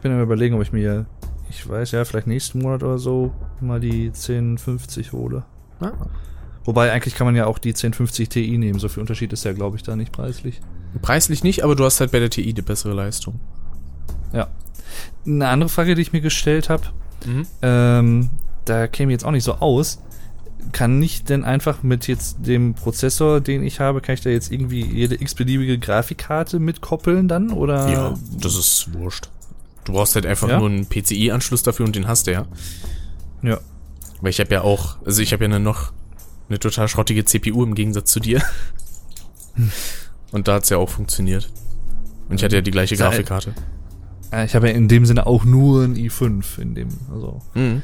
Ich bin am überlegen, ob ich mir, ich weiß ja, vielleicht nächsten Monat oder so mal die 1050 hole. Ah. Wobei eigentlich kann man ja auch die 1050 Ti nehmen. So viel Unterschied ist ja, glaube ich, da nicht preislich. Preislich nicht, aber du hast halt bei der TI die bessere Leistung. Ja. Eine andere Frage, die ich mir gestellt habe, Mhm. ähm, da käme jetzt auch nicht so aus. Kann ich denn einfach mit jetzt dem Prozessor, den ich habe, kann ich da jetzt irgendwie jede x-beliebige Grafikkarte mitkoppeln dann? Oder? Ja, das ist wurscht. Du brauchst halt einfach Ja? nur einen PCI-Anschluss dafür und den hast du ja. Ja. Weil ich habe ja auch, also ich habe ja eine noch eine total schrottige CPU im Gegensatz zu dir. Und da hat's ja auch funktioniert. Und ich hatte ja die gleiche Sei- Grafikkarte. Äh, Ich habe ja in dem Sinne auch nur ein i5 in dem, also Mhm.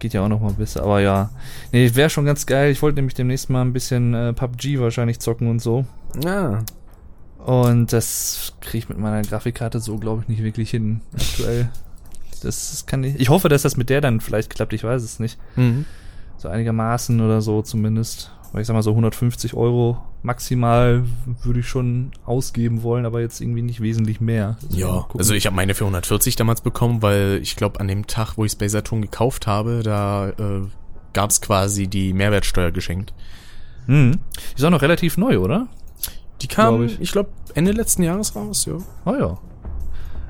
geht ja auch noch mal besser, aber ja. Nee, wäre schon ganz geil. Ich wollte nämlich demnächst mal ein bisschen äh, PUBG wahrscheinlich zocken und so. Ja. Und das kriege ich mit meiner Grafikkarte so, glaube ich, nicht wirklich hin aktuell. Das kann ich. Ich hoffe, dass das mit der dann vielleicht klappt, ich weiß es nicht. Mhm. So einigermaßen oder so zumindest. Weil ich sag mal so 150 Euro maximal würde ich schon ausgeben wollen, aber jetzt irgendwie nicht wesentlich mehr. Deswegen Ja, also ich habe meine für 140 damals bekommen, weil ich glaube an dem Tag, wo ich es bei Saturn gekauft habe, da äh, gab's quasi die Mehrwertsteuer geschenkt. Hm. Die ist auch noch relativ neu, oder? Die kam, Glaub ich, ich. glaube, Ende letzten Jahres raus, ja. Oh ja.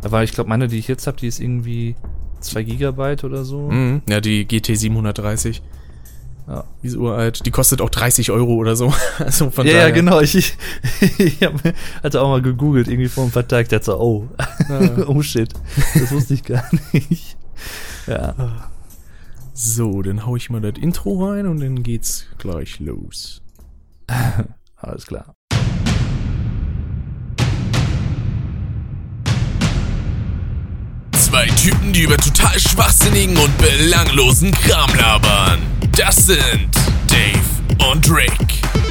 Aber ich glaube, meine, die ich jetzt habe, die ist irgendwie 2 Gigabyte oder so. Mhm. Ja, die GT 730. Ja. Die ist uralt. Die kostet auch 30 Euro oder so. Also von ja, daher. ja, genau. Ich, ich, ich habe also auch mal gegoogelt, irgendwie vor ein paar Tagen, dachte so, oh, oh shit, das wusste ich gar nicht. Ja. So, dann hau ich mal das Intro rein und dann geht's gleich los. Alles klar. Zwei Typen, die über total schwachsinnigen und belanglosen Kram labern. Das sind Dave und Rick.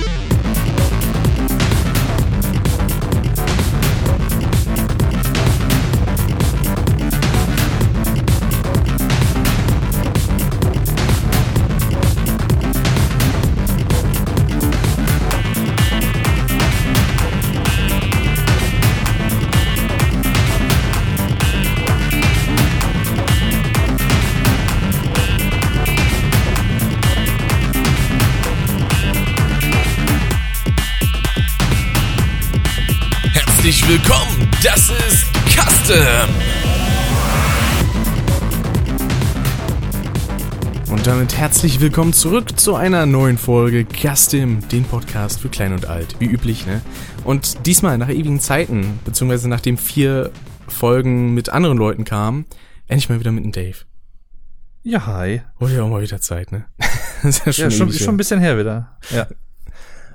Herzlich willkommen, das ist Custom. Und damit herzlich willkommen zurück zu einer neuen Folge Custom, den Podcast für Klein und Alt, wie üblich, ne? Und diesmal nach ewigen Zeiten, beziehungsweise nachdem vier Folgen mit anderen Leuten kamen, endlich mal wieder mit dem Dave. Ja, hi. Wurde ja auch mal wieder Zeit, ne? das ist Ja, schon, ewig schon ein her. bisschen her wieder. Ja.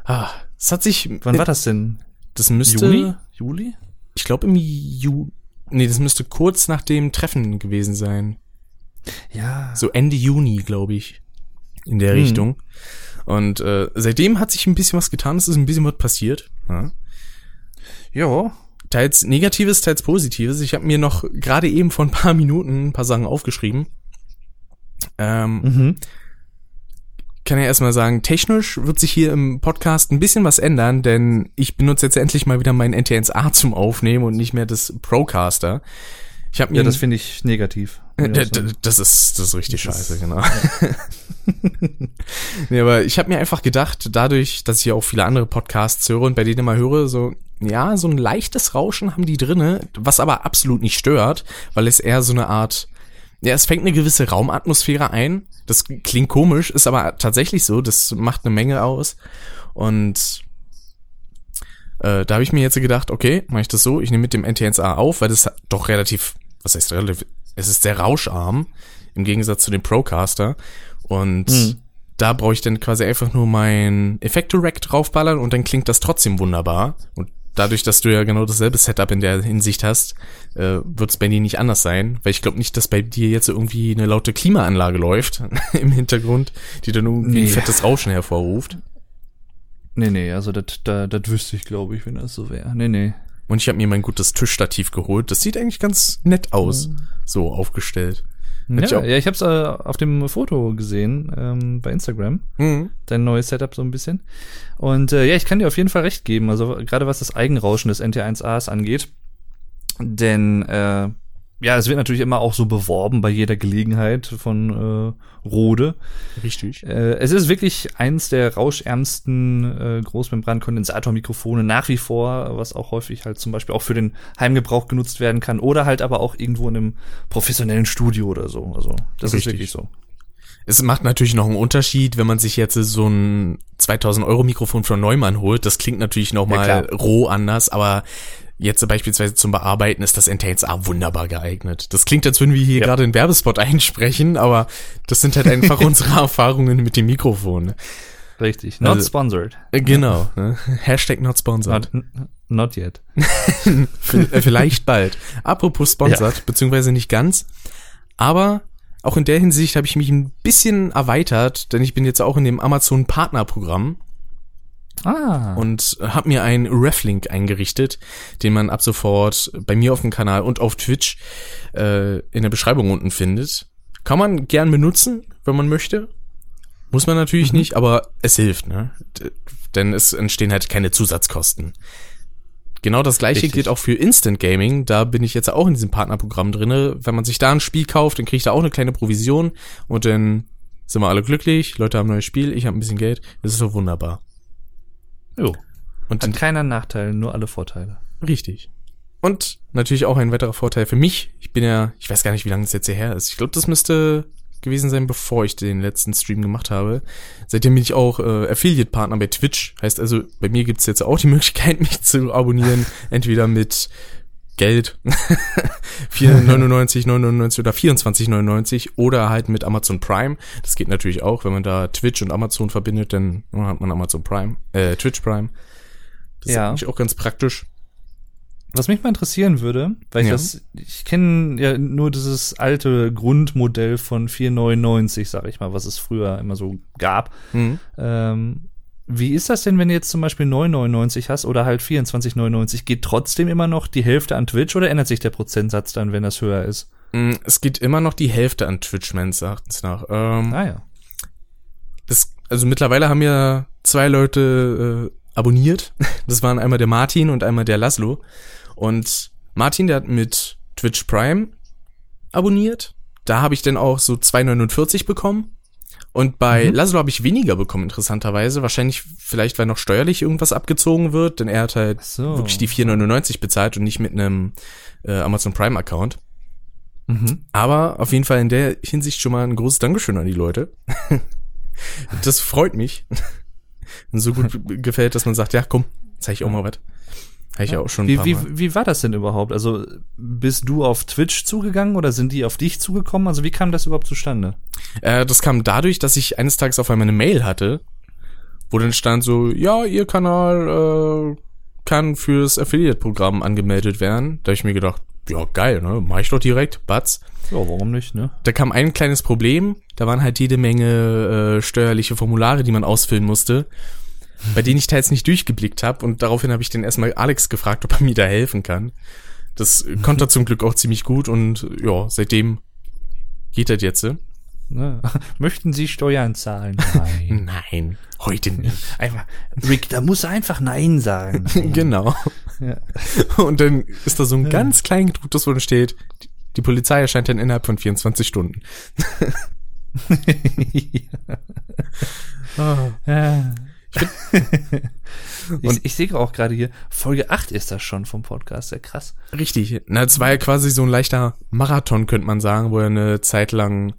Ah, es hat sich. Wann war das denn? Das müsste. Juni? Juli? Ich glaube im Ju. Nee, das müsste kurz nach dem Treffen gewesen sein. Ja. So Ende Juni, glaube ich. In der Mhm. Richtung. Und äh, seitdem hat sich ein bisschen was getan, es ist ein bisschen was passiert. Ja. Ja. Teils Negatives, teils Positives. Ich habe mir noch gerade eben vor ein paar Minuten ein paar Sachen aufgeschrieben. Ähm, Mhm. Kann ja erstmal sagen, technisch wird sich hier im Podcast ein bisschen was ändern, denn ich benutze jetzt endlich mal wieder meinen NTNSA zum Aufnehmen und nicht mehr das Procaster. Ich habe mir Ja, das finde ich negativ. Äh, Das ist, das ist richtig scheiße, genau. nee, aber ich habe mir einfach gedacht, dadurch, dass ich ja auch viele andere Podcasts höre und bei denen immer höre, so, ja, so ein leichtes Rauschen haben die drinne, was aber absolut nicht stört, weil es eher so eine Art, ja, es fängt eine gewisse Raumatmosphäre ein. Das klingt komisch, ist aber tatsächlich so, das macht eine Menge aus. Und äh, da habe ich mir jetzt gedacht, okay, mache ich das so, ich nehme mit dem NTNSA auf, weil das doch relativ, was heißt relativ, es ist sehr rauscharm im Gegensatz zu dem Procaster und Mhm. da brauche ich dann quasi einfach nur mein Effekte-Rack draufballern und dann klingt das trotzdem wunderbar und dadurch, dass du ja genau dasselbe Setup in der Hinsicht hast, äh, wird es bei dir nicht anders sein, weil ich glaube nicht, dass bei dir jetzt irgendwie eine laute Klimaanlage läuft im Hintergrund, die dann irgendwie ein Nee. fettes Rauschen hervorruft. Nee, nee, also das da, das wüsste ich, glaube ich, wenn das so wäre. Nee, nee. Und ich habe mir mein gutes Tischstativ geholt. Das sieht eigentlich ganz nett aus, so aufgestellt. Hätte ich Ja, auch- ja, ich habe es äh, auf dem Foto gesehen ähm, bei Instagram. Mhm. Dein neues Setup so ein bisschen. Und äh, ja, ich kann dir auf jeden Fall recht geben. Also gerade was das Eigenrauschen des NT1As angeht. Denn äh, ja, es wird natürlich immer auch so beworben bei jeder Gelegenheit von äh, Rode. Richtig. Äh, es ist wirklich eins der rauschärmsten äh, Großmembran-Kondensatormikrofone nach wie vor, was auch häufig halt zum Beispiel auch für den Heimgebrauch genutzt werden kann oder halt aber auch irgendwo in einem professionellen Studio oder so. Also das Richtig. ist wirklich so. Es macht natürlich noch einen Unterschied, wenn man sich jetzt so ein 2000 Euro Mikrofon von Neumann holt. Das klingt natürlich noch Ja, mal klar. roh anders, aber jetzt beispielsweise zum Bearbeiten ist das N-Tails A wunderbar geeignet. Das klingt, als würden wir hier Ja. gerade einen Werbespot einsprechen, aber das sind halt einfach unsere Erfahrungen mit dem Mikrofon. Richtig. Not Also- sponsored. Äh, Genau. Ne? Hashtag not sponsored. Not, not yet. Äh, vielleicht bald. Apropos sponsored, beziehungsweise nicht ganz. Aber auch in der Hinsicht habe ich mich ein bisschen erweitert, denn ich bin jetzt auch in dem Amazon Partnerprogramm Ah. und habe mir einen Reflink eingerichtet, den man ab sofort bei mir auf dem Kanal und auf Twitch äh, in der Beschreibung unten findet. Kann man gern benutzen, wenn man möchte. Muss man natürlich nicht, aber es hilft, ne? D denn es entstehen halt keine Zusatzkosten. Genau das gleiche Richtig. gilt auch für Instant Gaming. Da bin ich jetzt auch in diesem Partnerprogramm drinne. Wenn man sich da ein Spiel kauft, dann kriegt er auch eine kleine Provision und dann sind wir alle glücklich. Leute haben ein neues Spiel, ich habe ein bisschen Geld. Das ist so wunderbar. Jo. Und Hat keiner Nachteil, nur alle Vorteile. Richtig. Und natürlich auch ein weiterer Vorteil für mich. Ich bin ja, ich weiß gar nicht, wie lange das jetzt hier her ist. Ich glaube, das müsste gewesen sein, bevor ich den letzten Stream gemacht habe. Seitdem bin ich auch äh, Affiliate-Partner bei Twitch. Heißt also, bei mir gibt's jetzt auch die Möglichkeit, mich zu abonnieren. Entweder mit Geld 4,99, 99 oder 24,99 oder halt mit Amazon Prime. Das geht natürlich auch, wenn man da Twitch und Amazon verbindet, dann hat man Amazon Prime, äh, Twitch Prime. Das Ja. ist eigentlich auch ganz praktisch. Was mich mal interessieren würde, weil ich Ja. das, ich kenne ja nur dieses alte Grundmodell von 499, sag ich mal, was es früher immer so gab. Mhm. Ähm, wie ist das denn, wenn du jetzt zum Beispiel 9,99 hast oder halt 24,99? Geht trotzdem immer noch die Hälfte an Twitch oder ändert sich der Prozentsatz dann, wenn das höher ist? Mm, Es geht immer noch die Hälfte an Twitch, meines Erachtens nach. Ähm, Ah ja. das, also mittlerweile haben ja zwei Leute äh, abonniert. Das waren einmal der Martin und einmal der Laszlo. Und Martin, der hat mit Twitch Prime abonniert. Da habe ich dann auch so 2,49 bekommen. Und bei Mhm. Laszlo habe ich weniger bekommen, interessanterweise. Wahrscheinlich vielleicht, weil noch steuerlich irgendwas abgezogen wird, denn er hat halt so. wirklich die 4,99 bezahlt und nicht mit einem äh, Amazon Prime Account. Mhm. Aber auf jeden Fall in der Hinsicht schon mal ein großes Dankeschön an die Leute. das freut mich. Und so gut gefällt, dass man sagt, ja, komm, zeig ich auch mal was. Habe ich ja auch schon Wie, wie, wie war das denn überhaupt? Also bist du auf Twitch zugegangen oder sind die auf dich zugekommen? Also wie kam das überhaupt zustande? Äh, das kam dadurch, dass ich eines Tages auf einmal eine Mail hatte, wo dann stand so, ja, ihr Kanal äh, kann fürs Affiliate-Programm angemeldet werden. Da hab ich mir gedacht, ja, geil, ne? Mach ich doch direkt, Batz. Ja, warum nicht, ne? Da kam ein kleines Problem. Da waren halt jede Menge äh, steuerliche Formulare, die man ausfüllen musste, bei denen ich teils nicht durchgeblickt habe. Und daraufhin habe ich dann erstmal Alex gefragt, ob er mir da helfen kann. Das konnte er zum Glück auch ziemlich gut und ja, seitdem geht das jetzt. ne? Möchten Sie Steuern zahlen? Nein. Nein, heute nicht. einfach, Rick, da muss er einfach Nein sagen. genau. Ja. Und dann ist da so ein ganz klein gedrucktes, wo dann steht, die- Polizei erscheint dann innerhalb von 24 Stunden. Ja. Ich ich sehe auch gerade hier, Folge 8 ist das schon vom Podcast, ja krass. Richtig. Na, es war ja quasi so ein leichter Marathon, könnte man sagen, wo er eine Zeit lang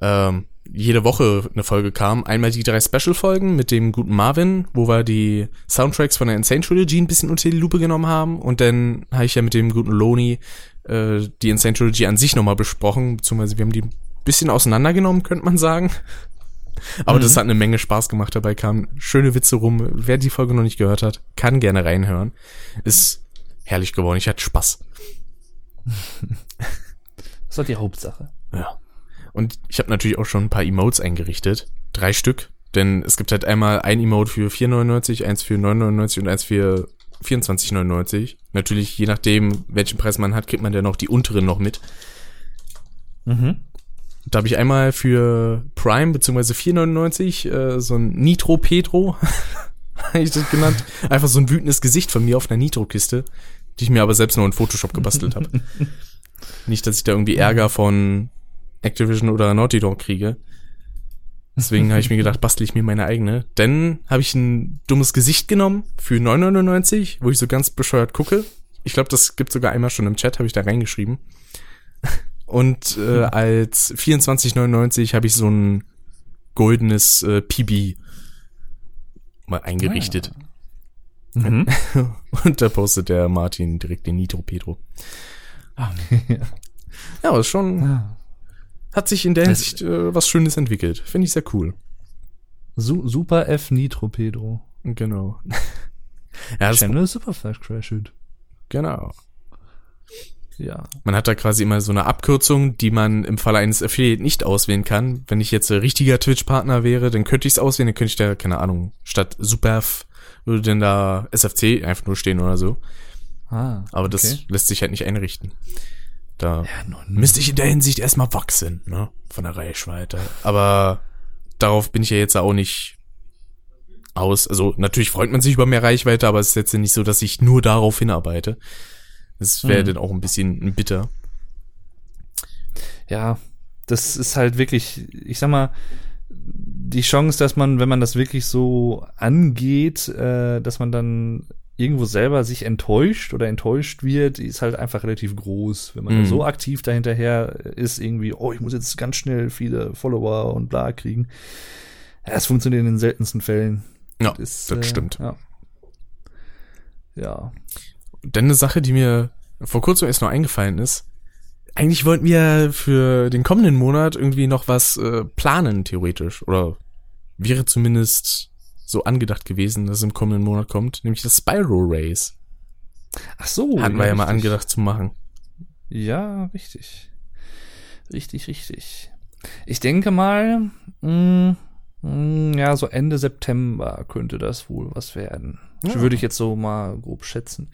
ähm, jede Woche eine Folge kam. Einmal die drei Special-Folgen mit dem guten Marvin, wo wir die Soundtracks von der Insane Trilogy ein bisschen unter die Lupe genommen haben. Und dann habe ich ja mit dem guten Loni äh, die Insane Trilogy an sich nochmal besprochen, beziehungsweise wir haben die ein bisschen auseinandergenommen, könnte man sagen. Aber das hat eine Menge Spaß gemacht. Dabei kamen schöne Witze rum. Wer die Folge noch nicht gehört hat, kann gerne reinhören. Ist herrlich geworden. Ich hatte Spaß. Das doch die Hauptsache. Ja. Und ich habe natürlich auch schon ein paar Emotes eingerichtet. Drei Stück. Denn es gibt halt einmal ein Emote für 4,99, eins für 9,99 und eins für 24,99. Natürlich, je nachdem, welchen Preis man hat, kriegt man dann noch die unteren noch mit. Mhm. Da habe ich einmal für Prime beziehungsweise 4,99 äh, so ein Nitro Pedro, habe ich das genannt. Einfach so ein wütendes Gesicht von mir auf einer Nitro-Kiste, die ich mir aber selbst noch in Photoshop gebastelt habe. Nicht, dass ich da irgendwie Ärger von Activision oder Naughty Dog kriege. Deswegen habe ich mir gedacht, bastel ich mir meine eigene. Dann habe ich ein dummes Gesicht genommen für 9,99, wo ich so ganz bescheuert gucke. Ich glaube, das gibt sogar einmal schon im Chat, habe ich da reingeschrieben. Und äh, als 24,99 habe ich so ein goldenes äh, PB mal eingerichtet. Mhm. Und da postet der Martin direkt den Nitro Pedro. ja, aber ist schon, Ja. hat sich in der Das- Hinsicht äh, was Schönes entwickelt. Finde ich sehr cool. Su Super F Nitro Pedro. Genau. ja, das, Channel Superflash Crash It. genau. Ja. Man hat da quasi immer so eine Abkürzung, die man im Falle eines Affiliate nicht auswählen kann. Wenn ich jetzt ein richtiger Twitch-Partner wäre, dann könnte ich es auswählen, dann könnte ich da, keine Ahnung, statt Superf würde denn da SFC einfach nur stehen oder so. Ah, Aber das okay. lässt sich halt nicht einrichten. Da Ja, müsste ich in der Hinsicht erstmal wachsen, ne? Von der Reichweite. Aber darauf bin ich ja jetzt auch nicht aus. Also natürlich freut man sich über mehr Reichweite, aber es ist jetzt nicht so, dass ich nur darauf hinarbeite. Das wäre Hm. dann auch ein bisschen bitter. ja, das ist halt wirklich, ich sag mal, die Chance, dass man, wenn man das wirklich so angeht, äh, dass man dann irgendwo selber sich enttäuscht oder enttäuscht wird, ist halt einfach relativ groß. Wenn man Mhm. so aktiv dahinterher ist, irgendwie, oh, ich muss jetzt ganz schnell viele Follower und bla kriegen. Das funktioniert in den seltensten Fällen. Ja, ist, das äh, stimmt. Ja. ja. Dann eine Sache, die mir vor kurzem erst noch eingefallen ist. Eigentlich wollten wir für den kommenden Monat irgendwie noch was äh, planen, theoretisch. Oder wäre zumindest so angedacht gewesen, dass es im kommenden Monat kommt. Nämlich das Spyro Race. Ach so. Hatten wir ja mal richtig. angedacht zu machen. Ja, richtig. Richtig, richtig. Ich denke mal, mh, mh, ja, so Ende September könnte das wohl was werden. Ja. Würde ich jetzt so mal grob schätzen.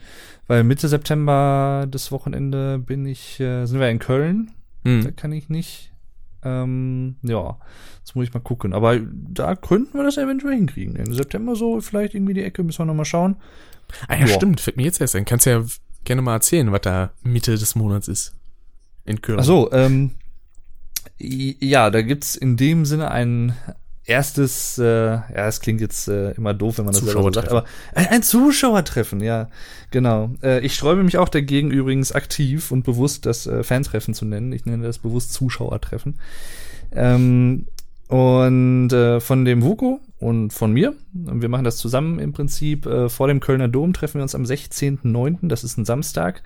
Weil Mitte September, das Wochenende, bin ich, äh, sind wir in Köln. Da Hm. kann ich nicht. Ähm, ja, das muss ich mal gucken. Aber da könnten wir das eventuell hinkriegen. Ende September so, vielleicht irgendwie die Ecke, müssen wir nochmal schauen. Ah ja, Ja. stimmt. Fällt mir jetzt erst ein. Kannst ja gerne mal erzählen, was da Mitte des Monats ist. In Köln. Ach so, ähm, ja, da gibt's in dem Sinne ein erstes, äh, ja, es klingt jetzt äh, immer doof, wenn man das selber so sagt, aber ein, ein Zuschauertreffen, ja, genau. Äh, ich sträube mich auch dagegen übrigens aktiv und bewusst das äh, Fantreffen zu nennen. Ich nenne das bewusst Zuschauertreffen. Ähm, und äh, von dem Vuko und von mir, und wir machen das zusammen im Prinzip, äh, vor dem Kölner Dom treffen wir uns am 16.09., das ist ein Samstag,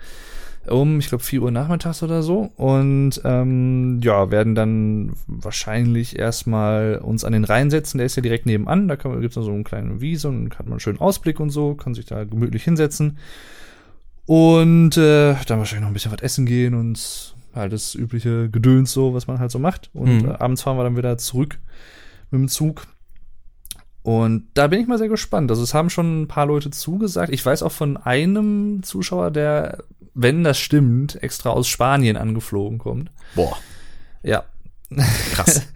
um, ich glaube, 4 Uhr nachmittags oder so. Und ähm, ja, werden dann wahrscheinlich erstmal uns an den Rhein setzen. Der ist ja direkt nebenan. Da gibt es so eine kleine Wiese und hat man einen schönen Ausblick und so, kann sich da gemütlich hinsetzen. Und äh, dann wahrscheinlich noch ein bisschen was essen gehen und halt das übliche Gedöns so, was man halt so macht. Und Mhm. äh, abends fahren wir dann wieder zurück mit dem Zug. Und da bin ich mal sehr gespannt. Also es haben schon ein paar Leute zugesagt. Ich weiß auch von einem Zuschauer, der, wenn das stimmt, extra aus Spanien angeflogen kommt. Boah, Ja. krass.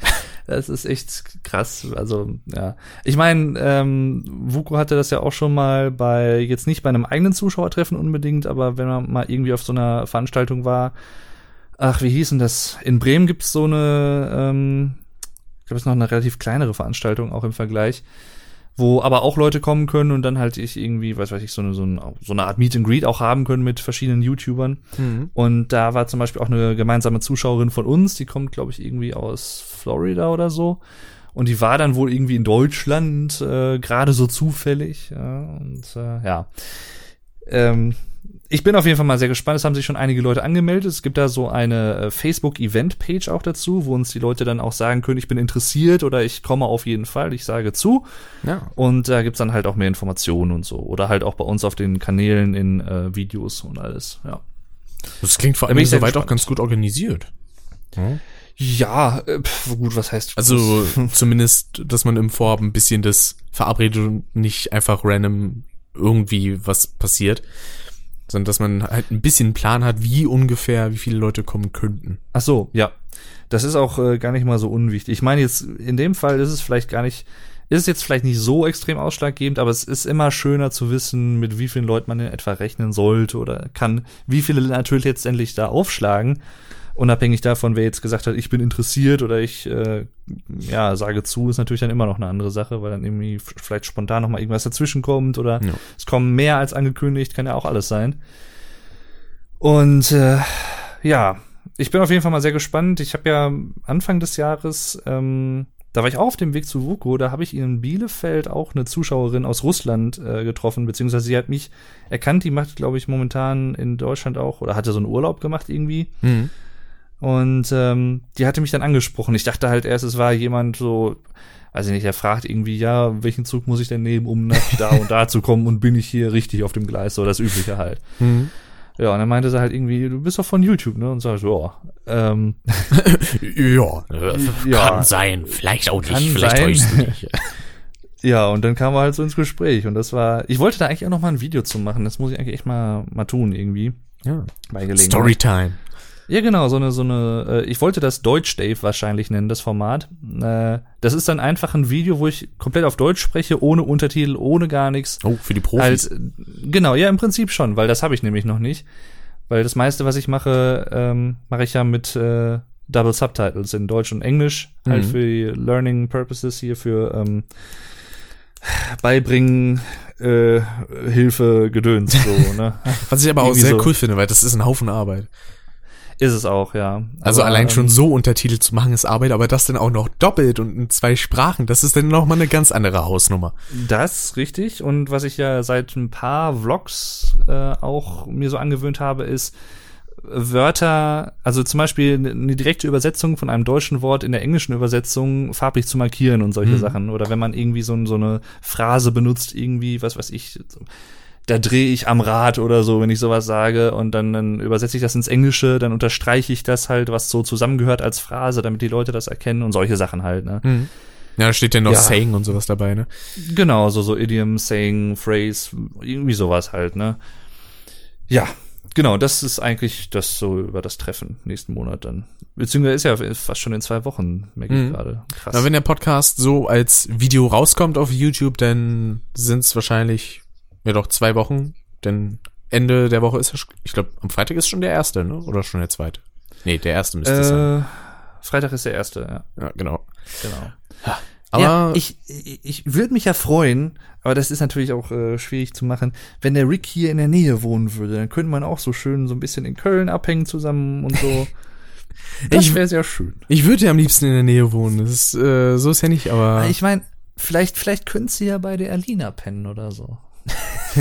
Das ist echt krass. Also, ja. Ich meine, ähm, Vuko hatte das ja auch schon mal bei, jetzt nicht bei einem eigenen Zuschauertreffen unbedingt, aber wenn man mal irgendwie auf so einer Veranstaltung war, ach, wie hieß denn das? In Bremen gibt's so eine, ähm, ich glaube, es ist noch eine relativ kleinere Veranstaltung, auch im Vergleich, wo aber auch Leute kommen können und dann halt ich irgendwie, was weiß ich, so eine, so eine, so eine Art Meet and Greet auch haben können mit verschiedenen YouTubern. Mhm. Und da war zum Beispiel auch eine gemeinsame Zuschauerin von uns, die kommt, glaube ich, irgendwie aus Florida oder so. Und die war dann wohl irgendwie in Deutschland, äh, gerade so zufällig. Ja, und äh, ja. Ähm, ich bin auf jeden Fall mal sehr gespannt. Es haben sich schon einige Leute angemeldet. Es gibt da so eine äh, Facebook-Event-Page auch dazu, wo uns die Leute dann auch sagen können, ich bin interessiert oder ich komme auf jeden Fall, ich sage zu. Ja. Und da gibt's dann halt auch mehr Informationen und so. Oder halt auch bei uns auf den Kanälen in äh, Videos und alles, ja. Das klingt vor allem soweit auch ganz gut organisiert. Ja. Ja, äh, pf, gut, was heißt Also zumindest, dass man im Vorhaben ein bisschen das verabredet und nicht einfach random irgendwie was passiert, sondern dass man halt ein bisschen Plan hat, wie ungefähr, wie viele Leute kommen könnten. Ach so, ja. Das ist auch äh, gar nicht mal so unwichtig. Ich meine jetzt, in dem Fall ist es vielleicht gar nicht ist jetzt vielleicht nicht so extrem ausschlaggebend, aber es ist immer schöner zu wissen, mit wie vielen Leuten man in etwa rechnen sollte oder kann, wie viele natürlich letztendlich da aufschlagen. Unabhängig davon, wer jetzt gesagt hat, ich bin interessiert oder ich äh, ja sage zu, ist natürlich dann immer noch eine andere Sache, weil dann irgendwie vielleicht spontan noch mal irgendwas dazwischen kommt oder Ja. es kommen mehr als angekündigt, kann ja auch alles sein. Und äh, ja, ich bin auf jeden Fall mal sehr gespannt. Ich habe ja Anfang des Jahres, ähm, da war ich auch auf dem Weg zu Vuko, da habe ich in Bielefeld auch eine Zuschauerin aus Russland äh, getroffen, beziehungsweise sie hat mich erkannt, die macht, glaube ich, momentan in Deutschland auch, oder hatte so einen Urlaub gemacht irgendwie. Mhm. Und ähm, die hatte mich dann angesprochen. Ich dachte halt erst, es war jemand so, weiß ich nicht, der fragt irgendwie, ja, welchen Zug muss ich denn nehmen, um nach da und da zu kommen und bin ich hier richtig auf dem Gleis, so das Übliche halt. Mhm. Ja, und dann meinte sie halt irgendwie, du bist doch von YouTube, ne? Und sag ich, so, ja, ähm, Ja, Ja. kann sein. Vielleicht auch nicht. Kann Vielleicht sein. dich. ja, und dann kamen wir halt so ins Gespräch und das war, ich wollte da eigentlich auch noch mal ein Video zu machen, das muss ich eigentlich echt mal, mal tun irgendwie. Ja. Bei Gelegenheit. Storytime. Ja, genau, so eine, so eine, äh, ich wollte das Deutsch Dave wahrscheinlich nennen, das Format. Äh, das ist dann einfach ein Video, wo ich komplett auf Deutsch spreche, ohne Untertitel, ohne gar nichts. Oh, für die Profis. Halt, äh, genau, ja, im Prinzip schon, weil das habe ich nämlich noch nicht. Weil das meiste, was ich mache, ähm, mache ich ja mit äh, Double Subtitles in Deutsch und Englisch, halt Mhm. für die Learning Purposes hier, für ähm, Beibringen, äh, Hilfe, Gedöns, so, ne? Was ich aber auch irgendwie sehr so. cool finde, weil das ist ein Haufen Arbeit. Ist es auch, ja. Also Aber, allein ähm, schon so Untertitel zu machen ist Arbeit, aber das dann auch noch doppelt und in zwei Sprachen, das ist dann noch mal eine ganz andere Hausnummer. Das richtig. Und was ich ja seit ein paar Vlogs äh, auch mir so angewöhnt habe, ist Wörter, also zum Beispiel eine direkte Übersetzung von einem deutschen Wort in der englischen Übersetzung farblich zu markieren und solche Mhm. Sachen. Oder wenn man irgendwie so, so eine Phrase benutzt, irgendwie, was weiß ich, da drehe ich am Rad oder so, wenn ich sowas sage und dann, dann übersetze ich das ins Englische, dann unterstreiche ich das halt, was so zusammengehört als Phrase, damit die Leute das erkennen und solche Sachen halt, ne? Ja, da steht ja noch Ja. Saying und sowas dabei, ne? Genau, so, so Idiom, Saying, Phrase, irgendwie sowas halt, ne? Ja, genau, das ist eigentlich das so über das Treffen nächsten Monat dann. Beziehungsweise ist ja fast schon in zwei Wochen, merke ich Mhm. gerade. Krass. Na, wenn der Podcast so als Video rauskommt auf YouTube, dann sind es wahrscheinlich ja doch zwei Wochen, denn Ende der Woche ist ja, ich glaube, am Freitag ist schon der erste, ne? Oder schon der zweite? Nee, der erste müsste es sein. äh, Freitag ist der erste, ja, Ja, genau. genau. Aber ja, ich, ich, würde mich ja freuen, aber das ist natürlich auch äh, schwierig zu machen, wenn der Rick hier in der Nähe wohnen würde. Dann könnte man auch so schön so ein bisschen in Köln abhängen zusammen und so. Das Ich- wäre sehr schön. ich würde ja am liebsten in der Nähe wohnen. Das ist, äh, so ist ja nicht, aber Ich meine, vielleicht, vielleicht könnte sie ja bei der Alina pennen oder so.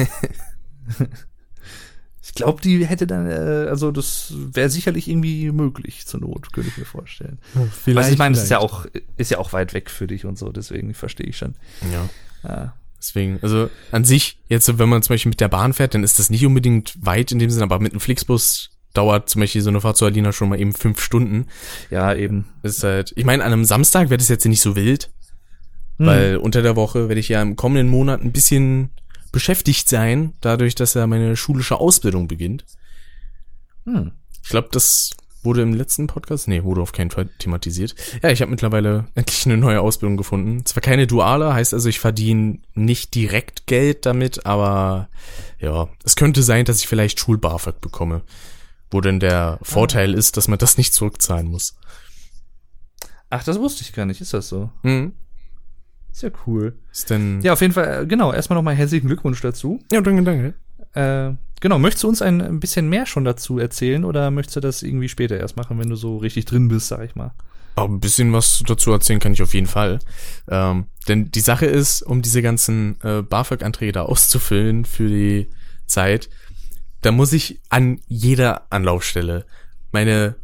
ich glaube, die hätte dann, äh, also das wäre sicherlich irgendwie möglich zur Not, könnte ich mir vorstellen. vielleicht. Weil ich meine, es ist ja auch, ist ja auch weit weg für dich und so, deswegen verstehe ich schon. Ja. Ja. Deswegen, also an sich, jetzt, wenn man zum Beispiel mit der Bahn fährt, dann ist das nicht unbedingt weit in dem Sinne, aber mit einem Flixbus dauert zum Beispiel so eine Fahrt zu Alina schon mal eben fünf Stunden. Ja, eben. Ist halt, ich meine, an einem Samstag wäre das jetzt nicht so wild, Hm. weil unter der Woche werde ich ja im kommenden Monat ein bisschen beschäftigt sein, dadurch, dass ja meine schulische Ausbildung beginnt. Hm. Ich glaube, das wurde im letzten Podcast, nee, wurde auf keinen Fall thematisiert. Ja, ich habe mittlerweile endlich eine neue Ausbildung gefunden. Zwar keine duale, heißt also, ich verdiene nicht direkt Geld damit, aber ja, es könnte sein, dass ich vielleicht Schul-BAföG bekomme. Wo denn der Vorteil ist, dass man das nicht zurückzahlen muss. Ach, das wusste ich gar nicht. Ist das so? Mhm. Ist ja cool. Ist denn. Ja, auf jeden Fall, äh, genau. Erstmal nochmal herzlichen Glückwunsch dazu. ja danke, danke. Äh, genau, möchtest du uns ein, ein bisschen mehr schon dazu erzählen oder möchtest du das irgendwie später erst machen, wenn du so richtig drin bist, sag ich mal? Aber ein bisschen was dazu erzählen kann ich auf jeden Fall. Ähm, denn die Sache ist, um diese ganzen äh, BAföG-Anträge da auszufüllen für die Zeit, da muss ich an jeder Anlaufstelle meine,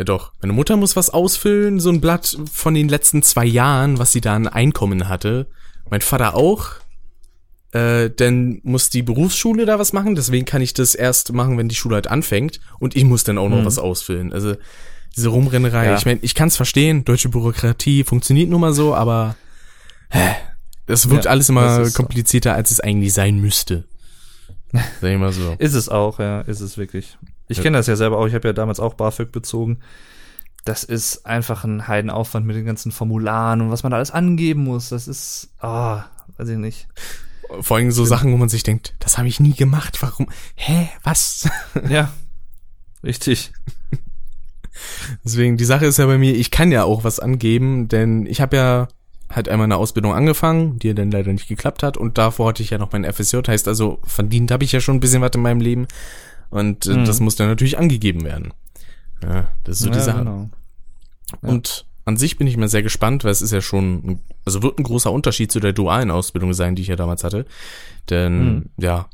ja doch, meine Mutter muss was ausfüllen, so ein Blatt von den letzten zwei Jahren, was sie da an Einkommen hatte. Mein Vater auch. Äh, dann muss die Berufsschule da was machen, deswegen kann ich das erst machen, wenn die Schule halt anfängt. Und ich muss dann auch noch Mhm. was ausfüllen. Also diese Rumrennerei. Ja. Ich meine, ich kann es verstehen, deutsche Bürokratie funktioniert nun mal so, aber hä, das wirkt Ja, alles immer ist so. komplizierter, als es eigentlich sein müsste. Sag ich mal so. Ist es auch, ja, ist es wirklich. Ich Ja. kenne das ja selber auch, ich habe ja damals auch BAföG bezogen. das ist einfach ein Heidenaufwand mit den ganzen Formularen und was man da alles angeben muss. Das ist, ah, weiß ich nicht. Vor allem so Sachen, wo man sich denkt, das habe ich nie gemacht. Warum? Hä? Was? Ja, richtig. Deswegen, die Sache ist ja bei mir, ich kann ja auch was angeben, denn ich habe ja halt einmal eine Ausbildung angefangen, die ja dann leider nicht geklappt hat und davor hatte ich ja noch mein FSJ, heißt also, verdient habe ich ja schon ein bisschen was in meinem Leben und äh, Mhm. das muss dann natürlich angegeben werden. Ja, das ist so die ja, Sache. genau. Und an sich bin ich mir sehr gespannt, weil es ist ja schon, ein- also wird ein großer Unterschied zu der dualen Ausbildung sein, die ich ja damals hatte. Denn, Mhm. ja.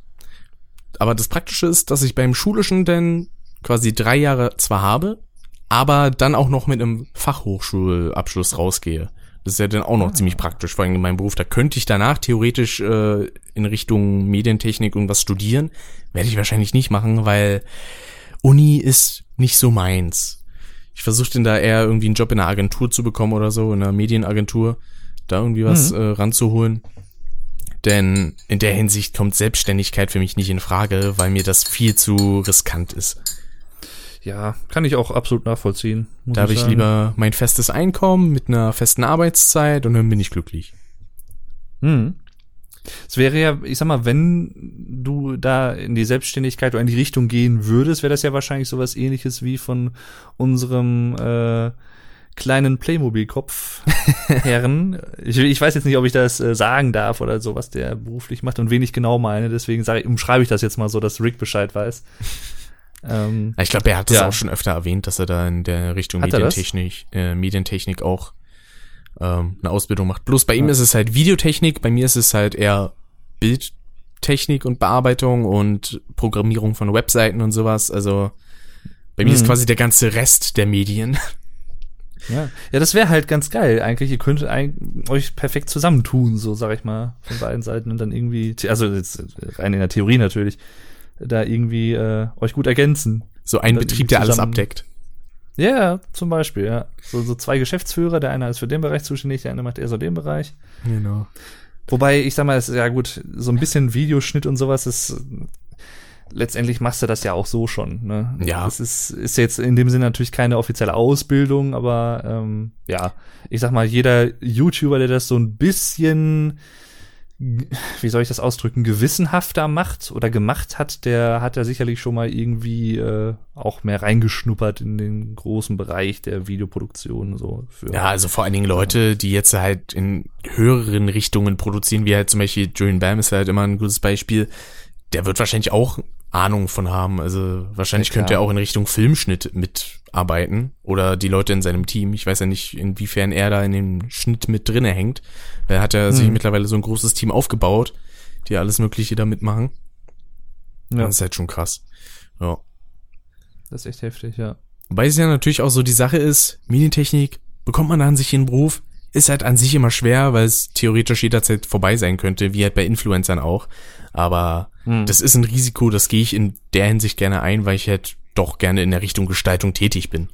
Aber das Praktische ist, dass ich beim Schulischen denn quasi drei Jahre zwar habe, aber dann auch noch mit einem Fachhochschulabschluss rausgehe. Das ist ja dann auch noch ziemlich praktisch, vor allem in meinem Beruf. Da könnte ich danach theoretisch äh, in Richtung Medientechnik irgendwas studieren. Werde ich wahrscheinlich nicht machen, weil Uni ist nicht so meins. Ich versuche denn da eher irgendwie einen Job in einer Agentur zu bekommen oder so, in einer Medienagentur, da irgendwie was äh, ranzuholen. Denn in der Hinsicht kommt Selbstständigkeit für mich nicht in Frage, weil mir das viel zu riskant ist. Ja, kann ich auch absolut nachvollziehen. Da habe ich lieber mein festes Einkommen mit einer festen Arbeitszeit und dann bin ich glücklich. Hm. Es wäre ja, ich sag mal, wenn du da in die Selbstständigkeit oder in die Richtung gehen würdest, wäre das ja wahrscheinlich sowas ähnliches wie von unserem äh, kleinen Playmobil-Kopf Herren. ich, ich weiß jetzt nicht, ob ich das äh, sagen darf oder so, was der beruflich macht und wen ich genau meine. Deswegen sage ich, umschreibe ich das jetzt mal so, dass Rick Bescheid weiß. Ähm, Ich glaube, er hat das Ja. auch schon öfter erwähnt, dass er da in der Richtung? Medientechnik, äh, Medientechnik auch ähm, eine Ausbildung macht. Bloß bei ihm ist es halt Videotechnik, bei mir ist es halt eher Bildtechnik und Bearbeitung und Programmierung von Webseiten und sowas. Also bei mir ist Mhm. quasi der ganze Rest der Medien. Ja, ja das wäre halt ganz geil. Eigentlich, ihr könnt euch perfekt zusammentun, so sag ich mal, von beiden Seiten und dann irgendwie, also jetzt rein in der Theorie natürlich, da irgendwie äh, euch gut ergänzen. So ein Betrieb, der alles abdeckt. Ja, zum Beispiel, ja. So, so zwei Geschäftsführer, der eine ist für den Bereich zuständig, der eine macht eher so den Bereich. Genau. Wobei, ich sag mal, es ist ja gut, so ein bisschen Videoschnitt und sowas ist letztendlich machst du das ja auch so schon. Ne? Ja. Es ist, ist jetzt in dem Sinne natürlich keine offizielle Ausbildung, aber ähm, ja, ich sag mal, jeder YouTuber, der das so ein bisschen, wie soll ich das ausdrücken, gewissenhafter macht oder gemacht hat, der hat ja sicherlich schon mal irgendwie äh, auch mehr reingeschnuppert in den großen Bereich der Videoproduktion. So für Ja, also vor allen Dingen Leute, die jetzt halt in höheren Richtungen produzieren, wie halt zum Beispiel Julian Bam ist halt immer ein gutes Beispiel. Der wird wahrscheinlich auch Ahnung von haben. Also wahrscheinlich Ja, könnte er auch in Richtung Filmschnitt mitarbeiten oder die Leute in seinem Team. Ich weiß ja nicht, inwiefern er da in dem Schnitt mit drinne hängt. Er hat ja sich Mhm. mittlerweile so ein großes Team aufgebaut, die alles Mögliche da mitmachen. ja, Das ist halt schon krass. Ja. das ist echt heftig, ja. Wobei es ja natürlich auch so die Sache ist, Medientechnik, bekommt man da an sich in den Beruf, ist halt an sich immer schwer, weil es theoretisch jederzeit vorbei sein könnte, wie halt bei Influencern auch. Aber Hm. das ist ein Risiko, das gehe ich in der Hinsicht gerne ein, weil ich halt doch gerne in der Richtung Gestaltung tätig bin.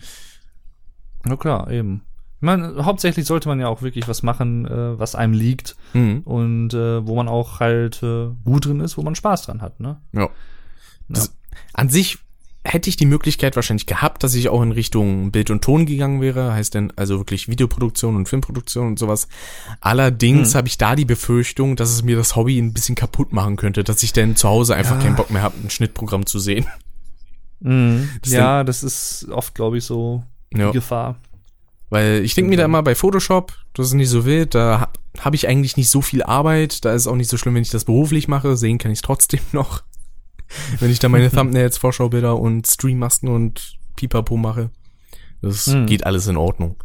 Na klar, eben. Ich meine, hauptsächlich sollte man ja auch wirklich was machen, äh, was einem liegt Mhm. und äh, wo man auch halt äh, gut drin ist, wo man Spaß dran hat, ne? Ja. Das, An sich hätte ich die Möglichkeit wahrscheinlich gehabt, dass ich auch in Richtung Bild und Ton gegangen wäre, heißt denn also wirklich Videoproduktion und Filmproduktion und sowas. Allerdings Hm. habe ich da die Befürchtung, dass es mir das Hobby ein bisschen kaputt machen könnte, dass ich dann zu Hause einfach Ja. keinen Bock mehr habe, ein Schnittprogramm zu sehen. Mhm. Das Ja, das ist oft, glaube ich, so Ja. die Gefahr. Weil ich denke mir da immer bei Photoshop, das ist nicht so wild, da ha- habe ich eigentlich nicht so viel Arbeit, da ist es auch nicht so schlimm, wenn ich das beruflich mache, sehen kann ich es trotzdem noch. wenn ich da meine Thumbnails, Vorschaubilder und Streammasken und Pipapo mache. Das Hm. geht alles in Ordnung.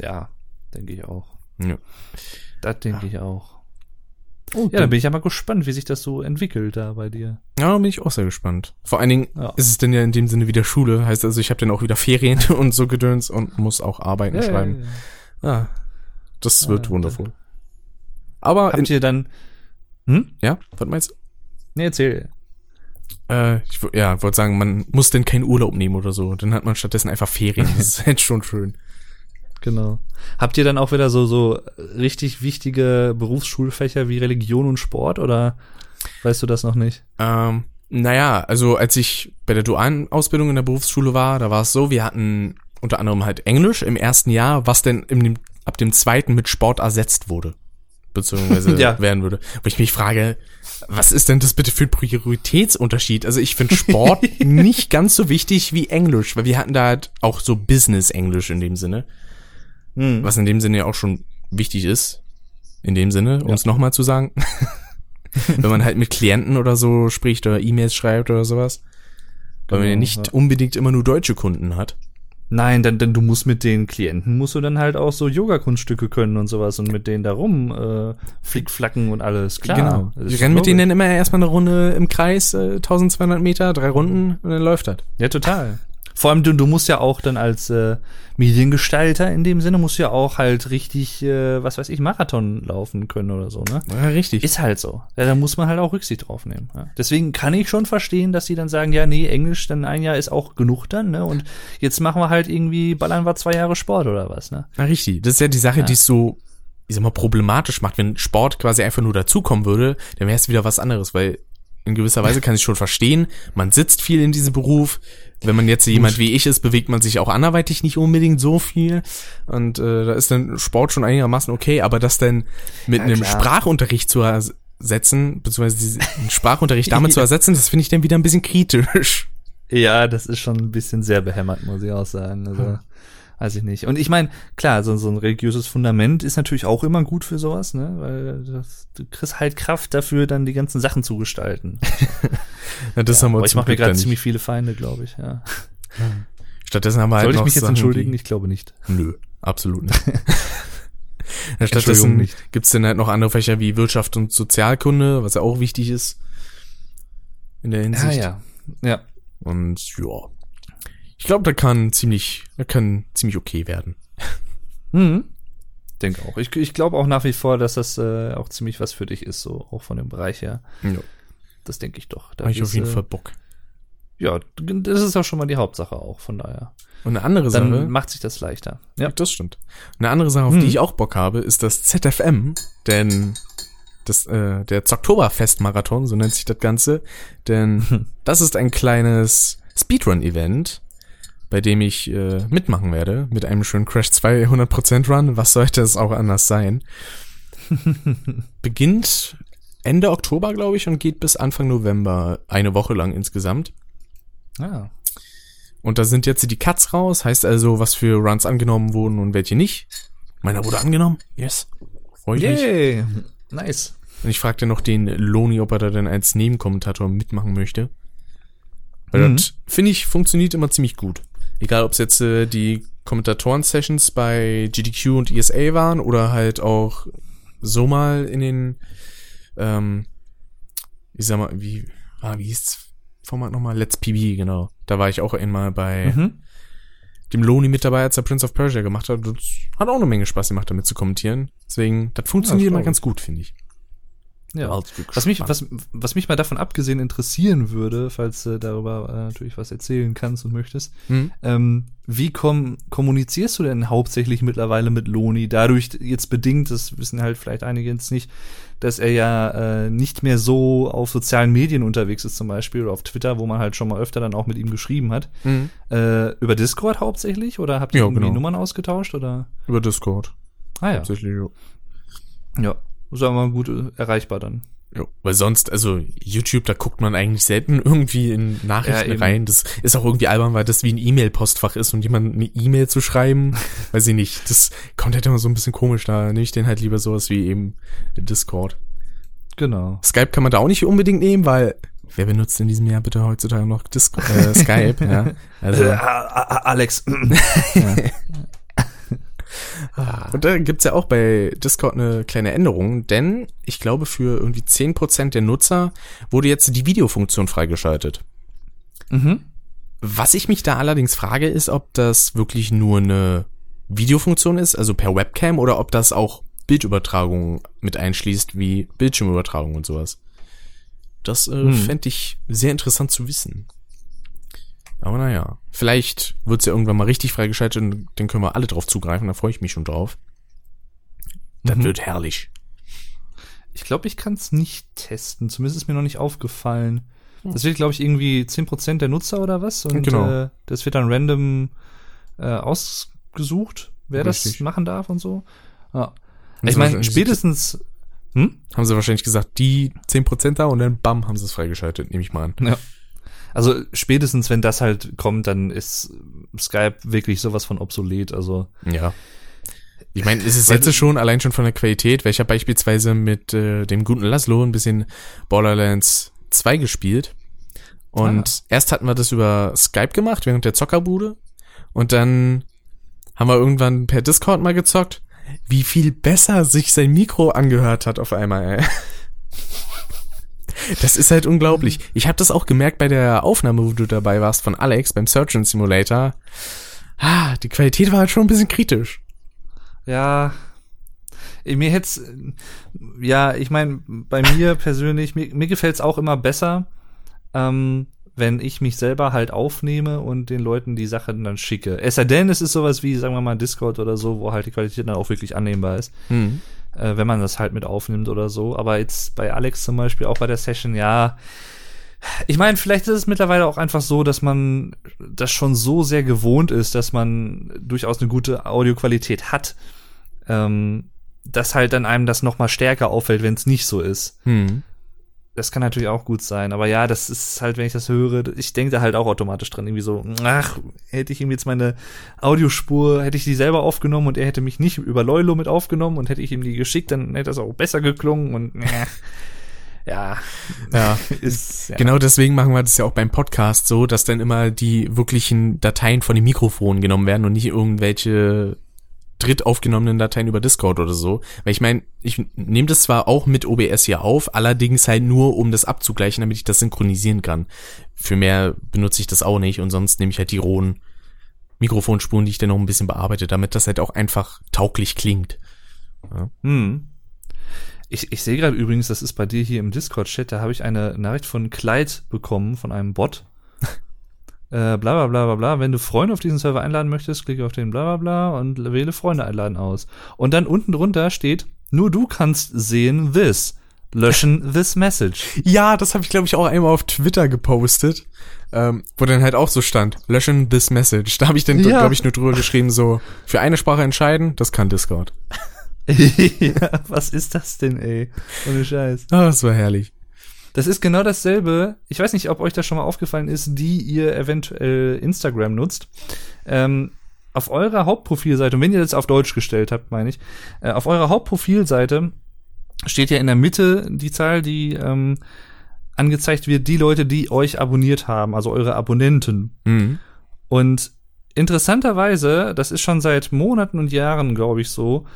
Ja, denke ich auch. Ja. Das denke ich auch. Oh, Ja, dann bin ich ja mal gespannt, wie sich das so entwickelt da bei dir. Ja, da bin ich auch sehr gespannt. Vor allen Dingen Ja. ist es denn ja in dem Sinne wieder Schule, heißt also, ich habe dann auch wieder Ferien und so Gedöns und muss auch arbeiten, schreiben. Ja, das Ah, wird ja. wundervoll. Aber, Habt ihr dann, hm? ja, was meinst du? Nee, erzähl. Äh, ich ja, wollte sagen, man muss denn keinen Urlaub nehmen oder so. Dann hat man stattdessen einfach Ferien. Das ist halt schon schön. Genau. Habt ihr dann auch wieder so, so richtig wichtige Berufsschulfächer wie Religion und Sport oder weißt du das noch nicht? Ähm, naja, also als ich bei der dualen Ausbildung in der Berufsschule war, da war es so, wir hatten unter anderem halt Englisch im ersten Jahr, was denn im, ab dem zweiten mit Sport ersetzt wurde. Beziehungsweise Ja. werden würde. Wo ich mich frage, was ist denn das bitte für ein Prioritätsunterschied? Also ich finde Sport nicht ganz so wichtig wie Englisch, weil wir hatten da halt auch so Business-Englisch in dem Sinne. Was in dem Sinne ja auch schon wichtig ist. In dem Sinne, um es nochmal zu sagen. Wenn man halt mit Klienten oder so spricht oder E-Mails schreibt oder sowas. Weil man ja nicht unbedingt immer nur deutsche Kunden hat. Nein, denn, denn du musst mit den Klienten, musst du dann halt auch so Yoga-Kunststücke können und sowas und mit denen da rum äh, flickflacken und alles. Klar. genau. Wir rennen mit denen dann immer erstmal eine Runde im Kreis, äh, 1200 Meter, drei Runden und dann läuft das. Ja, total. Vor allem, du, du musst ja auch dann als äh, Mediengestalter in dem Sinne, musst du ja auch halt richtig, äh, was weiß ich, Marathon laufen können oder so, ne? Ja, richtig. Ist halt so. Ja, da muss man halt auch Rücksicht drauf nehmen. Ja. Deswegen kann ich schon verstehen, dass die dann sagen, ja, nee, Englisch dann ein Jahr ist auch genug dann, ne? Und jetzt machen wir halt irgendwie, ballern wir zwei Jahre Sport oder was, ne? Na, richtig. Das ist ja die Sache, die es so, ich sag mal, problematisch macht. Wenn Sport quasi einfach nur dazukommen würde, dann wäre es wieder was anderes, weil in gewisser Weise kann ich schon verstehen, man sitzt viel in diesem Beruf. Wenn man jetzt jemand wie ich ist, bewegt man sich auch anderweitig nicht unbedingt so viel. Und äh, da ist dann Sport schon einigermaßen okay, aber das dann mit Ja, einem klar. Sprachunterricht zu ersetzen, beziehungsweise diesen Sprachunterricht damit zu ersetzen, das finde ich dann wieder ein bisschen kritisch. Ja, das ist schon ein bisschen sehr behämmert, muss ich auch sagen. Also, weiß ich nicht. Und ich meine, klar, so, so ein religiöses Fundament ist natürlich auch immer gut für sowas, ne? Weil das, du kriegst halt Kraft dafür, dann die ganzen Sachen zu gestalten. Ja, das haben wir Aber ich mache mir gerade ziemlich viele Feinde, glaube ich, ja. Stattdessen haben wir halt Soll ich mich jetzt Sachen entschuldigen? Ich glaube nicht. Nö, absolut nicht. Ja, Stattdessen gibt's dann halt noch andere Fächer wie Wirtschaft und Sozialkunde, was ja auch wichtig ist in der Hinsicht. ja. Ja. Und ja, ich glaube, da kann ziemlich, da kann ziemlich okay werden. Mhm. Denke auch. Ich, ich glaube auch nach wie vor, dass das äh, auch ziemlich was für dich ist, so auch von dem Bereich her. Ja, Das denke ich doch. Da habe ich auf jeden äh, Fall Bock. Ja, das ist auch schon mal die Hauptsache auch, von daher. Und eine andere Dann Sache, macht sich das leichter. Ja. das stimmt. Eine andere Sache, auf Hm. die ich auch Bock habe, ist das ZFM, denn das, äh, der Zoktoberfest-Marathon, so nennt sich das Ganze, denn das ist ein kleines Speedrun-Event, bei dem ich äh, mitmachen werde, mit einem schönen Crash 200% Run. Was sollte es auch anders sein? Beginnt Ende Oktober, glaube ich, und geht bis Anfang November, eine Woche lang insgesamt. Ah. Und da sind jetzt die Cuts raus, heißt also, was für Runs angenommen wurden und welche nicht. Meiner wurde angenommen. Yes. Freu ich mich. Yay. Nice. Und ich fragte noch den Loni, ob er da denn als Nebenkommentator mitmachen möchte. Weil Mhm. das, finde ich, funktioniert immer ziemlich gut. Egal, ob es jetzt äh, die Kommentatoren-Sessions bei GDQ und ESA waren oder halt auch so mal in den, ähm, ich sag mal, wie, ah, wie hieß das Format nochmal? Let's PB, genau. Da war ich auch einmal bei Mhm. dem Loni mit dabei, als er Prince of Persia gemacht hat. Das hat auch eine Menge Spaß gemacht, damit zu kommentieren. Deswegen, das funktioniert Ja, immer glaub ganz gut, finde ich. Ja. Was mich, was, was mich mal davon abgesehen interessieren würde, falls du darüber äh, natürlich was erzählen kannst und möchtest, Hm? ähm, wie komm, kommunizierst du denn hauptsächlich mittlerweile mit Loni? Dadurch jetzt bedingt, das wissen halt vielleicht einige jetzt nicht, dass er ja äh, nicht mehr so auf sozialen Medien unterwegs ist zum Beispiel oder auf Twitter, wo man halt schon mal öfter dann auch mit ihm geschrieben hat. Mhm. Äh, über Discord hauptsächlich oder habt ihr Ja, irgendwie genau. Nummern ausgetauscht oder? Über Discord. Ah ja, Tatsächlich, ja. ja, sagen wir mal gut äh, erreichbar dann. Jo. Weil sonst, also YouTube, da guckt man eigentlich selten irgendwie in Ja, Nachrichten eben. rein. Das ist auch irgendwie albern, weil das wie ein E-Mail-Postfach ist und jemand eine E-Mail zu schreiben, weiß ich nicht. Das kommt halt immer so ein bisschen komisch. Da nehme ich den halt lieber sowas wie eben Discord. Genau. Skype kann man da auch nicht unbedingt nehmen, weil wer benutzt in diesem Jahr bitte heutzutage noch Disco äh, Skype? ja, also Äh, A- A- Alex. Und da gibt's ja auch bei Discord eine kleine Änderung, denn ich glaube, für irgendwie 10% der Nutzer wurde jetzt die Videofunktion freigeschaltet. mhm. Was ich mich da allerdings frage, ist, ob das wirklich nur eine Videofunktion ist, also per Webcam, oder ob das auch Bildübertragung mit einschließt, wie Bildschirmübertragung und sowas. Das äh, Hm. fände ich sehr interessant zu wissen. Aber naja, vielleicht wird's ja irgendwann mal richtig freigeschaltet und dann können wir alle drauf zugreifen, da freue ich mich schon drauf. Das Mhm. wird herrlich. Ich glaube, ich kann es nicht testen. Zumindest ist mir noch nicht aufgefallen. Das wird, glaube ich, irgendwie 10% der Nutzer oder was? Und Genau. äh, das wird dann random äh, ausgesucht, wer das Richtig. machen darf und so. Ja. Haben Ich meine, spätestens. Hm? Haben sie wahrscheinlich gesagt, die 10% da und dann bam, haben sie es freigeschaltet, nehme ich mal an. Ja. Also spätestens, wenn das halt kommt, dann ist Skype wirklich sowas von obsolet. Also Ja. Ich meine, es ist jetzt schon, allein schon von der Qualität, weil ich habe beispielsweise mit äh, dem guten Laszlo ein bisschen Borderlands 2 gespielt. Und Ah. erst hatten wir das über Skype gemacht, während der Zockerbude. Und dann haben wir irgendwann per Discord mal gezockt. Wie viel besser sich sein Mikro angehört hat auf einmal, ey. Das ist halt unglaublich. Ich habe das auch gemerkt bei der Aufnahme, wo du dabei warst von Alex beim Surgeon Simulator. Ah, die Qualität war halt schon ein bisschen kritisch. ja, mir hätt's, ja, ich meine, bei mir persönlich, mir, mir gefällt's auch immer besser, ähm, wenn ich mich selber halt aufnehme und den Leuten die Sachen dann schicke. Es sei denn, es ist sowas wie, sagen wir mal, Discord oder so, wo halt die Qualität dann auch wirklich annehmbar ist. Hm. Äh, wenn man das halt mit aufnimmt oder so. Aber jetzt bei Alex zum Beispiel, auch bei der Session, ja. Ich meine, vielleicht ist es mittlerweile auch einfach so, dass man das schon so sehr gewohnt ist, dass man durchaus eine gute Audioqualität hat, ähm, dass halt dann einem das noch mal stärker auffällt, wenn es nicht so ist. Hm. Das kann natürlich auch gut sein, aber ja, das ist halt, wenn ich das höre, ich denke da halt auch automatisch dran, irgendwie so, ach, hätte ich ihm jetzt meine Audiospur, hätte ich die selber aufgenommen und er hätte mich nicht über Leulo mit aufgenommen und hätte ich ihm die geschickt, dann hätte das auch besser geklungen und äh, ja, Ja. ist ja. Genau deswegen machen wir das ja auch beim Podcast so, dass dann immer die wirklichen Dateien von dem Mikrofon genommen werden und nicht irgendwelche dritt aufgenommenen Dateien über Discord oder so. Weil ich meine, ich nehme das zwar auch mit OBS hier auf, allerdings halt nur, um das abzugleichen, damit ich das synchronisieren kann. Für mehr benutze ich das auch nicht und sonst nehme ich halt die rohen Mikrofonspuren, die ich dann noch ein bisschen bearbeite, damit das halt auch einfach tauglich klingt. Hm. Ich, ich sehe gerade übrigens, das ist bei dir hier im Discord-Chat, da habe ich eine Nachricht von Clyde bekommen, von einem Bot. Äh, bla bla bla bla bla. Wenn du Freunde auf diesen Server einladen möchtest, klicke auf den bla bla bla und wähle Freunde einladen aus. Und dann unten drunter steht, nur du kannst sehen this. Löschen this message. Ja, das habe ich glaube ich auch einmal auf Twitter gepostet, ähm, wo dann halt auch so stand, löschen this message. Da habe ich dann Ja. glaube ich nur drüber geschrieben so, für eine Sprache entscheiden, das kann Discord. ja, was ist das denn, ey? Ohne Scheiß. Ah, das war herrlich. Das ist genau dasselbe. Ich weiß nicht, ob euch das schon mal aufgefallen ist, die ihr eventuell Instagram nutzt. Ähm, auf eurer Hauptprofilseite, und wenn ihr das auf Deutsch gestellt habt, meine ich, äh, auf eurer Hauptprofilseite steht ja in der Mitte die Zahl, die ähm, angezeigt wird, die Leute, die euch abonniert haben, also eure Abonnenten. Mhm. Und interessanterweise, das ist schon seit Monaten und Jahren, glaube ich, so,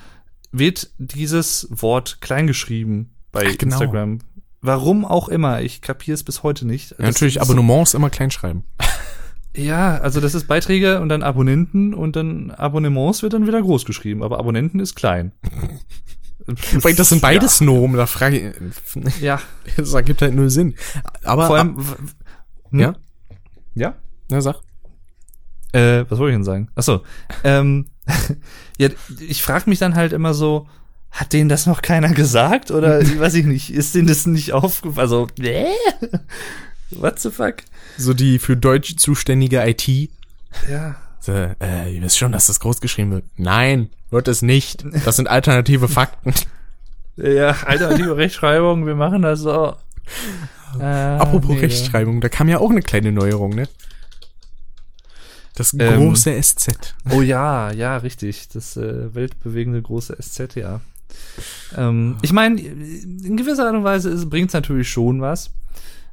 wird dieses Wort kleingeschrieben bei Ach, genau. Instagram. Warum auch immer, ich kapiere es bis heute nicht. Ja, natürlich ist- Abonnements immer klein schreiben. Ja, also das ist Beiträge und dann Abonnenten und dann Abonnements wird dann wieder groß geschrieben, aber Abonnenten ist klein. Weil das sind beides Nomen, da frage ich, Ja, das ergibt halt null Sinn. Aber, vor allem. hm? ja, Ja? na sag. Äh, was wollte ich denn sagen? Achso. Ähm, ja, ich frage mich dann halt immer so, hat denen das noch keiner gesagt? Oder weiß ich nicht, ist denen das nicht aufgefallen? Also, äh? What the fuck? So die für Deutsch zuständige IT. Ja. So, äh, ihr wisst schon, dass das groß geschrieben wird. Nein, wird es nicht. Das sind alternative Fakten. Ja, alternative Rechtschreibung, wir machen das so. Äh, Apropos nee, Rechtschreibung, da kam ja auch eine kleine Neuerung, ne? Das Ähm, große SZ. Oh ja, ja, richtig. Das äh, weltbewegende große SZ, ja. Ähm, ich meine, in gewisser Art und Weise bringt es natürlich schon was.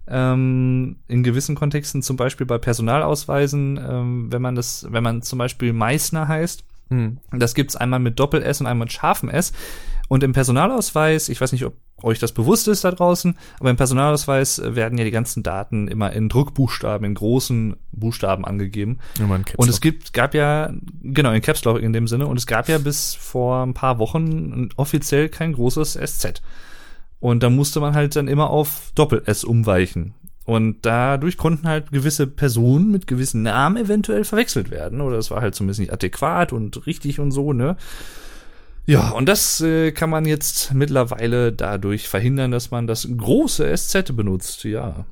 Ähm, in gewissen Kontexten, zum Beispiel bei Personalausweisen, ähm, wenn man das, wenn man zum Beispiel Meißner heißt, Hm. das gibt's einmal mit Doppel-S und einmal mit scharfem S. Und im Personalausweis, ich weiß nicht, ob euch das bewusst ist da draußen, aber im Personalausweis äh, werden ja die ganzen Daten immer in Druckbuchstaben, in großen Buchstaben angegeben. Ja, man Caps Und es gibt, gab ja, genau, in Caps Lock in dem Sinne, und es gab ja bis vor ein paar Wochen offiziell kein großes SZ. Und da musste man halt dann immer auf Doppel-S umweichen. Und dadurch konnten halt gewisse Personen mit gewissen Namen eventuell verwechselt werden. Oder es war halt zumindest nicht adäquat und richtig und so, ne? Ja, und das äh, kann man jetzt mittlerweile dadurch verhindern, dass man das große SZ benutzt. Ja.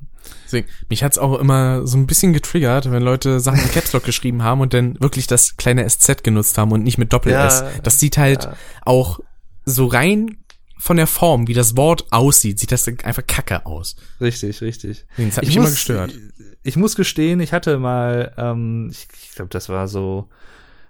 Deswegen, mich hat's auch immer so ein bisschen getriggert, wenn Leute Sachen in Caps Lock geschrieben haben und dann wirklich das kleine SZ genutzt haben und nicht mit Doppel-S. Ja, das sieht halt ja. auch so rein von der Form, wie das Wort aussieht, sieht das einfach kacke aus. Richtig, richtig. Das hat mich immer gestört. Ich muss gestehen, ich hatte mal, ähm, ich, ich glaube, das war so,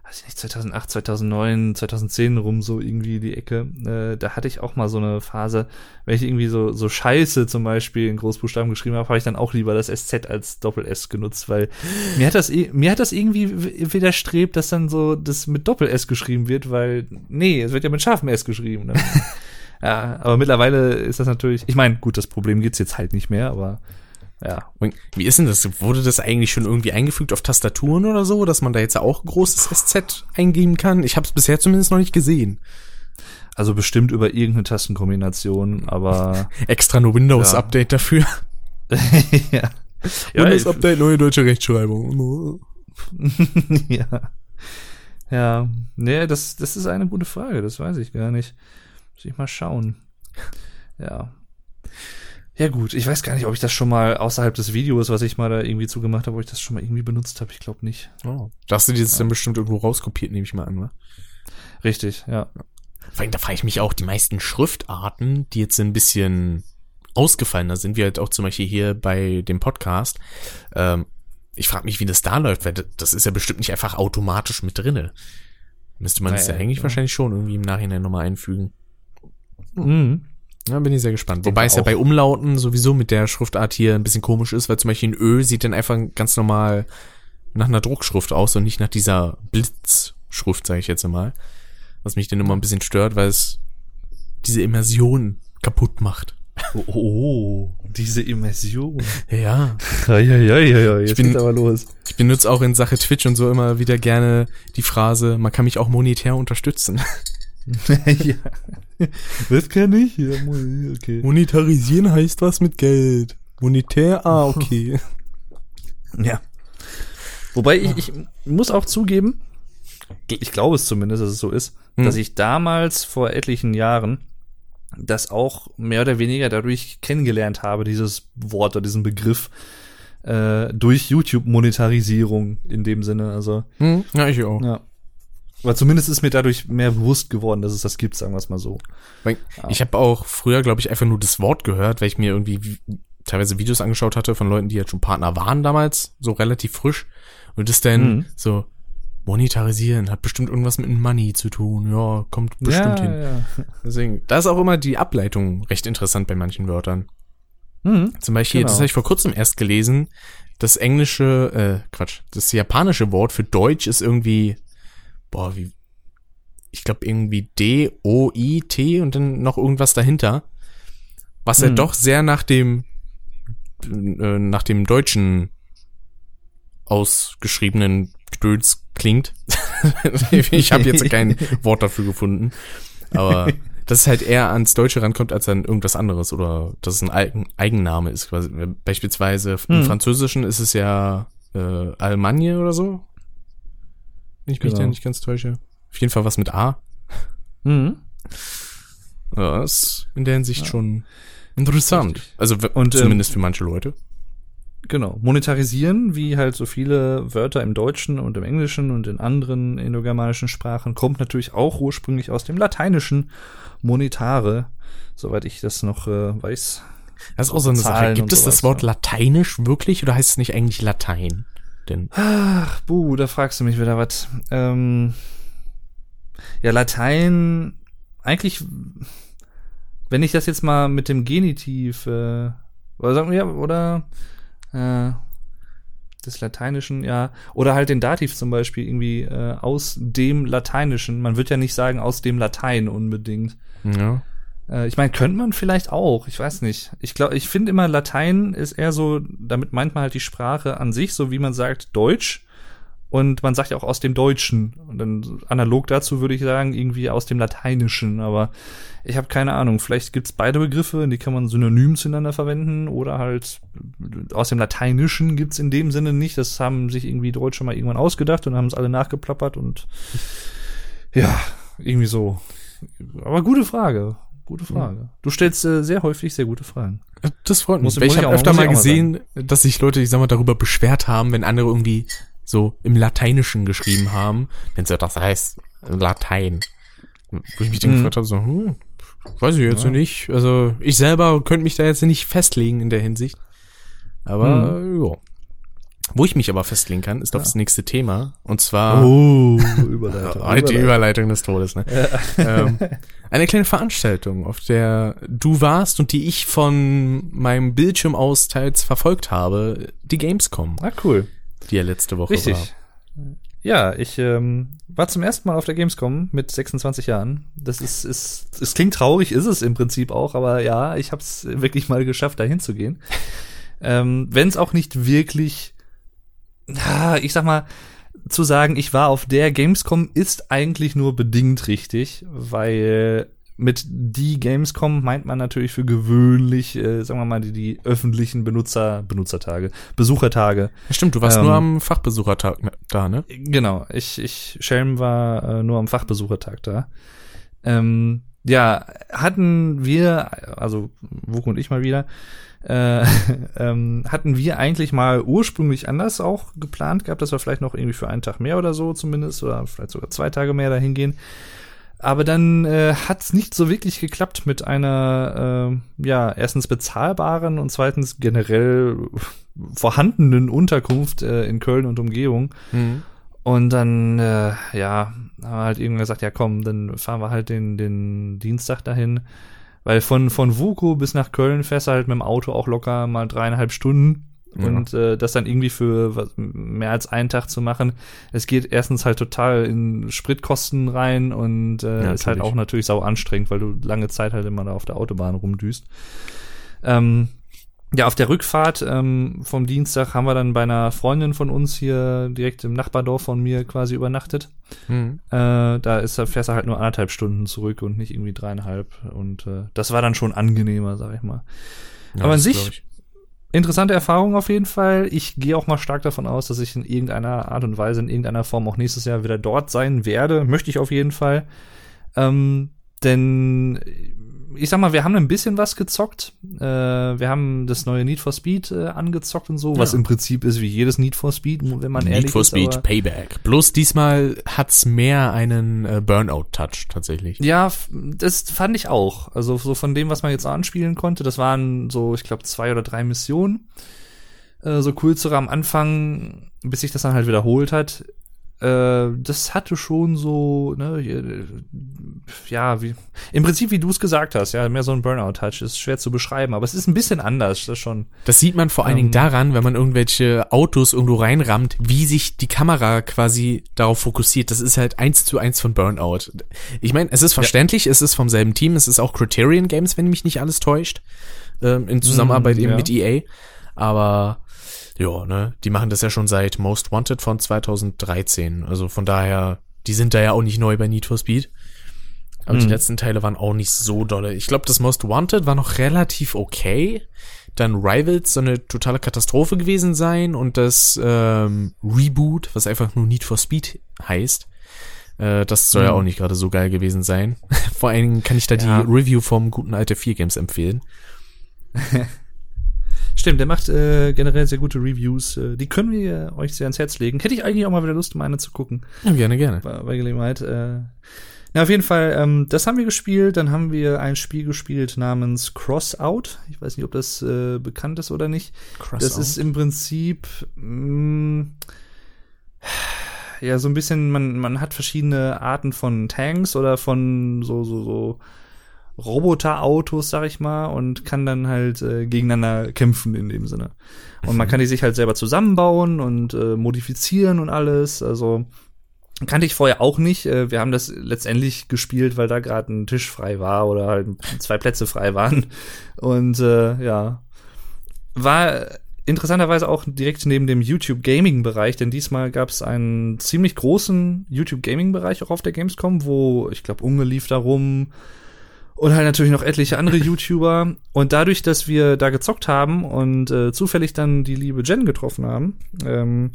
weiß ich nicht, 2008, 2009, 2010 rum so irgendwie die Ecke. Äh, da hatte ich auch mal so eine Phase, wenn ich irgendwie so so Scheiße zum Beispiel in Großbuchstaben geschrieben habe, habe ich dann auch lieber das SZ als Doppel S genutzt, weil mir hat das mir hat das irgendwie widerstrebt, dass dann so das mit Doppel S geschrieben wird, weil nee, es wird ja mit scharfem S geschrieben. Ne? ja, aber mittlerweile ist das natürlich. Ich meine, gut, das Problem gibt's jetzt halt nicht mehr, aber ja, Wie ist denn das? Wurde das eigentlich schon irgendwie eingefügt auf Tastaturen oder so, dass man da jetzt auch ein großes SZ eingeben kann? Ich habe es bisher zumindest noch nicht gesehen. Also bestimmt über irgendeine Tastenkombination, aber Extra nur Windows-Update dafür. ja. Ja, Windows-Update, neue deutsche Rechtschreibung. ja. Ja. Nee, das, das ist eine gute Frage, das weiß ich gar nicht. Muss ich mal schauen. Ja. Ja gut, ich weiß gar nicht, ob ich das schon mal außerhalb des Videos, was ich mal da irgendwie zugemacht habe, ob ich das schon mal irgendwie benutzt habe. Ich glaube nicht. Oh. Da hast du dir das dann bestimmt irgendwo rauskopiert, nehme ich mal an, wa? Richtig, ja. Vor allem, da frage ich mich auch, die meisten Schriftarten, die jetzt ein bisschen ausgefallener sind, wie halt auch zum Beispiel hier bei dem Podcast, ähm, ich frage mich, wie das da läuft, weil das ist ja bestimmt nicht einfach automatisch mit drinne. Müsste man das ja eigentlich ja. wahrscheinlich schon irgendwie im Nachhinein nochmal einfügen. Mhm. Ja, bin ich sehr gespannt. Denke Wobei es ja bei Umlauten sowieso mit der Schriftart hier ein bisschen komisch ist, weil zum Beispiel ein Ö sieht dann einfach ganz normal nach einer Druckschrift aus und nicht nach dieser Blitzschrift, sage ich jetzt mal. Was mich dann immer ein bisschen stört, weil es diese Immersion kaputt macht. Oh, oh, diese Immersion. Ja. Ja, ja, ja, ja, ja. Jetzt Ich bin- geht's aber los. Ich benutze auch in Sache Twitch und so immer wieder gerne die Phrase, man kann mich auch monetär unterstützen. ja. Das kann ich. Ja, okay. Monetarisieren heißt was mit Geld. Monetär, ah, okay. Ja. Wobei ich, ich muss auch zugeben, ich glaube es zumindest, dass es so ist, Hm. dass ich damals vor etlichen Jahren das auch mehr oder weniger dadurch kennengelernt habe, dieses Wort oder diesen Begriff äh, durch YouTube-Monetarisierung in dem Sinne. Also Hm, ja, ich auch. ja. Aber zumindest ist mir dadurch mehr bewusst geworden, dass es das gibt, sagen wir es mal so. Ich habe auch früher, glaube ich, einfach nur das Wort gehört, weil ich mir irgendwie teilweise Videos angeschaut hatte von Leuten, die jetzt schon Partner waren damals, so relativ frisch. Und das dann Mhm. so monetarisieren, hat bestimmt irgendwas mit Money zu tun. Ja, kommt bestimmt hin. ja. Deswegen, da ist auch immer die Ableitung recht interessant bei manchen Wörtern. Mhm. Zum Beispiel, Genau. das habe ich vor kurzem erst gelesen, das englische, äh, Quatsch, das japanische Wort für Deutsch ist irgendwie, boah, wie, ich glaube irgendwie D-O-I-T und dann noch irgendwas dahinter. Was ja Mhm. doch sehr nach dem, äh, nach dem deutschen ausgeschriebenen Gedöns klingt. ich habe jetzt kein Wort dafür gefunden. Aber dass es halt eher ans Deutsche rankommt als an irgendwas anderes oder dass es ein Eigen Eigenname ist. Quasi. Beispielsweise im Hm. Französischen ist es ja äh, Allemagne oder so. Wenn ich mich Genau. da nicht ganz täusche. Auf jeden Fall was mit A. Mhm. Ja, das ist in der Hinsicht schon interessant. Richtig. Also Und, ähm, zumindest für manche Leute. Genau. Monetarisieren, wie halt so viele Wörter im Deutschen und im Englischen und in anderen indogermanischen Sprachen, kommt natürlich auch ursprünglich aus dem Lateinischen monetare, soweit ich das noch äh, weiß. Das ist auch so eine Sache. Zahlen Gibt und es das Wort ja. Lateinisch wirklich oder heißt es nicht eigentlich Latein? Denn Ach, buh, da fragst du mich wieder was. Ähm, ja, Latein, eigentlich, wenn ich das jetzt mal mit dem Genitiv, äh, oder sagen wir, oder äh, des Lateinischen, ja, oder halt den Dativ zum Beispiel irgendwie äh, aus dem Lateinischen. Man wird ja nicht sagen aus dem Latein unbedingt. ja. Äh, ich meine, könnte man vielleicht auch, ich weiß nicht. Ich glaube, ich finde immer Latein ist eher so, damit meint man halt die Sprache an sich, so wie man sagt Deutsch. Und man sagt ja auch aus dem Deutschen. Und dann analog dazu würde ich sagen, irgendwie aus dem Lateinischen. Aber ich habe keine Ahnung. Vielleicht gibt's beide Begriffe, die kann man synonym zueinander verwenden. Oder halt aus dem Lateinischen gibt's in dem Sinne nicht. Das haben sich irgendwie Deutsche mal irgendwann ausgedacht und haben es alle nachgeplappert und ja, irgendwie so. aber gute Frage. Gute Frage. Du stellst äh, sehr häufig sehr gute Fragen. Das freut mich. Ich habe öfter mal gesehen, dass sich Leute, ich sag mal, darüber beschwert haben, wenn andere irgendwie so im Lateinischen geschrieben haben. Wenn so, das heißt Latein. Wo ich mich dann Mhm. gefragt habe, so, hm, weiß ich jetzt Ja. nicht. Also ich selber könnte mich da jetzt nicht festlegen in der Hinsicht. Aber ja. Wo ich mich aber festlegen kann, ist auf das nächste Thema. Und zwar Oh, Überleitung. Ah, die Überleitung des Todes, ne? ähm, eine kleine Veranstaltung, auf der du warst und die ich von meinem Bildschirm aus teils verfolgt habe, die Gamescom, Ah, cool. die ja letzte Woche Richtig. war. Ja, ich ähm, war zum ersten Mal auf der Gamescom mit 26 Jahren. Das ist, ist, es klingt traurig, ist es im Prinzip auch, aber ja, ich habe es wirklich mal geschafft, da hinzugehen. ähm, Wenn es auch nicht wirklich, ich sag mal, zu sagen, ich war auf der Gamescom ist eigentlich nur bedingt richtig, weil mit die Gamescom meint man natürlich für gewöhnlich, äh, sagen wir mal, die, die öffentlichen Benutzer, Benutzertage, Besuchertage. Ja, stimmt, du warst Ähm, nur am Fachbesuchertag ne- da, ne? Genau, ich, ich, Schelm war äh, nur am Fachbesuchertag da. Ähm, ja, hatten wir, also Wuko und ich mal wieder, äh, ähm, hatten wir eigentlich mal ursprünglich anders auch geplant gehabt, dass wir vielleicht noch irgendwie für einen Tag mehr oder so zumindest oder vielleicht sogar zwei Tage mehr dahin gehen. Aber dann äh, hat es nicht so wirklich geklappt mit einer, äh, ja, erstens bezahlbaren und zweitens generell vorhandenen Unterkunft äh, in Köln und Umgebung. Mhm. Und dann, äh, ja, haben wir halt irgendwann gesagt, ja komm, dann fahren wir halt den, den Dienstag dahin. Weil von, von Wuko bis nach Köln fährst du halt mit dem Auto auch locker mal dreieinhalb Stunden. Ja. Und äh, das dann irgendwie für was, mehr als einen Tag zu machen, es geht erstens halt total in Spritkosten rein und äh, Ja, ist halt auch natürlich sau anstrengend, weil du lange Zeit halt immer da auf der Autobahn rumdüst. Ähm, ja, auf der Rückfahrt ähm, vom Dienstag haben wir dann bei einer Freundin von uns hier direkt im Nachbardorf von mir quasi übernachtet. Mhm. Äh, da ist, da fährst du halt nur anderthalb Stunden zurück und nicht irgendwie dreieinhalb. Und äh, das war dann schon angenehmer, sag ich mal. Ja, Aber an sich-. Interessante Erfahrung auf jeden Fall. Ich gehe auch mal stark davon aus, dass ich in irgendeiner Art und Weise, in irgendeiner Form auch nächstes Jahr wieder dort sein werde. Möchte ich auf jeden Fall. Ähm, denn ich sag mal, wir haben ein bisschen was gezockt. Äh, wir haben das neue Need for Speed äh, angezockt und so, was Ja. im Prinzip ist wie jedes Need for Speed, wenn man ehrlich Need for ist. Speed Payback. Bloß diesmal hat's mehr einen äh, Burnout-Touch tatsächlich. Ja, das fand ich auch. Also so von dem, was man jetzt anspielen konnte, das waren so, ich glaube, zwei oder drei Missionen. Äh, so kürzere am Anfang, bis sich das dann halt wiederholt hat. Äh, das hatte schon so, ne, hier, ja, wie, im Prinzip, wie du es gesagt hast, ja, mehr so ein Burnout-Touch. Ist schwer zu beschreiben, aber es ist ein bisschen anders, das schon. Das sieht man vor allen Dingen Ähm. daran, wenn man irgendwelche Autos irgendwo reinrammt, wie sich die Kamera quasi darauf fokussiert. Das ist halt eins zu eins von Burnout. Ich meine, es ist verständlich, es ist vom selben Team, es ist auch Criterion Games, wenn mich nicht alles täuscht, ähm, in Zusammenarbeit Mm, eben ja. mit EA. Aber ja, ne, die machen das ja schon seit Most Wanted von 2013. Also von daher, die sind da ja auch nicht neu bei Need for Speed. Aber die Mhm. letzten Teile waren auch nicht so dolle. Ich glaube, das Most Wanted war noch relativ okay. Dann Rivals soll eine totale Katastrophe gewesen sein und das ähm, Reboot, was einfach nur Need for Speed heißt, äh, das soll ja Mhm. auch nicht gerade so geil gewesen sein. Vor allen Dingen kann ich da Ja. die Review vom guten alte 4 Games empfehlen. Stimmt, der macht äh, generell sehr gute Reviews. Äh, die können wir euch sehr ans Herz legen. Hätte ich eigentlich auch mal wieder Lust, meine zu gucken. Ja, gerne, gerne. bei, bei Gelegenheit. Äh, na, auf jeden Fall, ähm, das haben wir gespielt. Dann haben wir ein Spiel gespielt namens Crossout. Ich weiß nicht, ob das äh, bekannt ist oder nicht. Das ist im Prinzip mh, ja so ein bisschen, man, man hat verschiedene Arten von Tanks oder von so, so, so Roboterautos, sag ich mal, und kann dann halt äh, gegeneinander kämpfen in dem Sinne. Und man kann die sich halt selber zusammenbauen und äh, modifizieren und alles. Also kannte ich vorher auch nicht. Äh, wir haben das letztendlich gespielt, weil da gerade ein Tisch frei war oder halt zwei Plätze frei waren. Und äh, ja, war interessanterweise auch direkt neben dem YouTube Gaming Bereich, denn diesmal gab es einen ziemlich großen YouTube Gaming Bereich auch auf der Gamescom, wo ich glaube Unge lief da rum und halt natürlich noch etliche andere YouTuber und dadurch, dass wir da gezockt haben und äh, zufällig dann die liebe Jen getroffen haben, ähm,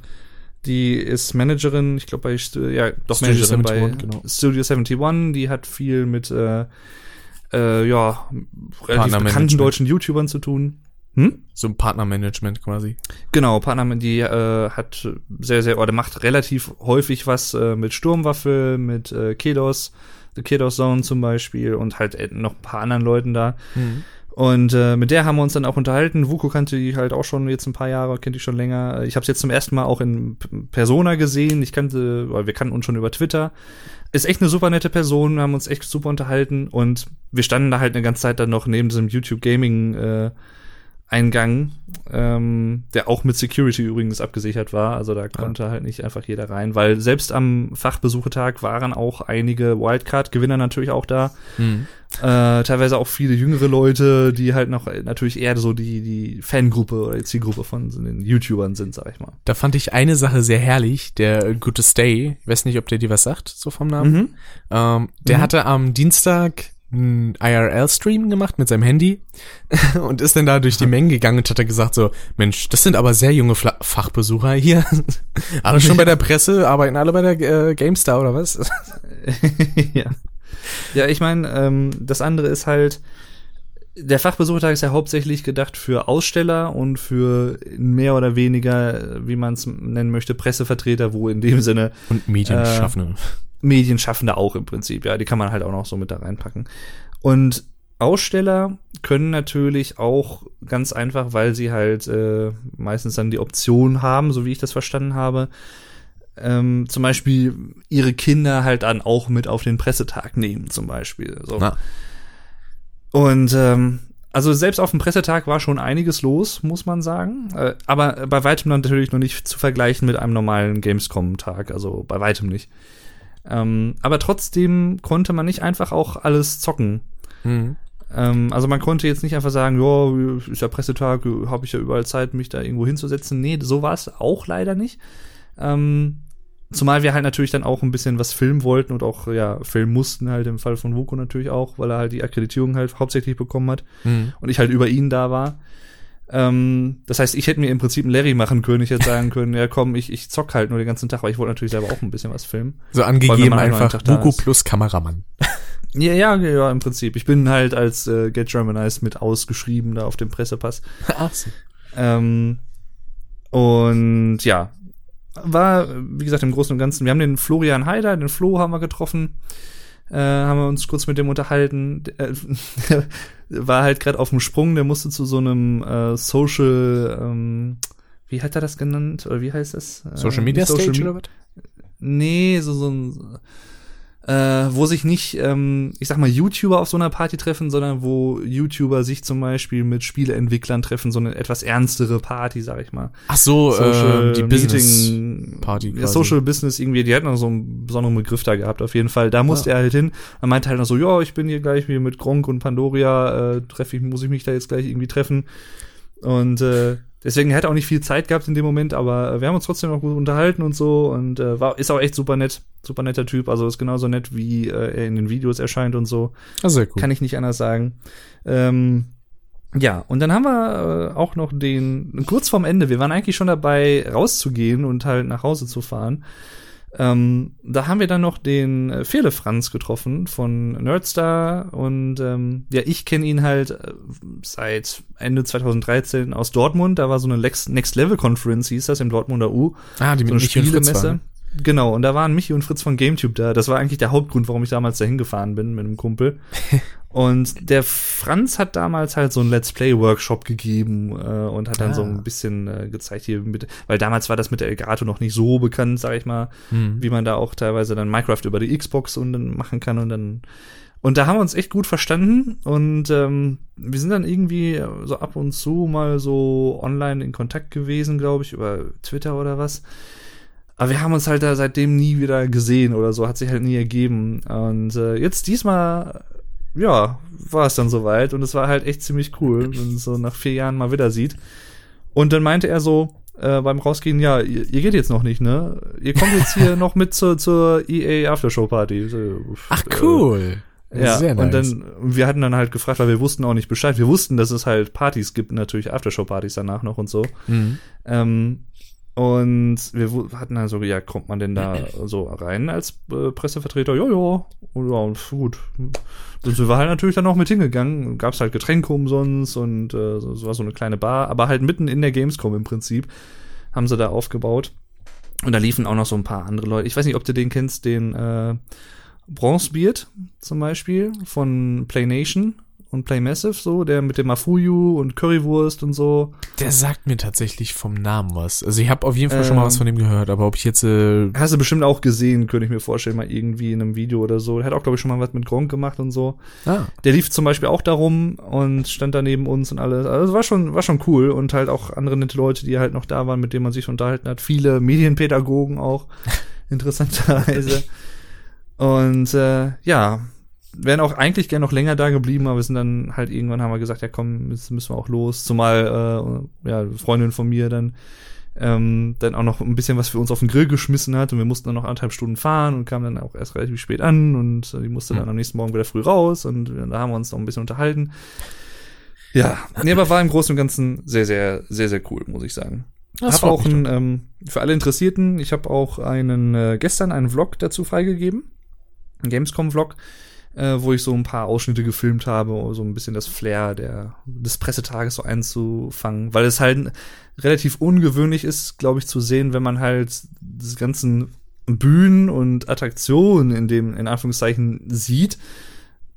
Die ist Managerin, ich glaube bei ja doch Studio Managerin bei 71, genau. Studio 71. Die hat viel mit äh, äh, ja relativ Partnermanagement. bekannten deutschen YouTubern zu tun. Hm? So ein Partnermanagement quasi. Genau, Partner, die äh, hat sehr, sehr, oder macht relativ häufig was äh, mit Sturmwaffe, mit äh, Kedos, The Kedos Zone zum Beispiel und halt äh, noch ein paar anderen Leuten da. Und äh, mit der haben wir uns dann auch unterhalten. Vuko kannte die halt auch schon jetzt ein paar Jahre, kennt die schon länger. Ich habe es jetzt zum ersten Mal auch in Persona gesehen. Ich kannte, weil wir kannten uns schon über Twitter. Ist echt eine super nette Person, wir haben uns echt super unterhalten und wir standen da halt eine ganze Zeit dann noch neben diesem YouTube Gaming äh, Eingang, ähm, der auch mit Security übrigens abgesichert war. Also da konnte halt nicht einfach jeder rein, weil selbst am Fachbesuchetag waren auch einige Wildcard-Gewinner natürlich auch da. Äh, teilweise auch viele jüngere Leute, die halt noch äh, natürlich eher so die, die Fangruppe oder die Zielgruppe von den YouTubern sind, sag ich mal. Da fand ich eine Sache sehr herrlich, der gute Stay, ich weiß nicht, ob der dir was sagt, so vom Namen. Mhm. Ähm, der hatte am Dienstag einen IRL-Stream gemacht mit seinem Handy und ist dann da durch die Mengen gegangen und hat dann gesagt so, Mensch, das sind aber sehr junge Fla Fachbesucher hier. alle schon bei der Presse, arbeiten alle bei der äh, GameStar oder was? ja. Ja, ich meine, ähm, das andere ist halt, der Fachbesuchertag ist ja hauptsächlich gedacht für Aussteller und für mehr oder weniger, äh, wie man es nennen möchte, Pressevertreter, wo in dem Sinne Und Medienschaffende. Medienschaffende auch im Prinzip, ja, die kann man halt auch noch so mit da reinpacken. Und Aussteller können natürlich auch ganz einfach, weil sie halt äh, meistens dann die Option haben, so wie ich das verstanden habe, ähm, zum Beispiel ihre Kinder halt dann auch mit auf den Pressetag nehmen, zum Beispiel. So. Na, Und ähm, also selbst auf dem Pressetag war schon einiges los, muss man sagen. Äh, aber bei weitem natürlich noch nicht zu vergleichen mit einem normalen Gamescom-Tag. Also bei weitem nicht. Ähm, aber trotzdem konnte man nicht einfach auch alles zocken. mhm. Ähm, also man konnte jetzt nicht einfach sagen, ja, ist ja Pressetag, habe ich ja überall Zeit, mich da irgendwo hinzusetzen. Nee, so war es auch leider nicht. Ähm, zumal wir halt natürlich dann auch ein bisschen was filmen wollten und auch ja filmen mussten halt im Fall von Vuko natürlich auch, weil er halt die Akkreditierung halt hauptsächlich bekommen hat Mhm. und ich halt über ihn da war. Ähm, das heißt, ich hätte mir im Prinzip einen Larry machen können. Ich hätte sagen können, ja komm, ich, ich zock halt nur den ganzen Tag, aber ich wollte natürlich selber auch ein bisschen was filmen. So Weil angegeben einfach Buku ist. plus Kameramann. Ja, ja, ja, im Prinzip. Ich bin halt als äh, Get Germanized mit ausgeschrieben da auf dem Pressepass. Ach so. Ähm, und ja, war, wie gesagt, im Großen und Ganzen. Wir haben den Florian Haider, den Flo haben wir getroffen, äh, haben wir uns kurz mit dem unterhalten. Der, der war halt gerade auf dem Sprung, der musste zu so einem äh, Social, ähm, wie hat er das genannt? Oder wie heißt es? Äh, Social Media Social Stage oder was? Nee, so, so ein, äh, wo sich nicht, ähm, ich sag mal, YouTuber auf so einer Party treffen, sondern wo YouTuber sich zum Beispiel mit Spieleentwicklern treffen, so eine etwas ernstere Party, sag ich mal. Ach so, äh, die Business Meeting, Party Ja. Social Business irgendwie, die hatten noch so einen besonderen Begriff da gehabt, auf jeden Fall. Da musste Ja. er halt hin. Er meinte halt noch so, ja, ich bin hier gleich wie mit Gronk und Pandoria, äh, treffe ich, muss ich mich da jetzt gleich irgendwie treffen. Und äh, deswegen er hat er auch nicht viel Zeit gehabt in dem Moment, aber äh, wir haben uns trotzdem noch gut unterhalten und so und äh, war ist auch echt super nett, super netter Typ, also ist genauso nett wie äh, er in den Videos erscheint und so. Ah, sehr cool. Kann ich nicht anders sagen. Ähm, ja, und dann haben wir äh, auch noch den, kurz vorm Ende, wir waren eigentlich schon dabei, rauszugehen und halt nach Hause zu fahren. Ähm, da haben wir dann noch den äh, Fele Franz getroffen von Nerdstar und ähm, ja, ich kenne ihn halt äh, seit Ende 2013 aus Dortmund. Da war so eine Lex Next Level Conference, hieß das im Dortmunder U. Ah, die so mit eine Michi Genau, und da waren Michi und Fritz von GameTube da. Das war eigentlich der Hauptgrund, warum ich damals dahin gefahren bin mit einem Kumpel. und der Franz hat damals halt so einen Let's Play Workshop gegeben äh, und hat dann Ah. so ein bisschen äh, gezeigt hier mit, weil damals war das mit der Elgato noch nicht so bekannt, sag ich mal, Mhm. wie man da auch teilweise dann Minecraft über die Xbox und dann machen kann und dann und da haben wir uns echt gut verstanden und ähm, wir sind dann irgendwie so ab und zu mal so online in Kontakt gewesen, glaube ich, über Twitter oder was. Aber wir haben uns halt da seitdem nie wieder gesehen oder so, hat sich halt nie ergeben. Und äh, jetzt diesmal, ja, war es dann soweit und es war halt echt ziemlich cool, wenn man es so nach vier Jahren mal wieder sieht. Und dann meinte er so, äh, beim Rausgehen, ja, ihr, ihr geht jetzt noch nicht, ne? Ihr kommt jetzt hier noch mit zur, zur EA Aftershow Party. Ach, äh, cool. ja, Sehr nice. und dann, wir hatten dann halt gefragt, weil wir wussten auch nicht Bescheid. Wir wussten, dass es halt Partys gibt, natürlich Aftershow-Partys danach noch und so. Mhm. Ähm, Und wir hatten dann so, ja, kommt man denn da so rein als äh, Pressevertreter? Ja, ja, Und ja, gut. Dann sind wir halt natürlich dann auch mit hingegangen. Gab's halt Getränke umsonst und äh, so, so war so eine kleine Bar, aber halt mitten in der Gamescom im Prinzip haben sie da aufgebaut. Und da liefen auch noch so ein paar andere Leute. Ich weiß nicht, ob du den kennst, den äh, Bronzebeard zum Beispiel von Play Nation und Play Massive, so, der mit dem Mafuyu und Currywurst und so. Der sagt mir tatsächlich vom Namen was. Also ich habe auf jeden Fall schon mal Ähm. was von dem gehört, aber ob ich jetzt äh, Hast du bestimmt auch gesehen, könnte ich mir vorstellen, mal irgendwie in einem Video oder so. Der hat auch, glaube ich, schon mal was mit Gronk gemacht und so. ah, Der lief zum Beispiel auch darum und stand da neben uns und alles. Also war schon, war schon cool und halt auch andere nette Leute, die halt noch da waren, mit denen man sich unterhalten hat. Viele Medienpädagogen auch, interessanterweise. Und äh, ja, wären auch eigentlich gern noch länger da geblieben, aber wir sind dann halt irgendwann haben wir gesagt, ja komm, jetzt müssen wir auch los. Zumal äh, ja, Freundin von mir dann ähm, dann auch noch ein bisschen was für uns auf den Grill geschmissen hat und wir mussten dann noch anderthalb Stunden fahren und kamen dann auch erst relativ spät an und äh, die musste dann am nächsten Morgen wieder früh raus und äh, da haben wir uns noch ein bisschen unterhalten. Ja, nee, aber war im Großen und Ganzen sehr, sehr, sehr, sehr cool, muss ich sagen. Das Hab auch einen, ähm, für alle Interessierten, ich habe auch einen äh, gestern einen Vlog dazu freigegeben, einen Gamescom-Vlog, äh, wo ich so ein paar Ausschnitte gefilmt habe, um so ein bisschen das Flair der, des Pressetages so einzufangen, weil es halt relativ ungewöhnlich ist, glaube ich, zu sehen, wenn man halt diese ganzen Bühnen und Attraktionen in dem, in Anführungszeichen, sieht.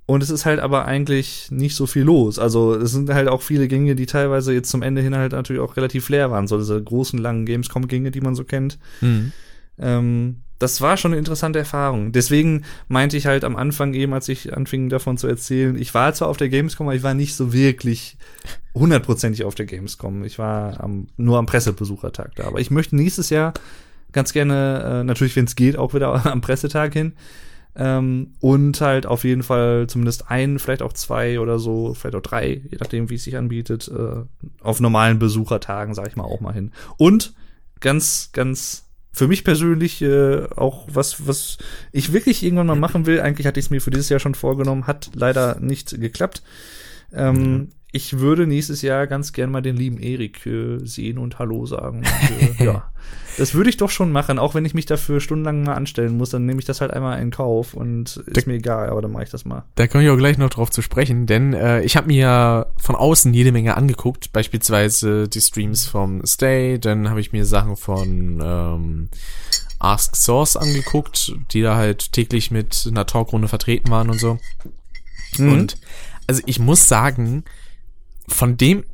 Und es ist halt aber eigentlich nicht so viel los. Also es sind halt auch viele Gänge, die teilweise jetzt zum Ende hin halt natürlich auch relativ leer waren. So diese großen, langen Gamescom-Gänge, die man so kennt. Mhm. Ähm, das war schon eine interessante Erfahrung. Deswegen meinte ich halt am Anfang eben, als ich anfing davon zu erzählen, ich war zwar auf der Gamescom, aber ich war nicht so wirklich hundertprozentig auf der Gamescom. Ich war am, nur am Pressebesuchertag da. Aber ich möchte nächstes Jahr ganz gerne, äh, natürlich, wenn es geht, auch wieder am Pressetag hin. Ähm, und halt auf jeden Fall zumindest ein, vielleicht auch zwei oder so, vielleicht auch drei, je nachdem, wie es sich anbietet, äh, auf normalen Besuchertagen, sag ich mal, auch mal hin. Und ganz, ganz für mich persönlich äh, auch was, was ich wirklich irgendwann mal machen will. Eigentlich hatte ich es mir für dieses Jahr schon vorgenommen, hat leider nicht geklappt. Ähm, Ich würde nächstes Jahr ganz gern mal den lieben Erik äh, sehen und Hallo sagen. Und, äh, ja, das würde ich doch schon machen, auch wenn ich mich dafür stundenlang mal anstellen muss. Dann nehme ich das halt einmal in Kauf und ist Der- mir egal, aber dann mache ich das mal. Da komme ich auch gleich noch drauf zu sprechen, denn äh, ich habe mir von außen jede Menge angeguckt, beispielsweise die Streams vom Stay, dann habe ich mir Sachen von ähm, Ask Source angeguckt, die da halt täglich mit einer Talkrunde vertreten waren und so. Mhm. Und also ich muss sagen, von dem,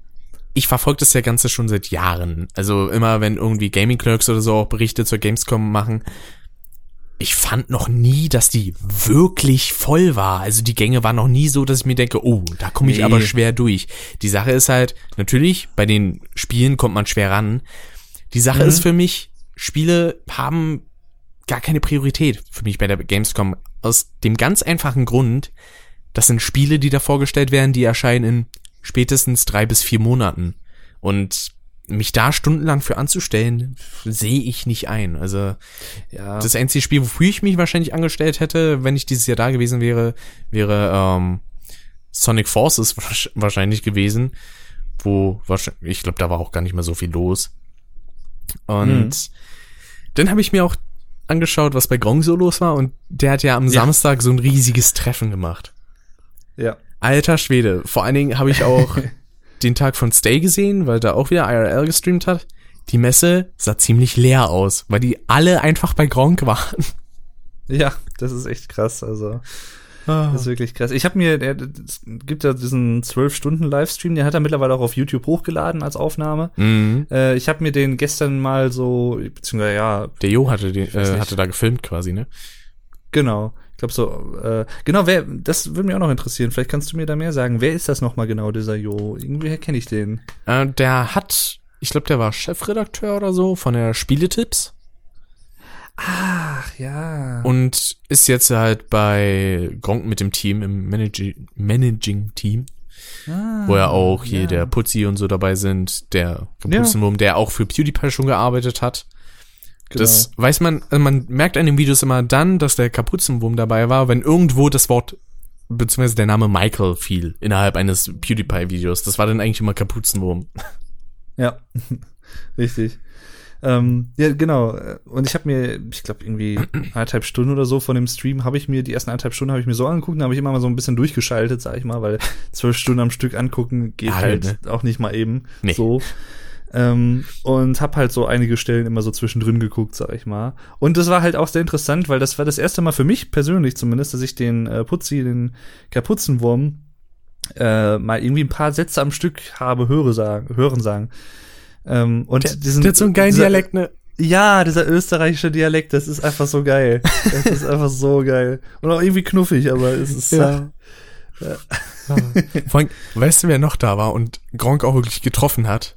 ich verfolge das ja Ganze schon seit Jahren. Also immer, wenn irgendwie Gaming Clerks oder so auch Berichte zur Gamescom machen, ich fand noch nie, dass die wirklich voll war. Also die Gänge waren noch nie so, dass ich mir denke, oh, da komme ich Nee. aber schwer durch. Die Sache ist halt, natürlich, bei den Spielen kommt man schwer ran. Die Sache Mhm. ist für mich, Spiele haben gar keine Priorität für mich bei der Gamescom. Aus dem ganz einfachen Grund, das sind Spiele, die da vorgestellt werden, die erscheinen in spätestens drei bis vier Monaten. Und mich da stundenlang für anzustellen, sehe ich nicht ein. Also Ja, das einzige Spiel, wofür ich mich wahrscheinlich angestellt hätte, wenn ich dieses Jahr da gewesen wäre, wäre ähm, Sonic Forces wahrsch- wahrscheinlich gewesen, wo wahrscheinlich, ich glaube, da war auch gar nicht mehr so viel los. Und Mhm. dann habe ich mir auch angeschaut, was bei Gong so los war und der hat ja am Ja. Samstag so ein riesiges Treffen gemacht. ja. Alter Schwede. Vor allen Dingen habe ich auch den Tag von Stay gesehen, weil da auch wieder IRL gestreamt hat. Die Messe sah ziemlich leer aus, weil die alle einfach bei Gronk waren. Ja, das ist echt krass. Also, Ah. das ist wirklich krass. Ich habe mir, es gibt ja diesen 12-Stunden-Livestream, den hat er mittlerweile auch auf YouTube hochgeladen als Aufnahme. Mhm. Äh, ich habe mir den gestern mal so, beziehungsweise ja, Der Jo hatte, den, äh, hatte da gefilmt quasi, ne? genau. Ich glaube so, äh, genau, wer, das würde mich auch noch interessieren. Vielleicht kannst du mir da mehr sagen. Wer ist das nochmal genau, dieser Jo? Irgendwie kenne ich den. Äh, der hat, ich glaube, der war Chefredakteur oder so von der Spieletipps Ach, ja. und ist jetzt halt bei Gronk mit dem Team im Managing, Managing Team, ah, wo ja auch hier ja. der Putzi und so dabei sind, der Kapuzenwurm, der auch für PewDiePie schon gearbeitet hat. Genau. Das weiß man, also man merkt an den Videos immer dann, dass der Kapuzenwurm dabei war, wenn irgendwo das Wort beziehungsweise der Name Michael fiel innerhalb eines PewDiePie-Videos. Das war dann eigentlich immer Kapuzenwurm. Ja, richtig. Ähm, ja, genau. Und ich habe mir, ich glaube, irgendwie anderthalb Stunden oder so von dem Stream habe ich mir, die ersten anderthalb Stunden habe ich mir so angeguckt, dann habe ich immer mal so ein bisschen durchgeschaltet, sag ich mal, weil zwölf Stunden am Stück angucken geht Ah, halt ne? auch nicht mal eben Nee. so. Ähm, und hab halt so einige Stellen immer so zwischendrin geguckt, sag ich mal. Und das war halt auch sehr interessant, weil das war das erste Mal für mich persönlich zumindest, dass ich den äh, Putzi, den Kapuzenwurm, äh, mal irgendwie ein paar Sätze am Stück habe höre sagen, hören sagen. Ähm, und Der, diesen, der hat so einen geilen dieser- Dialekt, ne? Ja, dieser österreichische Dialekt, das ist einfach so geil. Das ist einfach so geil. Und auch irgendwie knuffig, aber es ist Ja. Vor allem, weißt du, wer noch da war und Gronk auch wirklich getroffen hat?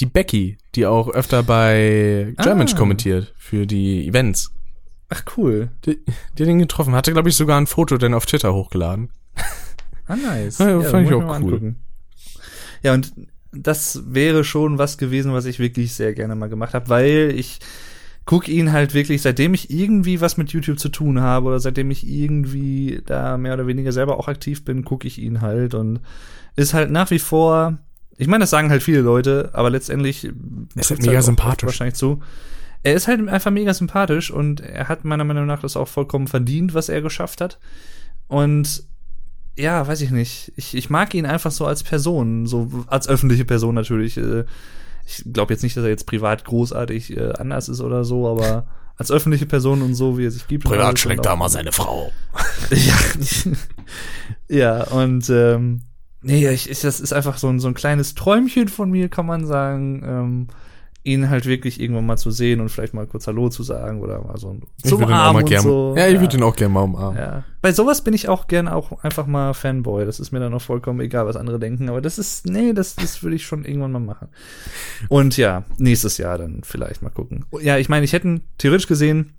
Die Becky, die auch öfter bei Germans Ah. kommentiert für die Events. Ach cool. Die, die hat ihn getroffen. Hatte, glaube ich, sogar ein Foto dann auf Twitter hochgeladen. Ah, nice. Ja, fand ich auch cool. angucken. Ja, und das wäre schon was gewesen, was ich wirklich sehr gerne mal gemacht habe, weil ich guck ihn halt wirklich, seitdem ich irgendwie was mit YouTube zu tun habe oder seitdem ich irgendwie da mehr oder weniger selber auch aktiv bin, gucke ich ihn halt und ist halt nach wie vor, ich meine, das sagen halt viele Leute, aber letztendlich ist trifft's mega auch sympathisch. wahrscheinlich zu. Er ist halt einfach mega sympathisch und er hat meiner Meinung nach das auch vollkommen verdient, was er geschafft hat. Und ja, weiß ich nicht. Ich, ich mag ihn einfach so als Person, so als öffentliche Person natürlich. Äh, Ich glaube jetzt nicht, dass er jetzt privat großartig äh, anders ist oder so, aber als öffentliche Person und so, wie er sich gibt. Privat schlägt und da mal seine Frau. ja, ja, und ähm, nee, ich, ich, das ist einfach so ein, so ein kleines Träumchen von mir, kann man sagen, ähm, ihn halt wirklich irgendwann mal zu sehen und vielleicht mal kurz Hallo zu sagen oder mal so ein auch mal und gerne. so. ja, ich würde ihn auch gerne mal umarmen. ja. Bei sowas bin ich auch gern auch einfach mal Fanboy. Das ist mir dann auch vollkommen egal, was andere denken. Aber das ist, nee, das, das würde ich schon irgendwann mal machen. Und ja, nächstes Jahr dann vielleicht mal gucken. Ja, ich meine, ich hätte theoretisch gesehen,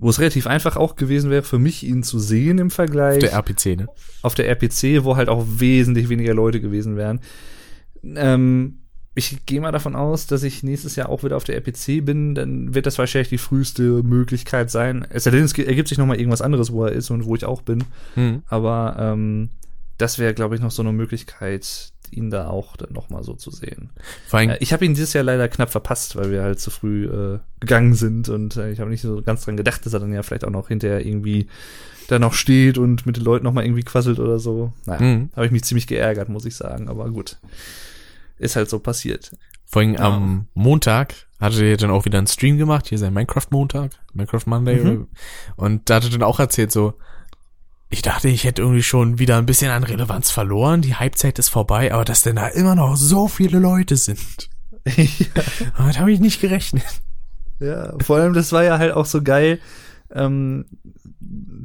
wo es relativ einfach auch gewesen wäre, für mich ihn zu sehen im Vergleich Der RPC, ne? auf der RPC, wo halt auch wesentlich weniger Leute gewesen wären. Ähm, ich gehe mal davon aus, dass ich nächstes Jahr auch wieder auf der RPC bin, dann wird das wahrscheinlich die früheste Möglichkeit sein. Es ergibt sich noch mal irgendwas anderes, wo er ist und wo ich auch bin. Mhm. Aber ähm, das wäre, glaube ich, noch so eine Möglichkeit, ihn da auch dann noch mal so zu sehen. Vor allem, Äh, ich habe ihn dieses Jahr leider knapp verpasst, weil wir halt zu früh äh, gegangen sind und äh, ich habe nicht so ganz dran gedacht, dass er dann ja vielleicht auch noch hinterher irgendwie da noch steht und mit den Leuten noch mal irgendwie quasselt oder so. Naja, Mhm. habe ich mich ziemlich geärgert, muss ich sagen, aber gut. Ist halt so passiert. vor allem am Montag hatte er dann auch wieder einen Stream gemacht, hier sein Minecraft-Montag, Minecraft Monday. Mhm. Und da hat er dann auch erzählt so, ich dachte, ich hätte irgendwie schon wieder ein bisschen an Relevanz verloren, die Halbzeit ist vorbei, aber dass denn da immer noch so viele Leute sind. Damit habe ich nicht gerechnet. Ja, vor allem, das war ja halt auch so geil. Ähm,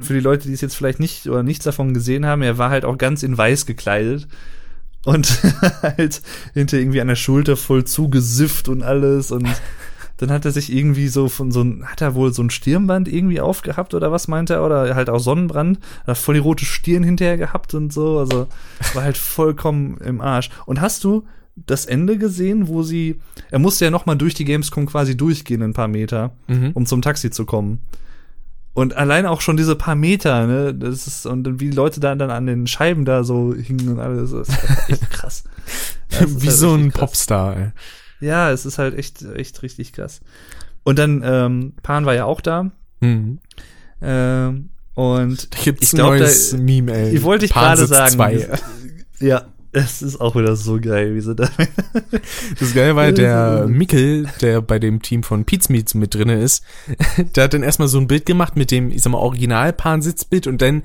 für die Leute, die es jetzt vielleicht nicht oder nichts davon gesehen haben, er war halt auch ganz in weiß gekleidet und halt hinter irgendwie an der Schulter voll zugesifft und alles und dann hat er sich irgendwie so von so ein, hat er wohl so ein Stirnband irgendwie aufgehabt oder was meinte er oder halt auch Sonnenbrand, hat voll die rote Stirn hinterher gehabt und so, also war halt vollkommen im Arsch. Und hast du das Ende gesehen, wo sie, er musste ja noch mal durch die Gamescom quasi durchgehen ein paar Meter, Mhm. um zum Taxi zu kommen. Und allein auch schon diese paar Meter, ne, das ist, und wie die Leute da dann an den Scheiben da so hingen und alles, das ist echt krass. Das Wie halt so ein krass. Popstar, ey. Ja, es ist halt echt, echt richtig krass. Und dann, ähm, Pan war ja auch da. Mhm. Ähm, und Da gibt's Ich ein glaub, da- neues Meme, ey. ich wollte ich gerade sagen. Zwei. Ja, es ist auch wieder so geil, wie sie da. Das Geile war, der Mikkel, der bei dem Team von Pizmeets mit drinne ist, der hat dann erstmal so ein Bild gemacht mit dem, ich sag mal, Original-Pan-Sitzbild und dann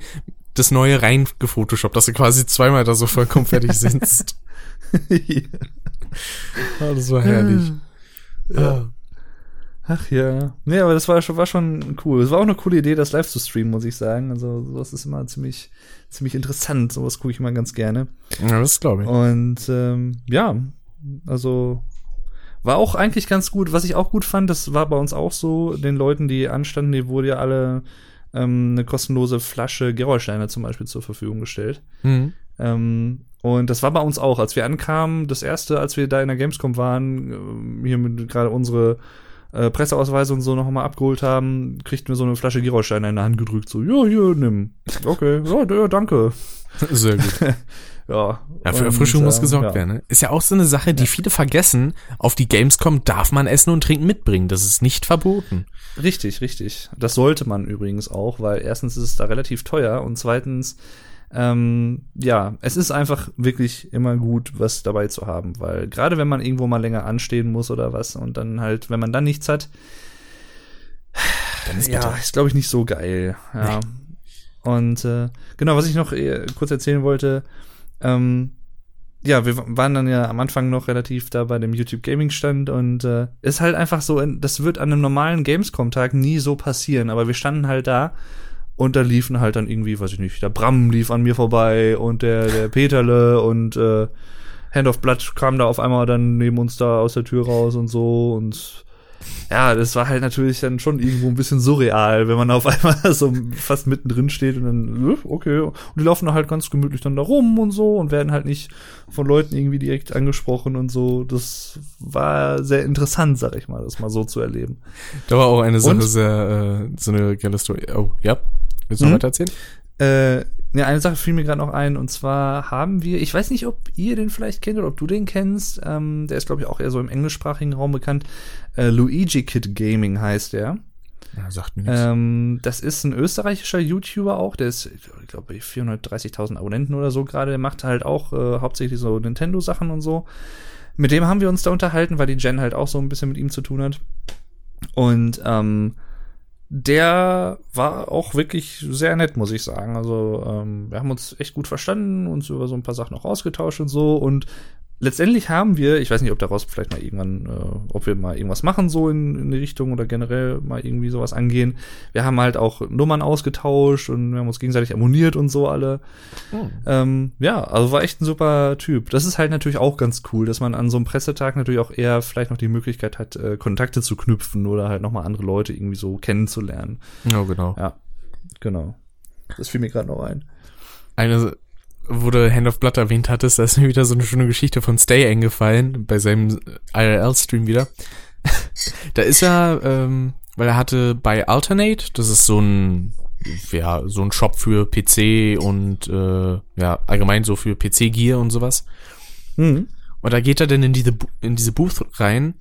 das neue rein gefotoshoppt, dass du quasi zweimal da so vollkommen fertig sitzt. Ah, das war herrlich. Ah. Ach ja. Nee, aber das war schon, war schon cool. Es war auch eine coole Idee, das live zu streamen, muss ich sagen. Also, sowas ist immer ziemlich, ziemlich interessant. Sowas gucke ich immer ganz gerne. Ja, das glaube ich. Und ähm, ja, also war auch eigentlich ganz gut. Was ich auch gut fand, das war bei uns auch so, den Leuten, die anstanden, die wurde ja alle ähm, eine kostenlose Flasche Gerolsteiner zum Beispiel zur Verfügung gestellt. Mhm. Ähm, und das war bei uns auch, als wir ankamen, das erste, als wir da in der Gamescom waren, ähm, hier mit gerade unsere äh, Presseausweise und so noch mal abgeholt haben, kriegten wir so eine Flasche Gerolstein in der Hand gedrückt. So, ja, hier, nimm. Okay, ja, ja danke. Sehr gut. Ja, Ja, für Erfrischung muss ähm, gesorgt ja. werden. Ne? Ist ja auch so eine Sache, die viele vergessen. Auf die Gamescom darf man Essen und Trinken mitbringen. Das ist nicht verboten. Richtig, richtig. Das sollte man übrigens auch, weil erstens ist es da relativ teuer und zweitens, ähm, ja, es ist einfach wirklich immer gut, was dabei zu haben, weil gerade wenn man irgendwo mal länger anstehen muss oder was und dann halt, wenn man dann nichts hat, Dann ist ja, bitter. ist glaube ich nicht so geil. Ja. Und äh, genau, was ich noch äh, kurz erzählen wollte, ähm, ja, wir waren dann ja am Anfang noch relativ da bei dem YouTube Gaming Stand und äh, ist halt einfach so, das wird an einem normalen Gamescom-Tag nie so passieren, aber wir standen halt da und da liefen halt dann irgendwie, weiß ich nicht, der Bram lief an mir vorbei und der, der Peterle und äh, Hand of Blood kam da auf einmal dann neben uns da aus der Tür raus und so und ja, das war halt natürlich dann schon irgendwo ein bisschen surreal, wenn man auf einmal so fast mittendrin steht und dann, äh, okay, und die laufen da halt ganz gemütlich dann da rum und so und werden halt nicht von Leuten irgendwie direkt angesprochen und so. Das war sehr interessant, sag ich mal, das mal so zu erleben. Da war auch eine Sache Und? sehr, äh, so eine geile Story. Oh, ja. Willst du noch Mhm. weiter erzählen? Äh, ja, eine Sache fiel mir gerade noch ein, und zwar haben wir, ich weiß nicht, ob ihr den vielleicht kennt oder ob du den kennst, ähm, der ist, glaube ich, auch eher so im englischsprachigen Raum bekannt. Äh, Luigi Kid Gaming heißt der. Ja, sagt mir nichts. Ähm, das ist ein österreichischer YouTuber auch, der ist, ich glaube, 430.000 Abonnenten oder so gerade. Der macht halt auch äh, hauptsächlich so Nintendo-Sachen und so. Mit dem haben wir uns da unterhalten, weil die Jen halt auch so ein bisschen mit ihm zu tun hat. Und ähm, der war auch wirklich sehr nett, muss ich sagen. Also ähm, wir haben uns echt gut verstanden, uns über so ein paar Sachen auch ausgetauscht und so. Und letztendlich haben wir, ich weiß nicht, ob daraus vielleicht mal irgendwann, äh, ob wir mal irgendwas machen so in, in die Richtung oder generell mal irgendwie sowas angehen. Wir haben halt auch Nummern ausgetauscht und wir haben uns gegenseitig abonniert und so alle. Ähm, ja, also war echt ein super Typ. Das ist halt natürlich auch ganz cool, dass man an so einem Pressetag natürlich auch eher vielleicht noch die Möglichkeit hat, äh, Kontakte zu knüpfen oder halt nochmal andere Leute irgendwie so kennenzulernen. Ja, genau. Ja, genau. Das fiel mir gerade noch ein. Eine, wo du Hand of Blood erwähnt hattest, da ist mir wieder so eine schöne Geschichte von Stay eingefallen, bei seinem IRL-Stream wieder. da ist er, ähm, weil er hatte bei Alternate, das ist so ein, ja, so ein Shop für PC und, äh, ja, allgemein so für PC-Gear und sowas. Mhm. Und da geht er dann in diese, in diese Booth rein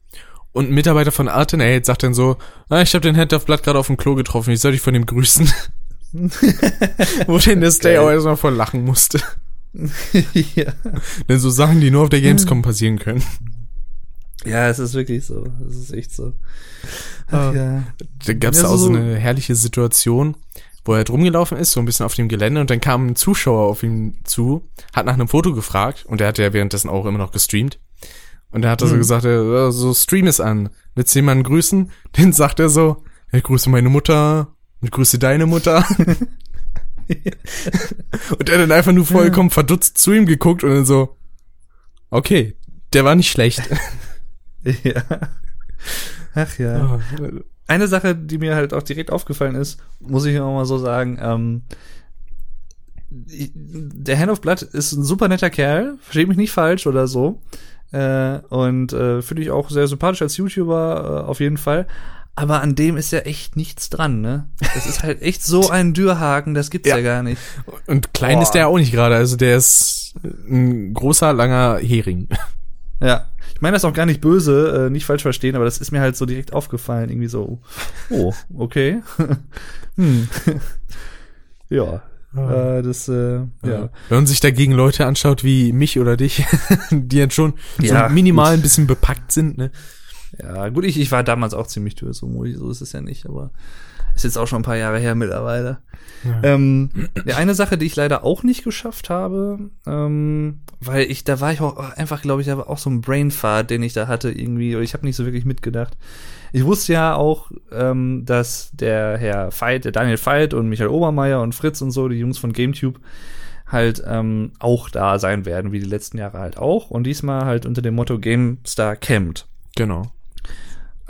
und ein Mitarbeiter von Alternate sagt dann so, ah, ich habe den Hand of Blood gerade auf dem Klo getroffen, ich soll dich von ihm grüßen. Wo denn der Stay Geil. auch erstmal voll lachen musste. ja. Denn so Sachen, die nur auf der Gamescom passieren können. ja, es ist wirklich so. Es ist echt so. Ah. Ach, ja. Da gab's Ja, da auch so so- eine herrliche Situation, wo er halt rumgelaufen ist, so ein bisschen auf dem Gelände und dann kam ein Zuschauer auf ihn zu, hat nach einem Foto gefragt und der hat ja währenddessen auch immer noch gestreamt. Und dann hat er so Mhm. gesagt, äh, so Stream ist an. Willst du jemanden grüßen? Den sagt er so, ich grüße meine Mutter und grüße deine Mutter. und er dann einfach nur vollkommen verdutzt zu ihm geguckt und dann so, okay, der war nicht schlecht. ja. Ach ja. Eine Sache, die mir halt auch direkt aufgefallen ist, muss ich auch mal so sagen, ähm, der Hand of Blood ist ein super netter Kerl, versteht mich nicht falsch oder so. Äh, und äh, finde ich auch sehr sympathisch als YouTuber, äh, auf jeden Fall. Aber an dem ist ja echt nichts dran, ne? Das ist halt echt so ein Dürrhaken, das gibt's ja, Ja. gar nicht. Und klein Boah. ist der auch nicht gerade, also der ist ein großer, langer Hering. Ja. Ich meine das auch gar nicht böse, äh, nicht falsch verstehen, aber das ist mir halt so direkt aufgefallen, irgendwie so, oh, okay. hm. ja. Äh, das, äh, ja. Wenn man sich dagegen Leute anschaut wie mich oder dich, die jetzt schon Ja, so minimal gut. ein bisschen bepackt sind, ne? Ja, gut, ich, ich war damals auch ziemlich dürr, so mutig, so ist es ja nicht, aber ist jetzt auch schon ein paar Jahre her mittlerweile. Ähm, ja, eine Sache, die ich leider auch nicht geschafft habe, ähm, weil ich, da war ich auch einfach, glaube ich, da war auch so ein Brainfart, den ich da hatte irgendwie, oder ich habe nicht so wirklich mitgedacht. Ich wusste ja auch, ähm, dass der Herr Veit, der Daniel Veit und Michael Obermeier und Fritz und so, die Jungs von GameTube, halt ähm, auch da sein werden, wie die letzten Jahre halt auch. Und diesmal halt unter dem Motto GameStar Campt. Genau.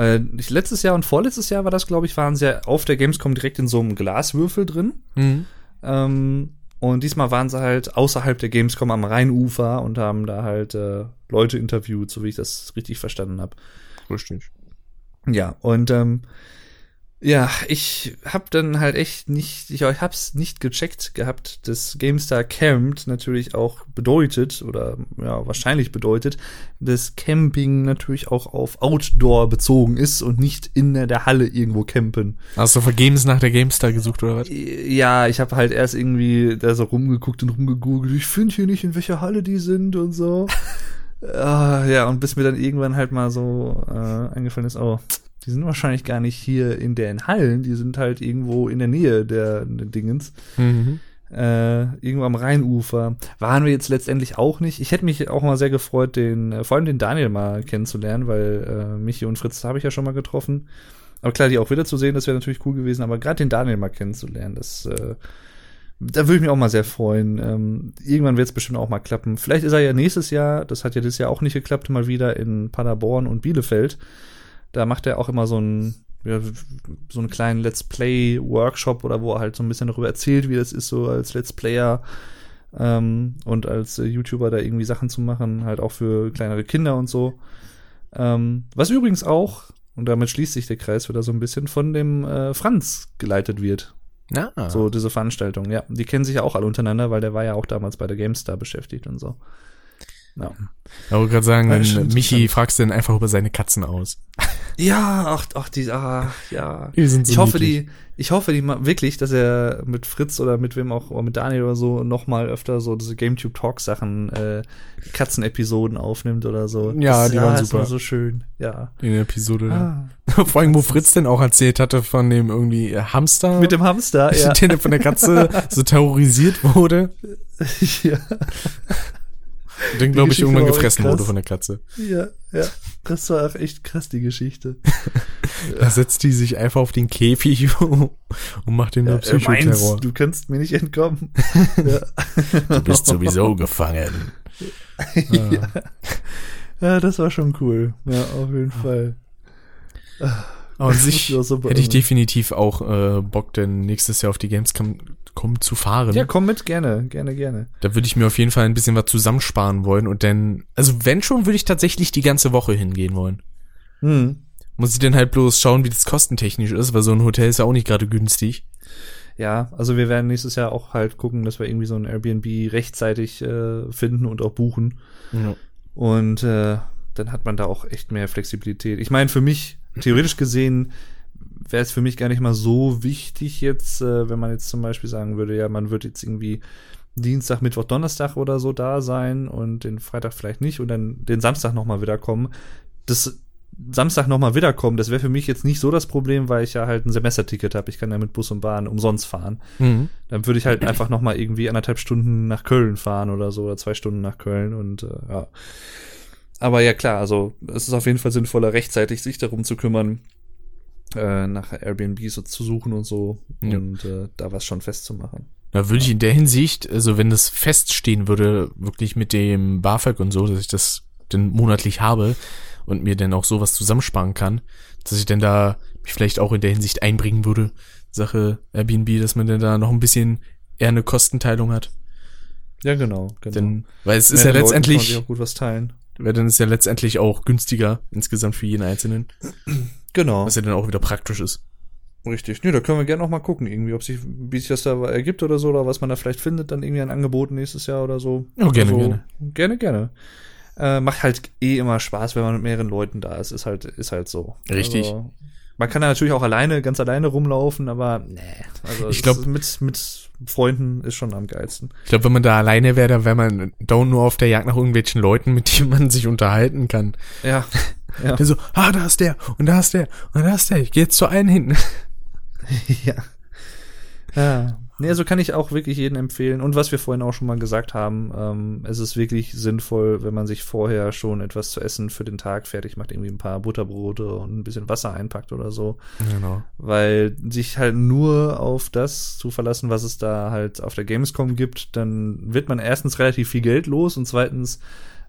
Äh, ich, letztes Jahr und vorletztes Jahr war das, glaube ich, waren sie ja auf der Gamescom direkt in so einem Glaswürfel drin. Mhm. Ähm, und diesmal waren sie halt außerhalb der Gamescom am Rheinufer und haben da halt äh, Leute interviewt, so wie ich das richtig verstanden habe. Richtig. Ja, und ähm, ja, ich hab dann halt echt nicht, ich hab's nicht gecheckt gehabt, dass GameStar Camped natürlich auch bedeutet, oder ja, wahrscheinlich bedeutet, dass Camping natürlich auch auf Outdoor bezogen ist und nicht in der Halle irgendwo campen. Hast du vergebens nach der GameStar gesucht oder was? Ja, ich habe halt erst irgendwie da so rumgeguckt und rumgegoogelt, ich finde hier nicht, in welcher Halle die sind und so. Ah, ja, und bis mir dann irgendwann halt mal so äh, eingefallen ist, oh, die sind wahrscheinlich gar nicht hier in den Hallen, die sind halt irgendwo in der Nähe der, der Dingens. Mhm. Äh, irgendwo am Rheinufer. Waren wir jetzt letztendlich auch nicht. Ich hätte mich auch mal sehr gefreut, den, äh, vor allem den Daniel mal kennenzulernen, weil äh, Michi und Fritz habe ich ja schon mal getroffen. Aber klar, die auch wieder zu sehen, das wäre natürlich cool gewesen, aber gerade den Daniel mal kennenzulernen, das äh, da würde ich mich auch mal sehr freuen. Ähm, irgendwann wird es bestimmt auch mal klappen. Vielleicht ist er ja nächstes Jahr, das hat ja dieses Jahr auch nicht geklappt, mal wieder in Paderborn und Bielefeld. Da macht er auch immer so einen, ja, so einen kleinen Let's Play-Workshop oder wo er halt so ein bisschen darüber erzählt, wie das ist, so als Let's Player ähm, und als äh, YouTuber da irgendwie Sachen zu machen, halt auch für kleinere Kinder und so. Ähm, was übrigens auch, und damit schließt sich der Kreis wieder so ein bisschen, von dem äh, Franz geleitet wird. Ja. So diese Veranstaltung, ja. Die kennen sich ja auch alle untereinander, weil der war ja auch damals bei der GameStar beschäftigt und so. Ja. Ich wollte gerade sagen, Ja, wenn Michi fragst du dann einfach über seine Katzen aus. Ja, ach, ach, die, ah, ja. Die sind so ich hoffe, niedlich. die, ich hoffe, die wirklich, dass er mit Fritz oder mit wem auch, oder mit Daniel oder so, noch mal öfter so diese GameTube Talk Sachen, äh, Katzenepisoden aufnimmt oder so. Ja, das, die waren das super. war so schön, ja. In der Episode. Ah. Vor allem, wo Fritz denn auch erzählt hatte von dem irgendwie äh, Hamster. Mit dem Hamster, ja. der von der Katze so terrorisiert wurde. ja. Dann, glaube ich, irgendwann gefressen krass. wurde von der Katze. Ja, ja. Das war auch echt krass, die Geschichte. Da setzt die sich einfach auf den Käfig und macht den meint's, Psychoterror. du kannst mir nicht entkommen. ja. Du bist sowieso gefangen. ja. ja, das war schon cool. Ja, auf jeden Fall. Aber sich hätte ich definitiv auch äh, Bock, denn nächstes Jahr auf die Gamescom kommen zu fahren. Ja, komm mit, gerne, gerne, gerne. Da würde ich mir auf jeden Fall ein bisschen was zusammensparen wollen und dann, also wenn schon, würde ich tatsächlich die ganze Woche hingehen wollen. Hm. Muss ich dann halt bloß schauen, wie das kostentechnisch ist, weil so ein Hotel ist ja auch nicht gerade günstig. Ja, also wir werden nächstes Jahr auch halt gucken, dass wir irgendwie so ein Airbnb rechtzeitig äh, finden und auch buchen. Ja. Und äh, dann hat man da auch echt mehr Flexibilität. Ich meine, für mich, theoretisch gesehen, wäre es für mich gar nicht mal so wichtig jetzt, äh, wenn man jetzt zum Beispiel sagen würde, ja, man wird jetzt irgendwie Dienstag, Mittwoch, Donnerstag oder so da sein und den Freitag vielleicht nicht und dann den Samstag nochmal wiederkommen. Das Samstag nochmal wiederkommen, das wäre für mich jetzt nicht so das Problem, weil ich ja halt ein Semesterticket habe. Ich kann ja mit Bus und Bahn umsonst fahren. Mhm. Dann würde ich halt einfach noch mal irgendwie anderthalb Stunden nach Köln fahren oder so, oder zwei Stunden nach Köln und äh, ja. Aber ja klar, also es ist auf jeden Fall sinnvoller, rechtzeitig sich darum zu kümmern, äh, nach Airbnb so zu suchen und so Ja. und äh, da was schon festzumachen. Da würde ich in der Hinsicht, also wenn das feststehen würde, wirklich mit dem BAföG und so, dass ich das dann monatlich habe und mir dann auch sowas zusammensparen kann, dass ich dann da mich vielleicht auch in der Hinsicht einbringen würde, Sache Airbnb, dass man dann da noch ein bisschen eher eine Kostenteilung hat. Ja, genau, genau. Denn, weil es ist ja Mehrere Leute kann man sich letztendlich, auch gut was teilen. Weil dann ist ja letztendlich auch günstiger insgesamt für jeden Einzelnen, Genau, was ja dann auch wieder praktisch ist. richtig. Nö, da können wir gerne noch mal gucken, irgendwie, ob sich, wie sich das da ergibt oder so, oder was man da vielleicht findet, dann irgendwie an Angeboten nächstes Jahr oder so. Ja, gerne, also, gerne. Gerne, gerne. Äh, macht halt eh immer Spaß, wenn man mit mehreren Leuten da ist. Ist halt, ist halt so. Richtig. Also, man kann da natürlich auch alleine, ganz alleine rumlaufen, aber nee. Also Ich es glaub- ist mit, mit Freunden ist schon am geilsten. Ich glaube, wenn man da alleine wäre, dann wäre man dauernd nur auf der Jagd nach irgendwelchen Leuten, mit denen man sich unterhalten kann. Ja. ja. Der so, ah, da ist der und da ist der und da ist der. Ich gehe jetzt zu einem hin. ja. Ja. Nee, also kann ich auch wirklich jedem empfehlen. Und was wir vorhin auch schon mal gesagt haben, ähm, es ist wirklich sinnvoll, wenn man sich vorher schon etwas zu essen für den Tag fertig macht, irgendwie ein paar Butterbrote und ein bisschen Wasser einpackt oder so. Genau. Weil sich halt nur auf das zu verlassen, was es da halt auf der Gamescom gibt, dann wird man erstens relativ viel Geld los und zweitens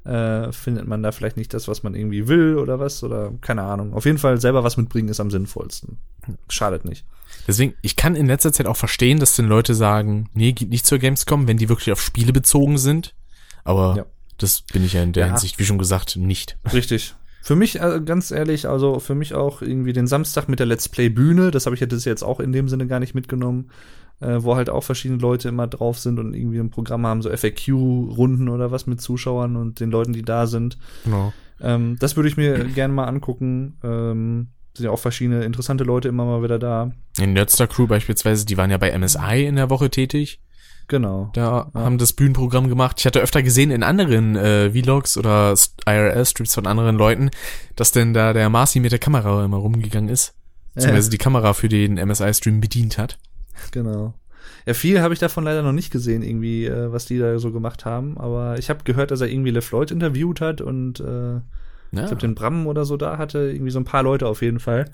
äh, findet man da vielleicht nicht das, was man irgendwie will oder was oder keine Ahnung. Auf jeden Fall selber was mitbringen ist am sinnvollsten. Schadet nicht. Deswegen, ich kann in letzter Zeit auch verstehen, dass dann Leute sagen, nee, geht nicht zur Gamescom, wenn die wirklich auf Spiele bezogen sind. Aber Ja. das bin ich ja in der Ja. Hinsicht, wie schon gesagt, nicht. Richtig. Für mich, äh, ganz ehrlich, also für mich auch irgendwie den Samstag mit der Let's Play Bühne, das habe ich jetzt jetzt auch in dem Sinne gar nicht mitgenommen, äh, wo halt auch verschiedene Leute immer drauf sind und irgendwie ein Programm haben, so FAQ-Runden oder was mit Zuschauern und den Leuten, die da sind. Genau. Ähm, das würde ich mir gerne mal angucken. Ähm, sind ja auch verschiedene interessante Leute immer mal wieder da. In Nerdstar Crew beispielsweise, die waren ja bei MSI in der Woche tätig. Genau. Da haben das Bühnenprogramm gemacht. Ich hatte öfter gesehen in anderen äh, Vlogs oder IRL-Strips von anderen Leuten, dass denn da der Marcy mit der Kamera immer rumgegangen ist. Beziehungsweise die Kamera für den MSI-Stream bedient hat. Genau. Ja, viel habe ich davon leider noch nicht gesehen, irgendwie, äh, was die da so gemacht haben. Aber ich habe gehört, dass er irgendwie LeFloid interviewt hat und äh, Ja. ich glaube, den Bram oder so da hatte. Irgendwie so ein paar Leute auf jeden Fall.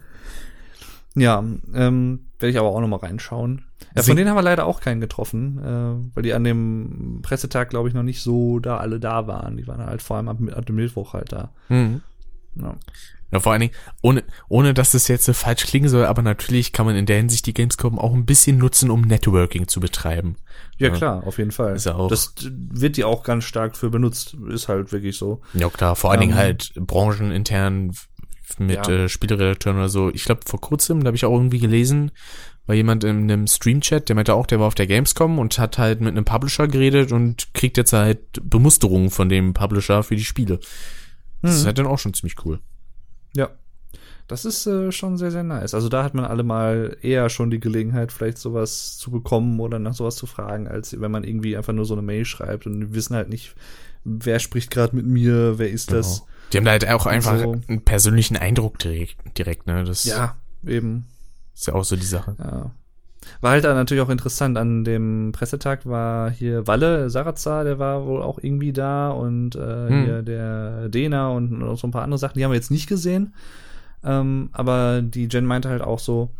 Ja, ähm, werde ich aber auch noch mal reinschauen. Ja, von denen haben wir leider auch keinen getroffen, äh, weil die an dem Pressetag, glaube ich, noch nicht so da alle da waren. Die waren halt vor allem ab, ab dem Mittwoch halt da. Mhm. Ja. Ja, vor allen Dingen, ohne, ohne dass das jetzt so falsch klingen soll, aber natürlich kann man in der Hinsicht die Gamescom auch ein bisschen nutzen, um Networking zu betreiben. Ja, Ja. klar, auf jeden Fall. Ist ja auch- Das wird die auch ganz stark für benutzt. Ist halt wirklich so. Ja, klar, vor allen Dingen Ähm, halt branchenintern mit Ja. äh, Spieleredakteuren oder so. Ich glaube, vor kurzem, da habe ich auch irgendwie gelesen, war jemand in einem Stream-Chat, der meinte auch, der war auf der Gamescom und hat halt mit einem Publisher geredet und kriegt jetzt halt Bemusterungen von dem Publisher für die Spiele. Das ist Mhm. halt dann auch schon ziemlich cool. Ja. Das ist äh, schon sehr, sehr nice. Also da hat man alle mal eher schon die Gelegenheit, vielleicht sowas zu bekommen oder nach sowas zu fragen, als wenn man irgendwie einfach nur so eine Mail schreibt und die wissen halt nicht, wer spricht gerade mit mir, wer ist das. Genau. Die haben da halt auch einfach So. einen persönlichen Eindruck direkt, direkt ne? Das Ja, eben. ist ja auch so die Sache. Ja. War halt dann natürlich auch interessant. An dem Pressetag war hier Walle, Sarazar, der war wohl auch irgendwie da und äh, Hm. hier der Dena und noch so ein paar andere Sachen, die haben wir jetzt nicht gesehen. Ähm, aber die Jen meinte halt auch so,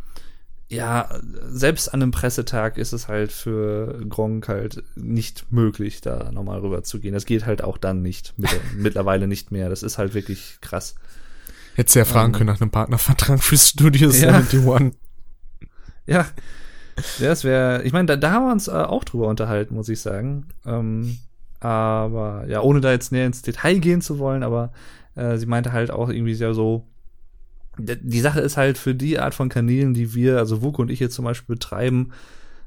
ja, selbst an einem Pressetag ist es halt für Gronk halt nicht möglich, da nochmal rüber zu gehen. Das geht halt auch dann nicht. Mit, mittlerweile nicht mehr. Das ist halt wirklich krass. Hättest du ja fragen Ähm. können nach einem Partnervertrag für Studios Ja. 71. Ja. Ja, das wäre, ich meine, da, da haben wir uns äh, auch drüber unterhalten, muss ich sagen. Ähm, aber ja, ohne da jetzt näher ins Detail gehen zu wollen, aber äh, sie meinte halt auch irgendwie sehr so, die Sache ist halt für die Art von Kanälen, die wir, also Wuko und ich jetzt zum Beispiel betreiben,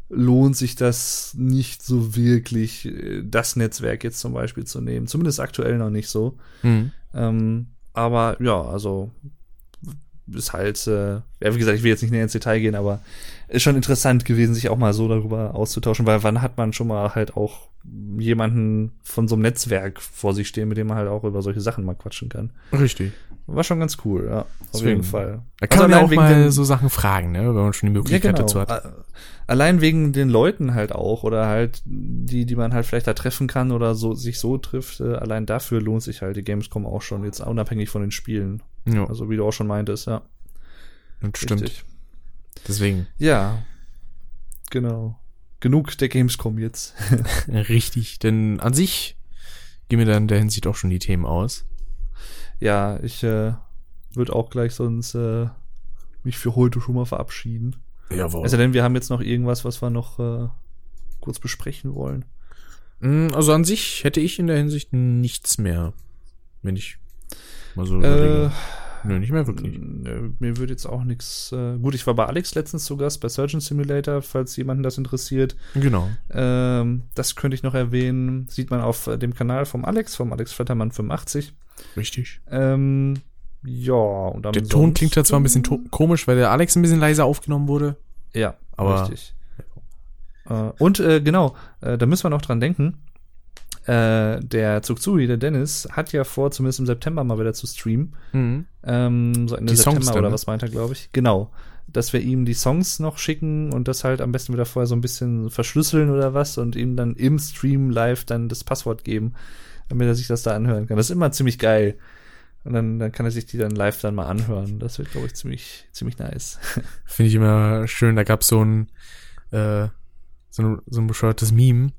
lohnt sich das nicht so wirklich, äh, das Netzwerk jetzt zum Beispiel zu nehmen. Zumindest aktuell noch nicht so. Mhm. Ähm, aber ja, also ist halt, äh, ja, wie gesagt, ich will jetzt nicht näher ins Detail gehen, aber ist schon interessant gewesen, sich auch mal so darüber auszutauschen, weil wann hat man schon mal halt auch jemanden von so einem Netzwerk vor sich stehen, mit dem man halt auch über solche Sachen mal quatschen kann. Richtig. War schon ganz cool, ja, auf Deswegen. jeden Fall. Da kann Also man ja auch wegen mal den- so Sachen fragen, ne, wenn man schon die ja, Möglichkeit genau. dazu hat. Allein wegen den Leuten halt auch oder halt die, die man halt vielleicht da treffen kann oder so sich so trifft. Äh, allein dafür lohnt sich halt die Gamescom auch schon jetzt unabhängig von den Spielen. Ja, Also wie du auch schon meintest, ja. das stimmt. Richtig. Deswegen. Ja, genau. Genug der Gamescom jetzt. Richtig. Denn an sich gehen mir dann in der Hinsicht auch schon die Themen aus. ja, ich äh, würde auch gleich sonst äh, mich für heute schon mal verabschieden. Jawohl. Also denn wir haben jetzt noch irgendwas, was wir noch äh, kurz besprechen wollen. Mm, Also an sich hätte ich in der Hinsicht nichts mehr. Wenn ich mal so Äh. Nö, nicht mehr wirklich. Mir würde jetzt auch nichts. Äh, gut, ich war bei Alex letztens zu Gast bei Surgeon Simulator, falls jemanden das interessiert. Genau. Ähm, das könnte ich noch erwähnen. Sieht man auf äh, dem Kanal vom Alex, vom Alex Flattermann 85. Richtig. Ähm, ja, und Der Ton klingt da zwar ein bisschen komisch, weil der Alex ein bisschen leiser aufgenommen wurde. Ja, Aber- richtig. Äh, und äh, genau, äh, da müssen wir noch dran denken. Äh, der Zugzui, der Dennis, hat ja vor, zumindest im September mal wieder zu streamen. Mhm. Ähm, so Ende Die Songs September dann, oder ne? was meint er, glaube ich. Genau. Dass wir ihm die Songs noch schicken und das halt am besten wieder vorher so ein bisschen verschlüsseln oder was und ihm dann im Stream live dann das Passwort geben, damit er sich das da anhören kann. Das ist immer ziemlich geil. Und dann, dann kann er sich die dann live dann mal anhören. Das wird, glaube ich, ziemlich, ziemlich nice. Finde ich immer schön. Da gab's so ein, äh, so ein, so ein bescheuertes Meme.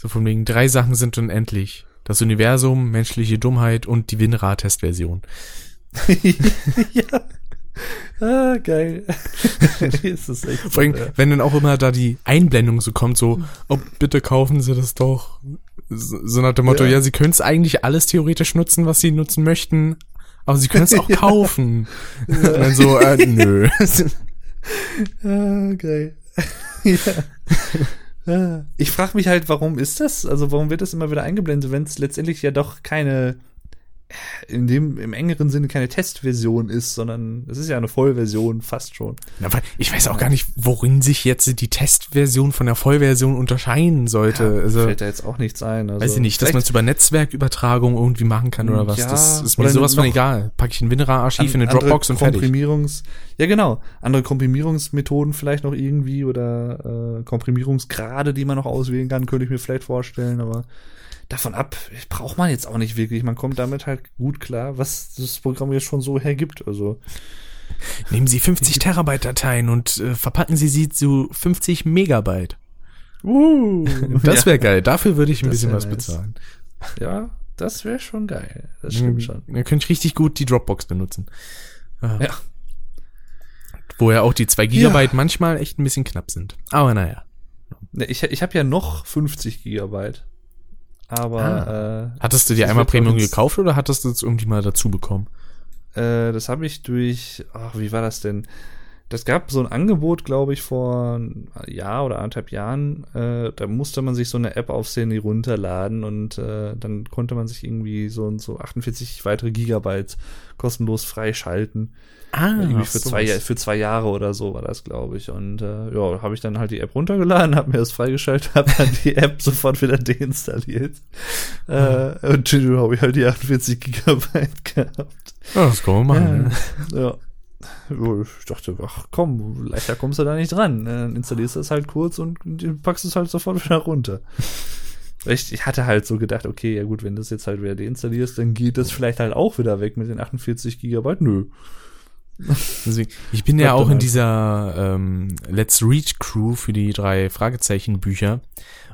So von wegen, drei Sachen sind unendlich. Das Universum, menschliche Dummheit und die WinRAR-Testversion. ja. Ah, geil. ist das echt Vor allem, ja. wenn dann auch immer da die Einblendung so kommt, so, oh, bitte kaufen Sie das doch. So, nach dem Motto, Ja. ja, Sie können es eigentlich alles theoretisch nutzen, was Sie nutzen möchten, Aber sie können es auch kaufen. Und dann so, äh, nö. Ja, geil. ja. Ja. Ich frage mich halt, warum ist das? Also warum wird das immer wieder eingeblendet, wenn es letztendlich ja doch keine in dem im engeren Sinne keine Testversion ist, sondern es ist ja eine Vollversion fast schon. Aber ich weiß auch gar nicht, worin sich jetzt die Testversion von der Vollversion unterscheiden sollte. Ja, also, fällt da jetzt auch nichts ein. Also weiß ich nicht, dass man es über Netzwerkübertragung irgendwie machen kann oder was. Ja, das ist mir sowas von egal. Pack ich ein WinRAR-Archiv in eine Dropbox und fertig. Komprimierungs ja, genau. Andere Komprimierungsmethoden vielleicht noch irgendwie oder äh, Komprimierungsgrade, die man noch auswählen kann, könnte ich mir vielleicht vorstellen, aber davon ab braucht man jetzt auch nicht wirklich. Man kommt damit halt gut klar, was das Programm jetzt schon so hergibt. Also Nehmen Sie 50 Terabyte Dateien und äh, verpacken Sie sie zu 50 Megabyte. uh, Das wäre geil. Dafür würde ich ein Das bisschen was nice. bezahlen. ja, das wäre schon geil. Das stimmt schon. Dann könnte ich richtig gut die Dropbox benutzen. Ja. Wo ja auch die 2 Gigabyte manchmal echt ein bisschen knapp sind. Aber naja. Ne, Ich, ich habe ja noch 50 Gigabyte. Aber äh, Hattest du dir einmal Premium gekauft oder hattest du es irgendwie mal dazu bekommen? Äh, das habe ich durch, ach, wie war das denn? Das gab so ein Angebot, glaube ich, vor ein Jahr oder anderthalb Jahren. Äh, da musste man sich so eine App aufs Handy runterladen und äh, dann konnte man sich irgendwie so und so 48 weitere Gigabyte kostenlos freischalten. Ah, irgendwie für zwei, Ja- für zwei Jahre oder so war das, glaube ich. Und äh, ja, habe ich dann halt die App runtergeladen, habe mir das freigeschaltet, habe dann die App sofort wieder deinstalliert. Äh, und dann habe ich halt die 48 Gigabyte gehabt. Ja, das kann man machen. ne? Ja. Ich dachte, ach komm, leichter kommst du da nicht dran. Dann installierst du es halt kurz und packst es halt sofort wieder runter. Ich, ich hatte halt so gedacht, okay, ja gut, wenn du es jetzt halt wieder deinstallierst, dann geht das vielleicht halt auch wieder weg mit den 48 Gigabyte. Nö. Deswegen, ich bin ja auch in halt. dieser ähm, Let's Reach Crew für die drei Fragezeichen Bücher.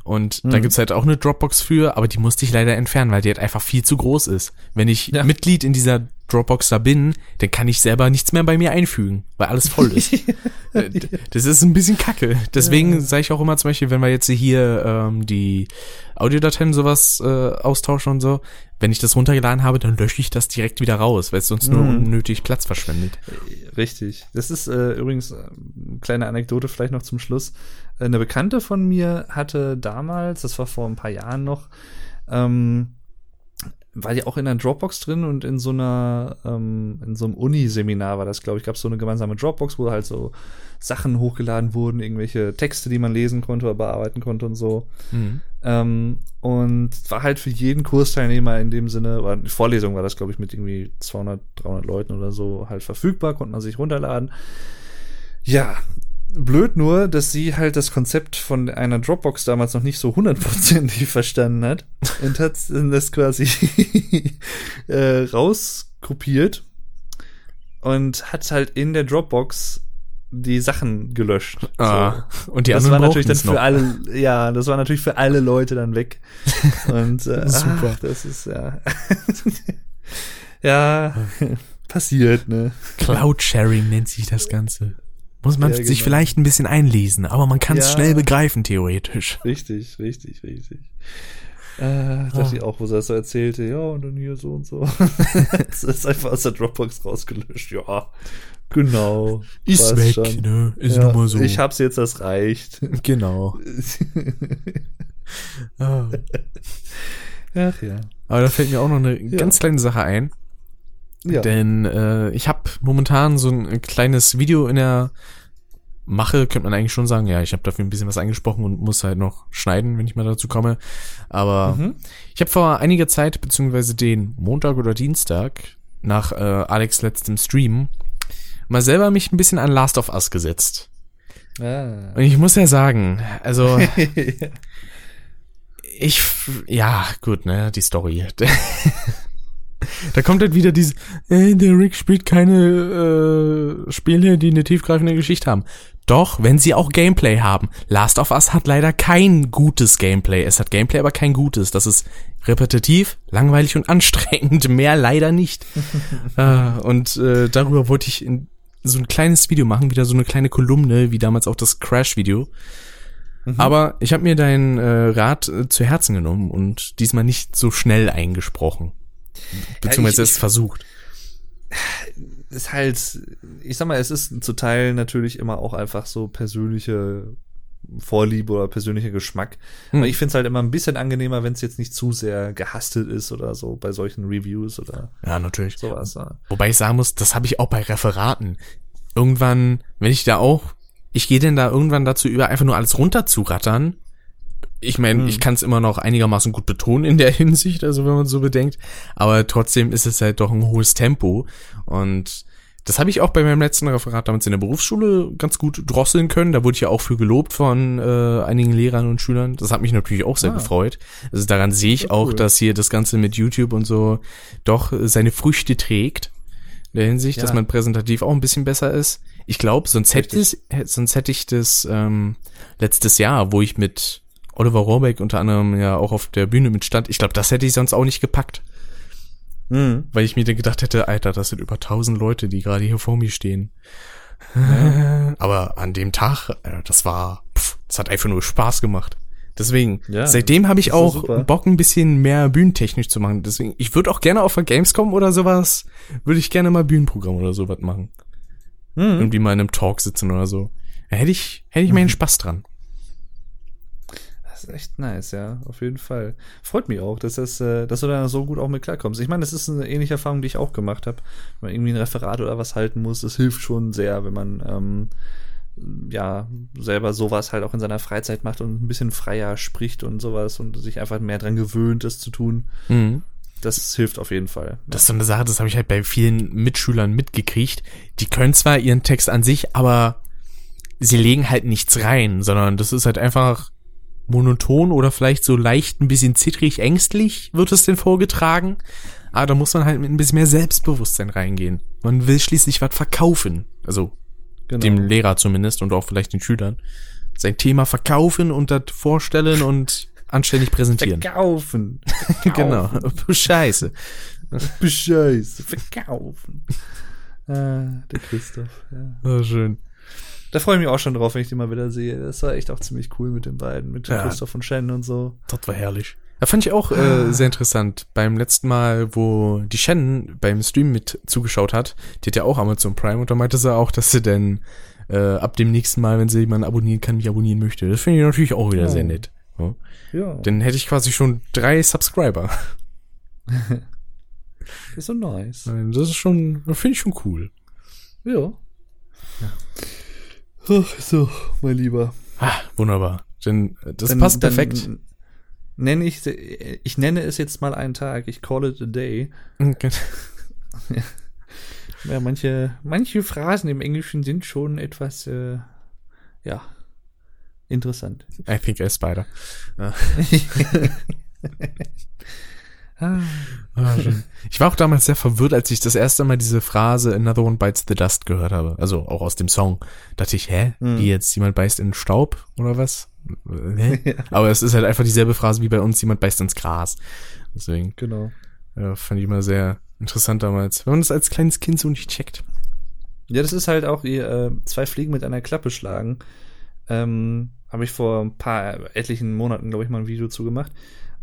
Und da Mhm. gibt's halt auch eine Dropbox für, aber die musste ich leider entfernen, weil die halt einfach viel zu groß ist. Wenn ich Ja. Mitglied in dieser Dropbox da bin, dann kann ich selber nichts mehr bei mir einfügen, weil alles voll ist. Äh, das ist ein bisschen kacke. Deswegen sage ich auch immer zum Beispiel, wenn wir jetzt hier ähm, die Audiodateien sowas äh, austauschen und so, wenn ich das runtergeladen habe, dann lösche ich das direkt wieder raus, weil es sonst nur Mhm. unnötig Platz verschwendet. Richtig. Das ist äh, übrigens äh, kleine Anekdote vielleicht noch zum Schluss. Äh, Eine Bekannte von mir hatte damals, das war vor ein paar Jahren noch, ähm, war ja auch in einer Dropbox drin und in so einer, ähm, in so einem Uni-Seminar war das, glaube ich, gab es so eine gemeinsame Dropbox, wo halt so Sachen hochgeladen wurden, irgendwelche Texte, die man lesen konnte oder bearbeiten konnte und so. Mhm. Ähm, und war halt für jeden Kursteilnehmer in dem Sinne, war eine Vorlesung war das, glaube ich, mit irgendwie 200, 300 Leuten oder so halt verfügbar, konnte man sich runterladen. Ja, blöd nur, dass sie halt das Konzept von einer Dropbox damals noch nicht so hundertprozentig verstanden hat und hat das quasi äh, rauskopiert und hat halt in der Dropbox die Sachen gelöscht. Ah, und die das anderen war natürlich dann noch. für alle, ja, das war natürlich für alle Leute dann weg. Und äh, Super. Ach, das ist ja, ja, passiert, ne? Cloud-Sharing nennt sich das Ganze. Muss man Ja, sich genau. vielleicht ein bisschen einlesen, aber man kann es Ja. schnell begreifen, theoretisch. Richtig, richtig, richtig. Äh, dachte Ah. ich auch, wo das so erzählte, ja, und dann hier so und so. das ist einfach aus der Dropbox rausgelöscht, ja. Genau. Ist weg, schon. ne? Ist ja, nun mal so. Ich hab's jetzt, das reicht. genau. Ah. Ach ja. Aber da fällt mir auch noch eine ganz kleine Sache ein. Ja. Denn äh, ich habe momentan so ein kleines Video in der Mache, könnte man eigentlich schon sagen. Ja, ich habe dafür ein bisschen was eingesprochen und muss halt noch schneiden, wenn ich mal dazu komme. Aber Mhm. ich habe vor einiger Zeit, beziehungsweise den Montag oder Dienstag, nach äh, Alex letztem Stream, mal selber mich ein bisschen an Last of Us gesetzt. Ah. Und ich muss ja sagen, also ich, ja, gut, ne, die Story. Da kommt halt wieder diese, äh, der Rick spielt keine äh, Spiele, die eine tiefgreifende Geschichte haben. Doch, wenn sie auch Gameplay haben. Last of Us hat leider kein gutes Gameplay. Es hat Gameplay, aber kein gutes. Das ist repetitiv, langweilig und anstrengend. Mehr leider nicht. äh, und äh, darüber wollte ich in so ein kleines Video machen, wieder so eine kleine Kolumne, wie damals auch das Crash-Video. Aber ich habe mir deinen äh, Rat äh, zu Herzen genommen und diesmal nicht so schnell eingesprochen. Beziehungsweise ich- es versucht. ist halt, ich sag mal, es ist zu Teil natürlich immer auch einfach so persönliche Vorliebe oder persönlicher Geschmack. Hm. Aber ich finde es halt immer ein bisschen angenehmer, wenn es jetzt nicht zu sehr gehastet ist oder so bei solchen Reviews oder Ja, natürlich. sowas. Ja. Wobei ich sagen muss, das habe ich auch bei Referaten. Irgendwann, wenn ich da auch, ich gehe denn da irgendwann dazu über, einfach nur alles runterzurattern. Ich meine, Hm. ich kann es immer noch einigermaßen gut betonen in der Hinsicht, also wenn man so bedenkt. Aber trotzdem ist es halt doch ein hohes Tempo. Und das habe ich auch bei meinem letzten Referat damals in der Berufsschule ganz gut drosseln können. Da wurde ich ja auch für gelobt von äh, einigen Lehrern und Schülern. Das hat mich natürlich auch sehr Ah. gefreut. Also daran sehe ich auch, cool. dass hier das Ganze mit YouTube und so doch seine Früchte trägt. In der Hinsicht, dass Ja. man präsentativ auch ein bisschen besser ist. Ich glaube, sonst hätte hä- sonst hätte ich das ähm, letztes Jahr, wo ich mit Oliver Rohrbeck unter anderem ja auch auf der Bühne mit stand, ich glaube, das hätte ich sonst auch nicht gepackt. Mhm. Weil ich mir dann gedacht hätte, Alter, das sind über tausend Leute, die gerade hier vor mir stehen. Aber an dem Tag, äh, das war, pff, das hat einfach nur Spaß gemacht. Deswegen, Ja, seitdem habe ich auch super. Bock, ein bisschen mehr bühnentechnisch zu machen. Deswegen, ich würde auch gerne auf der Gamescom oder sowas, würde ich gerne mal Bühnenprogramm oder sowas machen. Mhm. Irgendwie mal in einem Talk sitzen oder so. Da hätte ich, hätte ich meinen Spaß dran. Das ist echt nice, ja, auf jeden Fall. Freut mich auch, dass, das, äh, dass du da so gut auch mit klarkommst. Ich meine, das ist eine ähnliche Erfahrung, die ich auch gemacht habe. Wenn man irgendwie ein Referat oder was halten muss, das hilft schon sehr, wenn man ähm, ja selber sowas halt auch in seiner Freizeit macht und ein bisschen freier spricht und sowas und sich einfach mehr dran gewöhnt, das zu tun. Mhm. Das hilft auf jeden Fall. Das ist so eine Sache, das habe ich halt bei vielen Mitschülern mitgekriegt. Die können zwar ihren Text an sich, aber sie legen halt nichts rein, sondern das ist halt einfach monoton oder vielleicht so leicht ein bisschen zittrig, ängstlich wird es denn vorgetragen. Aber da muss man halt mit ein bisschen mehr Selbstbewusstsein reingehen. Man will schließlich was verkaufen. Also genau. dem Lehrer zumindest und auch vielleicht den Schülern. Sein Thema verkaufen und das vorstellen und anständig präsentieren. Verkaufen. genau. Scheiße. Bescheiße. Verkaufen. Ah, der Christoph, ja. Oh, schön. Da freue ich mich auch schon drauf, wenn ich die mal wieder sehe. Das war echt auch ziemlich cool mit den beiden, mit Ja. Christoph und Shen und so. Das war herrlich. Da fand ich auch äh, sehr interessant. Beim letzten Mal, wo die Shannon beim Stream mit zugeschaut hat, die hat ja auch Amazon Prime und da meinte sie auch, dass sie denn äh, ab dem nächsten Mal, wenn sie jemanden abonnieren kann, mich abonnieren möchte. Das finde ich natürlich auch wieder Oh. sehr nett. Ja. Ja, Dann hätte ich quasi schon drei Subscriber. ist so nice. Das ist schon, das finde ich schon cool. Ja. Ach so, mein Lieber. Ah, wunderbar. Denn das Dann- passt perfekt. Nenne ich, ich nenne es jetzt mal einen Tag. Ich call it a day. Okay. Ja, manche, manche Phrasen im Englischen sind schon etwas, äh, ja, interessant. I think I spider. Ah, Ah. Ich war auch damals sehr verwirrt, als ich das erste Mal diese Phrase Another One Bites the Dust gehört habe. Also auch aus dem Song. Dachte ich, hä? Mhm. Wie jetzt jemand beißt in den Staub oder was? Äh, Hä? Aber es ist halt einfach dieselbe Phrase wie bei uns, jemand beißt ins Gras. Deswegen genau. ja, fand ich immer sehr interessant damals. Wenn man das als kleines Kind so nicht checkt. Ja, das ist halt auch ihr äh, zwei Fliegen mit einer Klappe schlagen. Ähm, Habe ich vor ein paar etlichen Monaten, glaube ich, mal ein Video zu gemacht.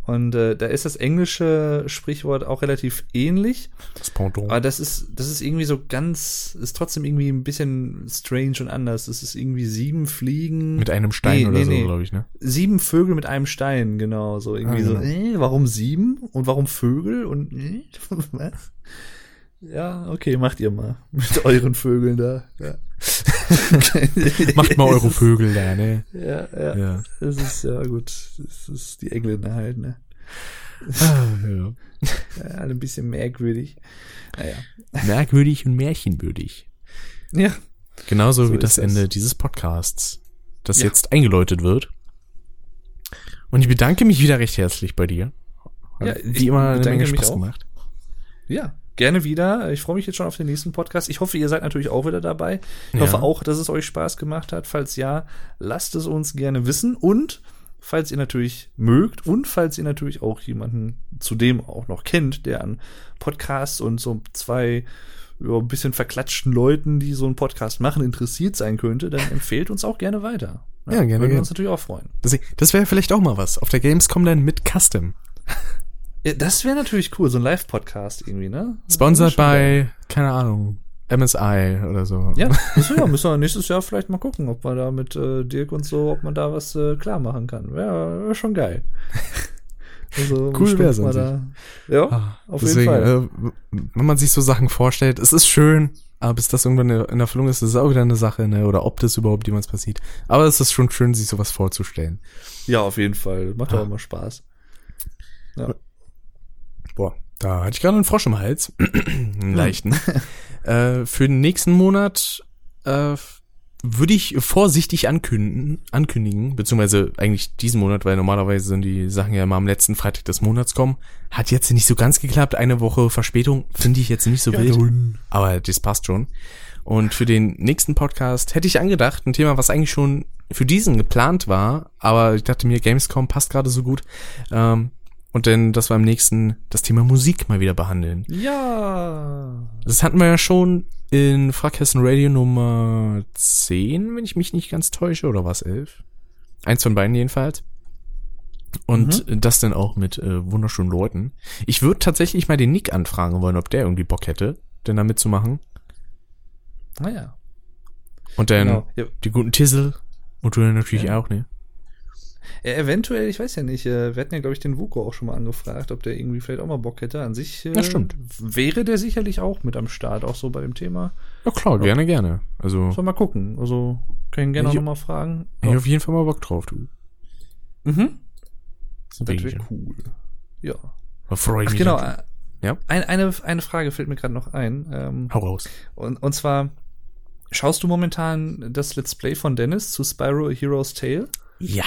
Und äh, da ist das englische Sprichwort auch relativ ähnlich. Das Pendant. Aber das ist, das ist irgendwie so ganz, ist trotzdem irgendwie ein bisschen strange und anders. Das ist irgendwie sieben Fliegen. Mit einem Stein Nee, oder nee, so, nee. glaube ich, ne? Sieben Vögel mit einem Stein, genau. So irgendwie Ah, so, genau. äh, warum sieben? Und warum Vögel? Und äh, was? Ja, okay, macht ihr mal. Mit euren Vögeln da. Ja. Macht mal eure Vögel da, ne? Ja, ja. Ja. Das ist ja gut. Das ist die Engländer halt, ne? Ah, ja. Ja, alle ein bisschen merkwürdig. Naja. Merkwürdig und märchenwürdig. Ja. Genauso So wie das das. Ende dieses Podcasts, das Ja. jetzt eingeläutet wird. Und ich bedanke mich wieder recht herzlich bei dir. Hat Ja, wie immer eine Menge Spaß gemacht. Ja, gerne wieder. Ich freue mich jetzt schon auf den nächsten Podcast. Ich hoffe, ihr seid natürlich auch wieder dabei. Ich Ja. hoffe auch, dass es euch Spaß gemacht hat. Falls ja, lasst es uns gerne wissen. Und falls ihr natürlich mögt und falls ihr natürlich auch jemanden zudem auch noch kennt, der an Podcasts und so zwei ja, ein bisschen verklatschten Leuten, die so einen Podcast machen, interessiert sein könnte, dann empfehlt uns auch gerne weiter. Ja, gerne, Würden wir uns natürlich auch freuen. Das, das wäre vielleicht auch mal was. Auf der Gamescom dann mit Custom. Ja, das wäre natürlich cool, so ein Live-Podcast irgendwie, ne? Sponsored by keine Ahnung, MSI oder so. Ja, müssen wir, müssen wir nächstes Jahr vielleicht mal gucken, ob man da mit äh, Dirk und so, ob man da was äh, klar machen kann. Wäre wär schon geil. Also, cool mal an da. Ja, Ah, auf Deswegen, jeden Fall. äh, wenn man sich so Sachen vorstellt, es ist schön, aber bis das irgendwann in Erfüllung ist, ist es auch wieder eine Sache, ne? Oder ob das überhaupt jemals passiert. Aber es ist schon schön, sich sowas vorzustellen. Ja, auf jeden Fall. Macht Ah. auch immer Spaß. Ja. Boah, da hatte ich gerade einen Frosch im Hals. einen leichten. äh, für den nächsten Monat äh, würde ich vorsichtig ankündigen, ankündigen, beziehungsweise eigentlich diesen Monat, weil normalerweise sind die Sachen ja immer am letzten Freitag des Monats kommen. Hat jetzt nicht so ganz geklappt. Eine Woche Verspätung finde ich jetzt nicht so wild. Aber das passt schon. Und für den nächsten Podcast hätte ich angedacht, ein Thema, was eigentlich schon für diesen geplant war, aber ich dachte mir, Gamescom passt gerade so gut. Ähm, und dann, dass wir am nächsten das Thema Musik mal wieder behandeln. ja. Das hatten wir ja schon in Frackhessen Radio Nummer 10, wenn ich mich nicht ganz täusche, oder was 11? Eins von beiden jedenfalls. Und das dann auch mit äh, wunderschönen Leuten. Ich würde tatsächlich mal den Nick anfragen wollen, ob der irgendwie Bock hätte, denn da mitzumachen. Naja. Und dann Genau. Die guten Tissel. Und du dann natürlich Ja. auch, ne? Äh, eventuell, ich weiß ja nicht, äh, wir hatten ja, glaube ich, den Vuko auch schon mal angefragt, ob der irgendwie vielleicht auch mal Bock hätte. An sich äh, Ja, stimmt. wäre der sicherlich auch mit am Start, auch so bei dem Thema. Ja klar, gerne, gerne. Also, Soll mal gucken. Also, kann ihn gerne auch nochmal fragen. ich auf jeden Fall mal Bock drauf, du. Mhm. Das wäre cool. Ja. Da freu ich Ach, mich. genau. äh, Ja. Ein, eine, eine Frage fällt mir gerade noch ein. Ähm, Hau raus. und, und zwar, schaust du momentan das Let's Play von Dennis zu Spyro A Hero's Tale? Ja.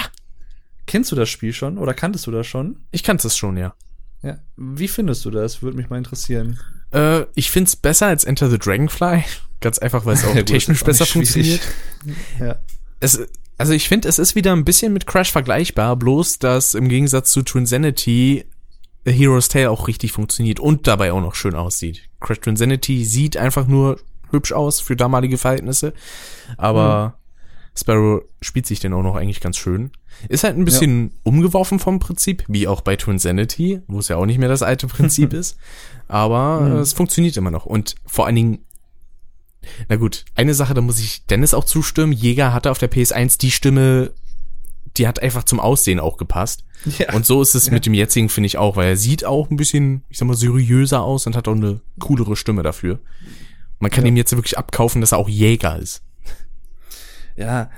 Kennst du das Spiel schon oder kanntest du das schon? Ich kann's es schon, ja. Ja. Wie findest du das? Würde mich mal interessieren. Äh, ich find's besser als Enter the Dragonfly. Ganz einfach, weil es auch technisch auch besser schwierig. funktioniert. Ja. Es, also ich finde, es ist wieder ein bisschen mit Crash vergleichbar, bloß dass im Gegensatz zu Twinsanity The Hero's Tale auch richtig funktioniert und dabei auch noch schön aussieht. Crash Twinsanity sieht einfach nur hübsch aus für damalige Verhältnisse, aber Sparrow spielt sich denn auch noch eigentlich ganz schön. Ist halt ein bisschen umgeworfen vom Prinzip, wie auch bei Twinsanity, wo es ja auch nicht mehr das alte Prinzip ist. Aber Mhm. äh, es funktioniert immer noch. Und vor allen Dingen, na gut, eine Sache, da muss ich Dennis auch zustimmen. Jäger hatte auf der PS1 die Stimme, die hat einfach zum Aussehen auch gepasst. Ja. Und so ist es mit dem jetzigen, finde ich auch, weil er sieht auch ein bisschen, ich sag mal, seriöser aus und hat auch eine coolere Stimme dafür. Man kann Ja. ihm jetzt wirklich abkaufen, dass er auch Jäger ist. Ja,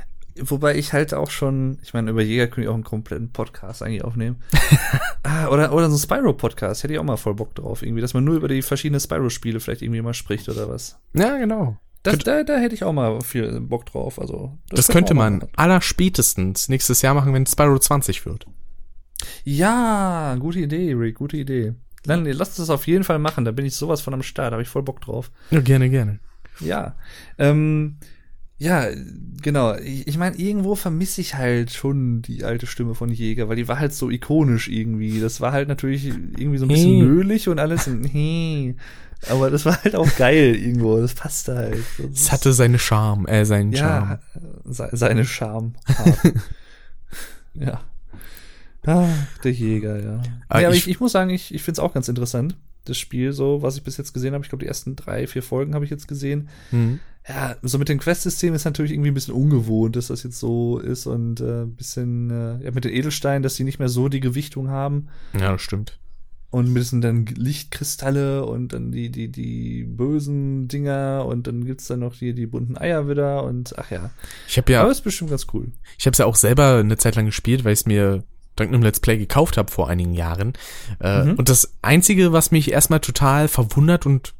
wobei ich halt auch schon, ich meine, über Jäger könnte ich auch einen kompletten Podcast eigentlich aufnehmen. ah, oder, oder so ein Spyro-Podcast, hätte ich auch mal voll Bock drauf, irgendwie, dass man nur über die verschiedenen Spyro-Spiele vielleicht irgendwie mal spricht oder was. Ja, genau. Das, da, da hätte ich auch mal viel Bock drauf. Also, Das, könnte könnte man allerspätestens nächstes Jahr machen, wenn Spyro 20 wird. Ja, gute Idee, Rick, gute Idee. Dann lass uns das auf jeden Fall machen, da bin ich sowas von am Start, da habe ich voll Bock drauf. Ja, gerne, gerne. Ja, ähm, ja, genau. Ich, ich meine, irgendwo vermisse ich halt schon die alte Stimme von Jäger, weil die war halt so ikonisch irgendwie. Das war halt natürlich irgendwie so ein bisschen Hey. nölig und alles. Und, hey. Aber das war halt auch geil irgendwo. Das passte halt. Das Es hatte seine Charme, äh, seinen Charme. ja, se seine Charme. ja. Ah, der Jäger, ja. Aber ja, aber ich- ich, ich muss sagen, ich, ich finde es auch ganz interessant, das Spiel, so, was ich bis jetzt gesehen habe. Ich glaube, die ersten drei, vier Folgen habe ich jetzt gesehen. Mhm. Ja, so mit dem Quest-System ist natürlich irgendwie ein bisschen ungewohnt, dass das jetzt so ist und äh, ein bisschen, äh, ja, mit den Edelsteinen, dass die nicht mehr so die Gewichtung haben Ja, das stimmt. und bisschen dann Lichtkristalle und dann die, die, die bösen Dinger und dann gibt's dann noch die, die bunten Eier wieder und ach ja. Ich habe ja, Aber ist bestimmt ganz cool. ich habe es ja auch selber eine Zeit lang gespielt, weil ich es mir dank einem Let's Play gekauft habe vor einigen Jahren. Äh, Mhm. Und das Einzige, was mich erstmal total verwundert und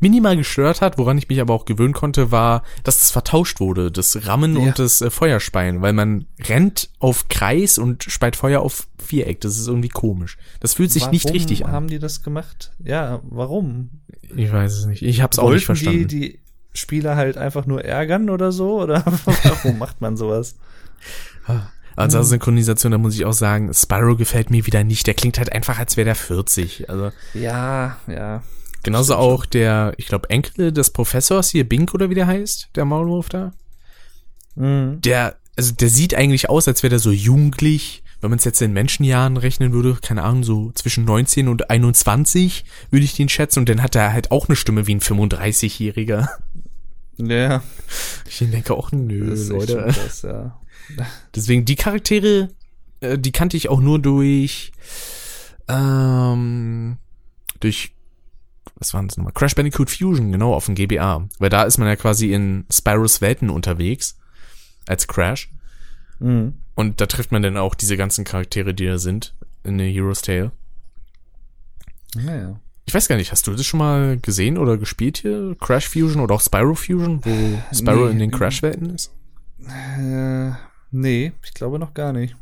minimal gestört hat, woran ich mich aber auch gewöhnen konnte, war, dass das vertauscht wurde, das Rammen Ja. und das äh, Feuerspeien, weil man rennt auf Kreis und speit Feuer auf Viereck. Das ist irgendwie komisch. Das fühlt sich nicht Warum richtig an. haben die das gemacht? Ja, warum? Ich weiß es nicht. Ich habe es auch nicht verstanden. die die Spieler halt einfach nur ärgern oder so? Oder warum macht man sowas? Also Synchronisation, da muss ich auch sagen, Spyro gefällt mir wieder nicht. Der klingt halt einfach, als wäre der 40. Also Ja, ja. Genauso auch der, ich glaube, Enkel des Professors hier, Bink oder wie der heißt, der Maulwurf da. Mhm. Der, also der sieht eigentlich aus, als wäre der so jugendlich, wenn man es jetzt in Menschenjahren rechnen würde, keine Ahnung, so zwischen 19 und 21 würde ich den schätzen und dann hat er halt auch eine Stimme wie ein 35-Jähriger. Ja, Ich denke auch, nö, das Leute. krass, ja. Deswegen die Charaktere, äh, die kannte ich auch nur durch, ähm, durch, was waren das nochmal? Crash Bandicoot Fusion, genau, auf dem GBA. Weil da ist man ja quasi in Spyros Welten unterwegs, als Crash. Mhm. Und da trifft man dann auch diese ganzen Charaktere, die da sind, in der Hero's Tale. Naja. Ich weiß gar nicht, hast du das schon mal gesehen oder gespielt hier? Crash Fusion oder auch Spyro Fusion, wo Spyro Nee. in den Crash-Welten ist? Äh, nee, ich glaube noch gar nicht.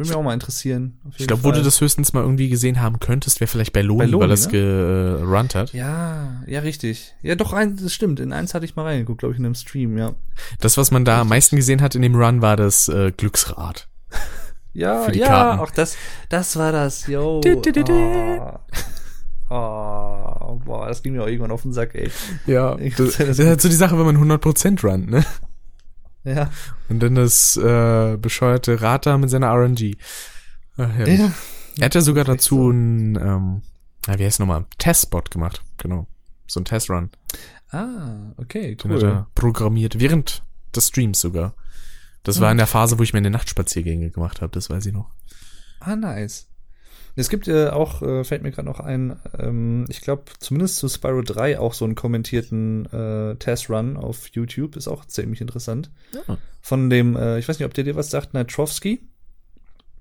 Würde mich auch mal interessieren. Ich glaube, wo du das höchstens mal irgendwie gesehen haben könntest, wäre vielleicht bei Loni, Bei Loni, weil das ne? gerunnt hat. Ja, ja, richtig. Ja, doch, ein, das stimmt. In eins hatte ich mal reingeguckt, glaube ich, in einem Stream, ja. Das, was man da am meisten gesehen hat in dem Run, war das äh, Glücksrad. Ja, Für die ja, Karten. auch das, das war das, yo. Du, du, du. Oh. oh, boah, das ging mir auch irgendwann auf den Sack, ey. Ja, das- ist halt so die Sache, wenn man 100% runnt, ne? Ja. Und dann das äh, bescheuerte Rad da mit seiner RNG. Ach, herrlich. ja. Er hat ja sogar dazu so. einen, ähm, na, wie heißt nochmal, Testspot gemacht, genau. So ein Testrun. Ah, okay, Den hat cool. er programmiert, während des Streams sogar. Das war in der Phase, wo ich meine Nachtspaziergänge gemacht habe, das weiß ich noch. Ah, nice. Es gibt äh, auch, äh, fällt mir gerade noch ein, ähm, ich glaube, zumindest zu Spyro 3 auch so einen kommentierten äh, Testrun auf YouTube, ist auch ziemlich interessant. Ja. Von dem, äh, ich weiß nicht, ob der dir was sagt, Nitrovsky.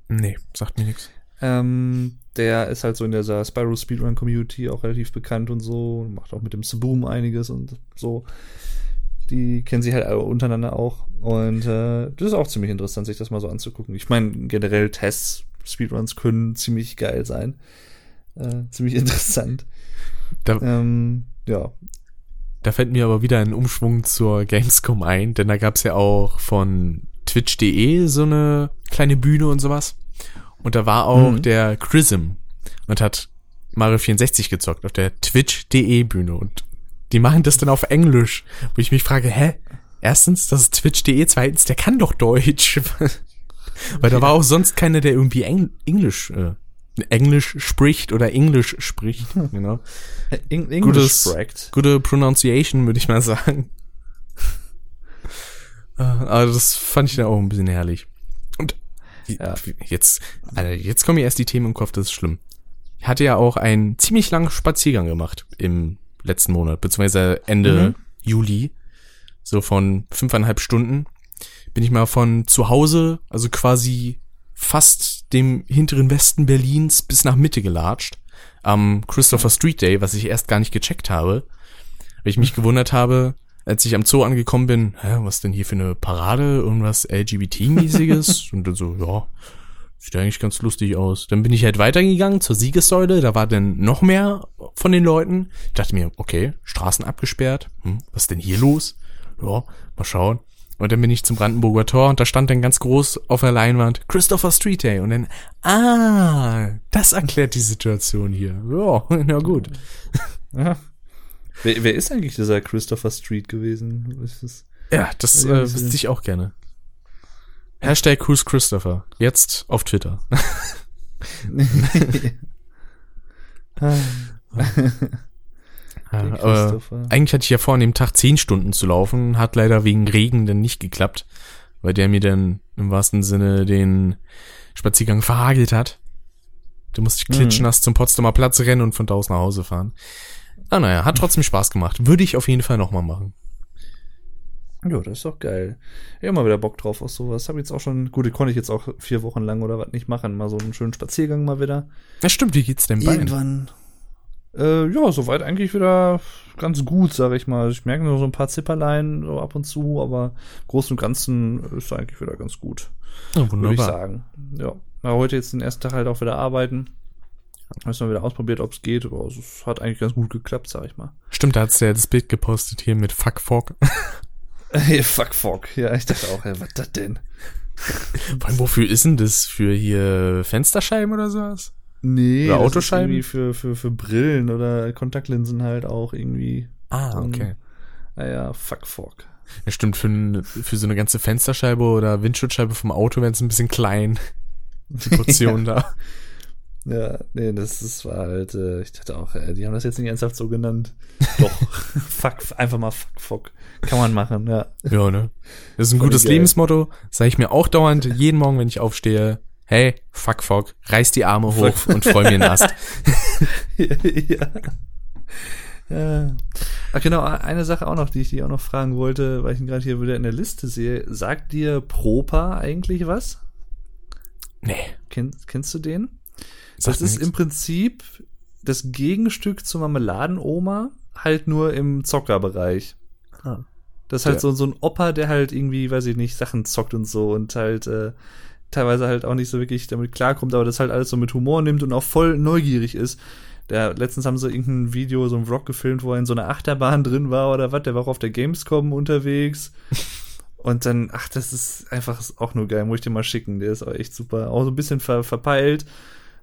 Nee, sagt mir nichts. Ähm, der ist halt so in dieser Spyro Speedrun Community auch relativ bekannt und so, macht auch mit dem Saboom einiges und so. Die kennen sich halt untereinander auch. Und äh, das ist auch ziemlich interessant, sich das mal so anzugucken. Ich meine, generell Tests, Speedruns können ziemlich geil sein. Äh, ziemlich interessant. Da, Ähm, ja. Da fällt mir aber wieder ein Umschwung zur Gamescom ein, denn da gab's ja auch von Twitch.de so eine kleine Bühne und sowas. Und da war auch Mhm. der Chrism und hat Mario 64 gezockt auf der Twitch.de Bühne und die machen das dann auf Englisch, wo ich mich frage, hä? Erstens, das ist Twitch.de, zweitens, der kann doch Deutsch. Weil da war auch sonst keiner, der irgendwie Eng Englisch, äh, Englisch spricht oder Englisch spricht, genau. Eng English Gutes- Bragged. gute Pronunciation, würde ich mal sagen. Äh, Aber das fand ich dann auch ein bisschen herrlich. Und Ja. jetzt, Alter, jetzt kommen mir erst die Themen im Kopf, das ist schlimm. Ich hatte ja auch einen ziemlich langen Spaziergang gemacht im letzten Monat, beziehungsweise Ende Mhm. Juli. So von fünfeinhalb Stunden bin ich mal von zu Hause, also quasi fast dem hinteren Westen Berlins bis nach Mitte gelatscht. Am Christopher Street Day, was ich erst gar nicht gecheckt habe. Weil ich mich gewundert habe, als ich am Zoo angekommen bin, hä, was denn hier für eine Parade, irgendwas LGBT-mäßiges? Und dann so, ja, sieht eigentlich ganz lustig aus. Dann bin ich halt weitergegangen zur Siegessäule, da war dann noch mehr von den Leuten. Ich dachte mir, okay, Straßen abgesperrt, hm, was ist denn hier los? Ja, mal schauen. Und dann bin ich zum Brandenburger Tor und da stand dann ganz groß auf der Leinwand Christopher Street Day und dann, ah, das erklärt die Situation hier. Ja, na gut. Ja. Wer, wer ist eigentlich dieser Christopher Street gewesen? Ist das Ja, das äh, wüsste ich auch gerne. Hashtag Cruise Christopher. Jetzt auf Twitter. Ja, eigentlich hatte ich ja vor, an dem Tag zehn Stunden zu laufen, hat leider wegen Regen dann nicht geklappt, weil der mir dann im wahrsten Sinne den Spaziergang verhagelt hat. Da musste ich Mhm. klitschnass zum Potsdamer Platz rennen und von da aus nach Hause fahren. Ah, naja, hat trotzdem Spaß gemacht. Würde ich auf jeden Fall nochmal machen. Ja, das ist doch geil. Ich hab mal wieder Bock drauf auf sowas. Hab jetzt auch schon, gut, konnte ich jetzt auch vier Wochen lang oder was nicht machen. Mal so einen schönen Spaziergang mal wieder. Ja, stimmt, wie geht's denn bei? Irgendwann. Äh, ja, soweit eigentlich wieder ganz gut, sage ich mal. Ich merke nur so ein paar Zipperlein so ab und zu, aber im Großen und Ganzen ist eigentlich wieder ganz gut, Ja, würde ich wunderbar. sagen. Ja. Aber heute jetzt den ersten Tag halt auch wieder arbeiten. Hast mal wieder ausprobiert, ob es geht, aber es hat eigentlich ganz gut geklappt, sag ich mal. Stimmt, da hat's ja das Bild gepostet hier mit Fuck Fog. Hey, fuck, fuck. Ja, ich dachte auch, ey, was das denn? Allem, wofür ist denn das? Für hier Fensterscheiben oder sowas? Nee, Oder Autoscheiben? irgendwie für, für, für Brillen oder Kontaktlinsen halt auch irgendwie. Ah, okay. Naja, fuck, fuck. Ja, stimmt, für, für so eine ganze Fensterscheibe oder Windschutzscheibe vom Auto wäre es ein bisschen klein. Die Portion da. Ja, nee, das, das war halt, äh, ich dachte auch, äh, die haben das jetzt nicht ernsthaft so genannt. Doch, fuck, einfach mal fuck, fuck. Kann man machen, ja. Ja, ne? Das ist ein Voll gutes geil. Lebensmotto. Sage ich mir auch dauernd jeden Morgen, wenn ich aufstehe. Hey, fuck, fuck, reiß die Arme hoch Fuck. und freu mir einen Ast. ja. ja. Ach genau, eine Sache auch noch, die ich dir auch noch fragen wollte, weil ich ihn gerade hier wieder in der Liste sehe. Sagt dir Propa eigentlich was? Nee. Kennst, kennst du den? Sagt das ist nix. im Prinzip das Gegenstück zur Marmeladenoma, halt nur im Zockerbereich. Ah. Das ist halt Ja. so, so ein Opa, der halt irgendwie, weiß ich nicht, Sachen zockt und so und halt äh, teilweise halt auch nicht so wirklich damit klarkommt, aber das halt alles so mit Humor nimmt und auch voll neugierig ist. Der, letztens haben sie irgendein Video, so ein Vlog gefilmt, wo er in so einer Achterbahn drin war oder was, der war auch auf der Gamescom unterwegs. Und dann, ach, das ist einfach auch nur geil, muss ich dir mal schicken. Der ist auch echt super. Auch so ein bisschen ver verpeilt.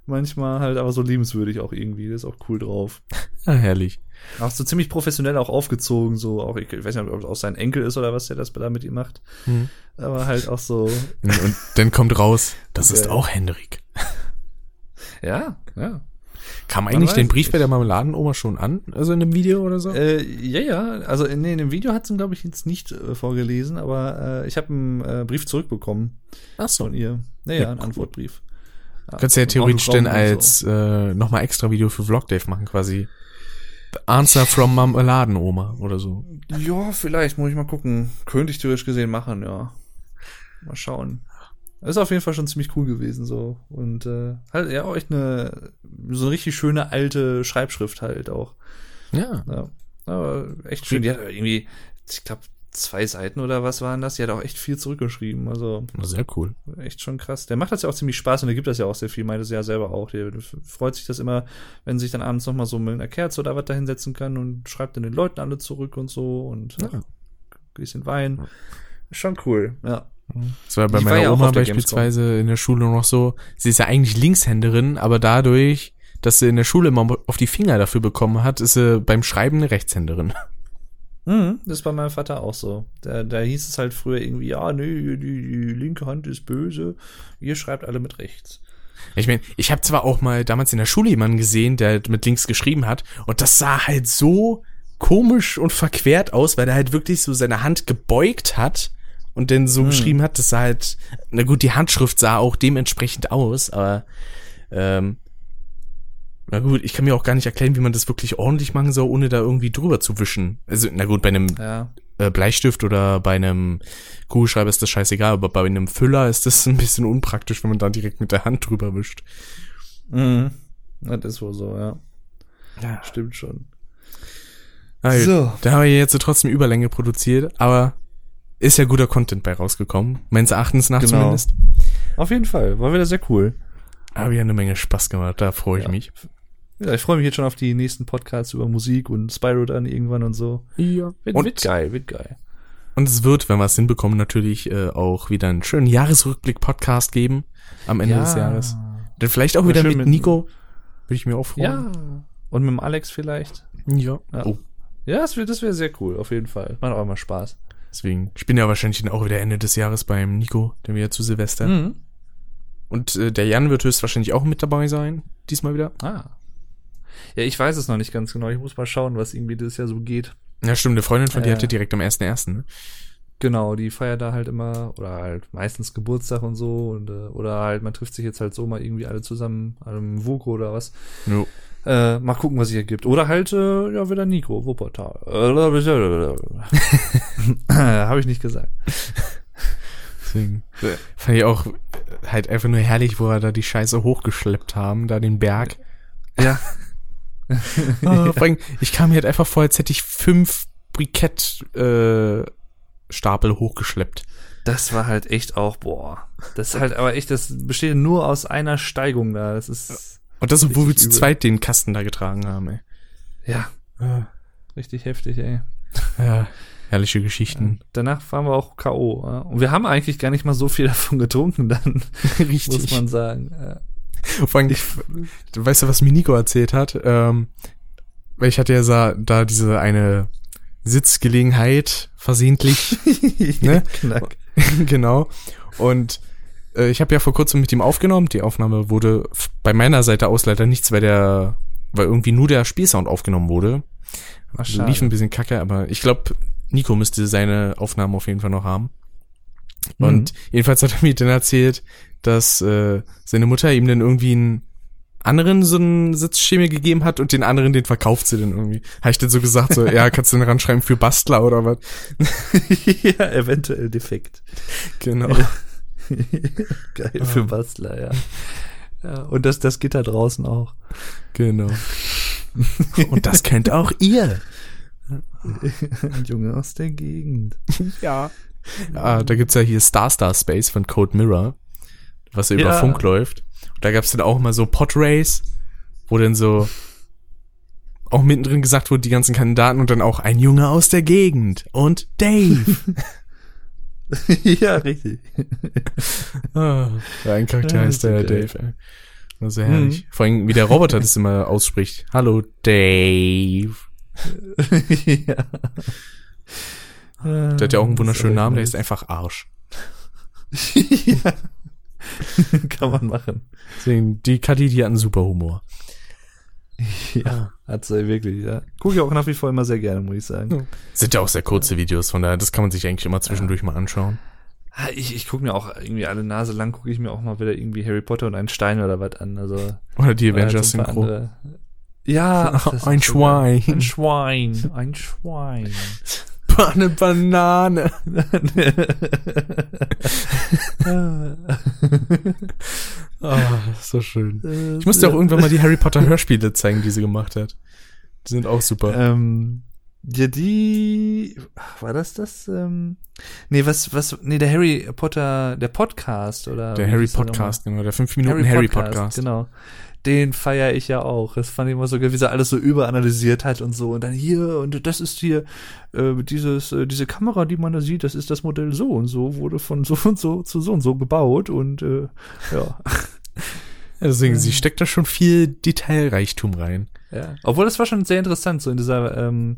Manchmal halt aber so liebenswürdig auch irgendwie. Der ist auch cool drauf. Ah, herrlich. Auch so ziemlich professionell auch aufgezogen, so auch, ich weiß nicht, ob es auch sein Enkel ist oder was der das da mit ihm macht. Hm. Aber halt auch so, Und, dann kommt raus, das ist Geil. auch Hendrik. ja, ja. Kam eigentlich den Brief nicht. bei der Marmeladenoma schon an? Also in dem Video oder so? Äh, ja, ja, also in, nee, in dem Video hat sie, glaube ich, jetzt nicht äh, vorgelesen, aber äh, ich habe einen äh, Brief zurückbekommen Ach von ihr. Naja, Ja, einen cool. Antwortbrief. Ja, Kannst du ja theoretisch und als äh, nochmal extra Video für Vlog Dave machen, quasi. Answer from Marmeladenoma oder so. So. Ja, vielleicht, muss ich mal gucken. Könnte ich theoretisch gesehen machen, ja. Mal schauen. Ist auf jeden Fall schon ziemlich cool gewesen, so. Und äh, halt ja auch echt eine, so eine richtig schöne alte Schreibschrift halt auch. Ja. Ja, aber echt schön. Die hat irgendwie, ich glaube, zwei Seiten oder was waren das? Die hat auch echt viel zurückgeschrieben. Also Sehr cool. echt schon krass. Der macht das ja auch ziemlich Spaß und der gibt das ja auch sehr viel, meinte sie ja selber auch. Der freut sich das immer, wenn sich dann abends nochmal so mit einer Kerze oder was da hinsetzen kann und schreibt dann den Leuten alle zurück und so und ja. Ja. ein bisschen Wein. Schon cool, ja. Das war bei Ich war meiner ja auch Oma beispielsweise in der Schule noch so. Sie ist ja eigentlich Linkshänderin, aber dadurch, dass sie in der Schule immer auf die Finger dafür bekommen hat, ist sie beim Schreiben eine Rechtshänderin. Mhm, das ist bei meinem Vater auch so. Da, da hieß es halt früher irgendwie, ja, nee, die, die linke Hand ist böse, ihr schreibt alle mit rechts. Ich meine, ich habe zwar auch mal damals in der Schule jemanden gesehen, der mit links geschrieben hat, und das sah halt so komisch und verquert aus, weil er halt wirklich so seine Hand gebeugt hat und dann so geschrieben hat, das sah halt, na gut, die Handschrift sah auch dementsprechend aus, aber ähm, na gut, ich kann mir auch gar nicht erklären, wie man das wirklich ordentlich machen soll, ohne da irgendwie drüber zu wischen. Also, na gut, bei einem Ja. äh, Bleistift oder bei einem Kugelschreiber ist das scheißegal, aber bei einem Füller ist das ein bisschen unpraktisch, wenn man da direkt mit der Hand drüber wischt. Mhm. Das ist wohl so, ja. Ja. Stimmt schon. Also, So. Da haben wir jetzt trotzdem Überlänge produziert, aber ist ja guter Content bei rausgekommen. Meines Erachtens nach Genau. zumindest. Auf jeden Fall. War wieder sehr cool. Habe ja eine Menge Spaß gemacht, da freue ich Ja. mich. Ja, ich freue mich jetzt schon auf die nächsten Podcasts über Musik und Spyro dann irgendwann und so. Ja. Wird, Und, wird geil, wird geil. und es wird, wenn wir es hinbekommen, natürlich äh, auch wieder einen schönen Jahresrückblick-Podcast geben am Ende des Jahres. Dann vielleicht auch Oder wieder mit, mit- Nico. Würde ich mir auch freuen. Ja. Und mit dem Alex vielleicht. Ja. Ja. Oh, Ja, das wäre das wär sehr cool, auf jeden Fall. Macht auch immer Spaß. deswegen. Ich bin ja wahrscheinlich dann auch wieder Ende des Jahres beim Nico, dann wieder zu Silvester. Mhm. Und äh, der Jan wird höchstwahrscheinlich auch mit dabei sein, diesmal wieder. Ah. Ja, ich weiß es noch nicht ganz genau. Ich muss mal schauen, was irgendwie dieses Jahr so geht. Ja, stimmt, eine Freundin von dir Äh. hatte direkt am 1.1., ne? Genau, die feiert da halt immer oder halt meistens Geburtstag und so und äh, oder halt man trifft sich jetzt halt so mal irgendwie alle zusammen an einem Voko oder was. Jo. Äh, mal gucken, was sich ergibt. Oder halt äh, ja wieder Nico Wuppertal. Habe ich nicht gesagt. Deswegen fand ich auch halt einfach nur herrlich, wo er da die Scheiße hochgeschleppt haben, da den Berg. Ja. Vor allem, ich kam mir halt einfach vor, als hätte ich fünf Brikett äh, Stapel hochgeschleppt. Das war halt echt auch boah. Das ist halt aber echt, das besteht nur aus einer Steigung da. Das ist Und das, obwohl wir zu zweit den Kasten da getragen haben, ey. ja Ja, richtig heftig, ey. ja herrliche Geschichten. Danach waren wir auch K.O. Ja. Und wir haben eigentlich gar nicht mal so viel davon getrunken, dann, Richtig. muss man sagen. Vor allem, du weißt ja, was mir Nico erzählt hat? Ähm, weil ich hatte ja da diese eine Sitzgelegenheit versehentlich, ne? Knack. genau. Und äh, ich habe ja vor kurzem mit ihm aufgenommen. Die Aufnahme wurde bei meiner Seite aus leider nichts, weil der, weil irgendwie nur der Spielsound aufgenommen wurde. Ach, Lief ein bisschen kacke, aber ich glaube, Nico müsste seine Aufnahmen auf jeden Fall noch haben. Und jedenfalls hat er mir dann erzählt, dass äh, seine Mutter ihm dann irgendwie einen anderen so einen Sitzschemel gegeben hat und den anderen, den verkauft sie dann irgendwie. Habe ich dann so gesagt, so, ja, kannst du den ranschreiben für Bastler oder was? ja, eventuell defekt. Genau. Geil für Bastler, ja. ja. Und das, das Gitter draußen auch. Genau. Und das kennt auch ihr. Ein Junge aus der Gegend. Ja. Ja, da gibt's ja hier Star Star Space von Code Mirror, was ja über. Funk läuft. Und da gab's dann auch mal so Podrace, wo dann so auch mittendrin gesagt wurde, die ganzen Kandidaten und dann auch ein Junge aus der Gegend und Dave. ja, richtig. ah, ein Charakter heißt der geil. Dave. Ey. War sehr herrlich. Vor allem, wie der Roboter das immer ausspricht. Hallo, Dave. ja. Der hat ja auch einen wunderschönen Namen, der ist einfach Arsch. ja. Kann man machen. Deswegen, die Kadi, die hat einen super Humor. Ja, hat sie wirklich, ja. Gucke ich auch nach wie vor immer sehr gerne, muss ich sagen. Sind ja auch sehr kurze Videos, von daher, das kann man sich eigentlich immer zwischendurch mal anschauen. Ah, Ich, ich gucke mir auch irgendwie alle Nase lang, gucke ich mir auch mal wieder irgendwie Harry Potter und einen Stein oder was an. Also, Oder die oder halt Avengers ein paar Synchro. andere. Ja, ach, Ein so geil. Schwein. Ein Schwein. Schwein. Eine Banane. Ah, so schön. Ich musste auch irgendwann mal die Harry Potter Hörspiele zeigen, die sie gemacht hat. Die sind auch super. Ähm, ja, die, war das das? Ähm, nee, was, was, nee, der Harry Potter, der Podcast, oder? der Harry Podcast, genau, der 5 Minuten Harry, Podcast. Genau. Den feiere ich ja auch. Das fand ich immer so wie sie alles so überanalysiert hat und so. Und dann hier, und das ist hier, äh, dieses, äh, diese Kamera, die man da sieht, das ist das Modell so und so, wurde von so und so zu so und so gebaut und äh, ja. Ja, Deswegen, sie steckt da schon viel Detailreichtum rein. Ja. Obwohl das war schon sehr interessant, so in dieser ähm,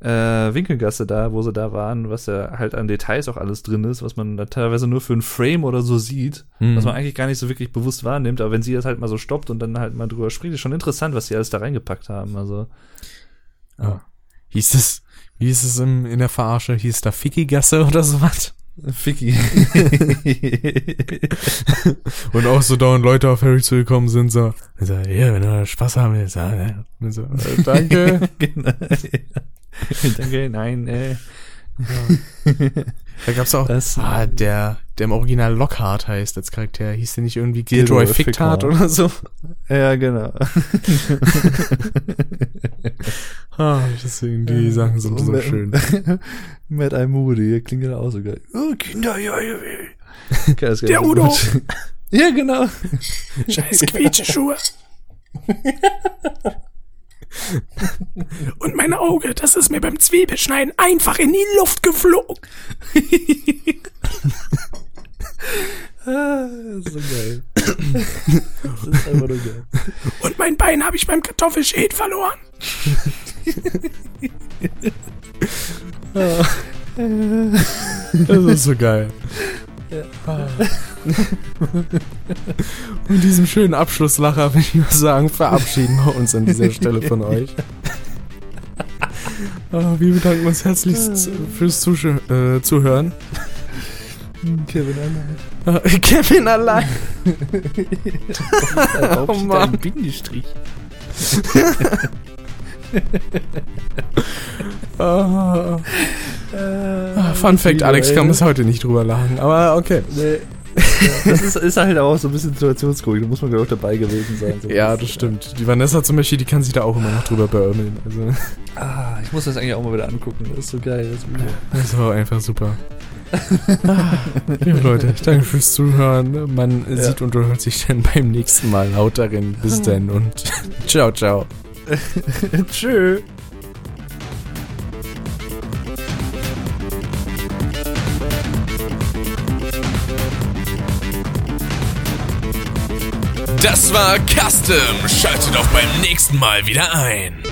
äh, Winkelgasse da, wo sie da waren, was ja halt an Details auch alles drin ist, was man da teilweise nur für ein Frame oder so sieht, Mhm. was man eigentlich gar nicht so wirklich bewusst wahrnimmt, aber wenn sie das halt mal so stoppt und dann halt mal drüber spricht, ist schon interessant, was sie alles da reingepackt haben. Also Ja. Hieß es, wie hieß es im, in der Verarsche? Hieß da Ficky-Gasse oder sowas? Ficky. Und auch so dauernd Leute auf Harry zugekommen sind, so, so ja, wenn du Spaß haben willst, ja, ne? So, danke. genau. Danke, nein, äh. Da gab's auch, Das- ah, der, der im Original Lockhart heißt als Charakter. Hieß der nicht irgendwie Gilroy Gilroy Fickhart Fickhart. oder so? Ja, genau. Ah, deswegen, die Sachen sind so Matt- schön. Matt I. Moody, klingt ja auch so geil. Oh, Kinder, ja, ja, ja. Geil. Der Udo. Ja, genau. Scheiß Quietscheschuhe. Und mein Auge, das ist mir beim Zwiebelschneiden einfach in die Luft geflogen. Ah, das ist so geil. Das ist einfach nur geil. Und mein Bein habe ich beim Kartoffelschäd verloren. Das ist so geil. Und diesem schönen Abschlusslacher will ich mal sagen, verabschieden wir uns an dieser Stelle von euch. Ah, Wir bedanken uns herzlichst fürs Zusch äh, Zuhören. Kevin allein. Ah, Kevin allein. Oh Mann. Bindestrich. Ah. Ah, Fun Fact, Alex kann bis heute nicht drüber lachen, aber okay. Nee. Das ist, ist halt auch so ein bisschen Situationskomik, da muss man glaube ich dabei gewesen sein. So. Ja, das stimmt. Die Vanessa zum Beispiel, die kann sich da auch immer noch drüber beömmeln. Also, Ah, ich muss das eigentlich auch mal wieder angucken, das ist so geil. Das ist das war einfach super. Ah, Liebe Leute, danke fürs Zuhören. Man sieht und hört sich dann beim nächsten Mal laut darin. Bis dann und ciao, ciao. Tschö. Das war Custom. Schaltet auch beim nächsten Mal wieder ein.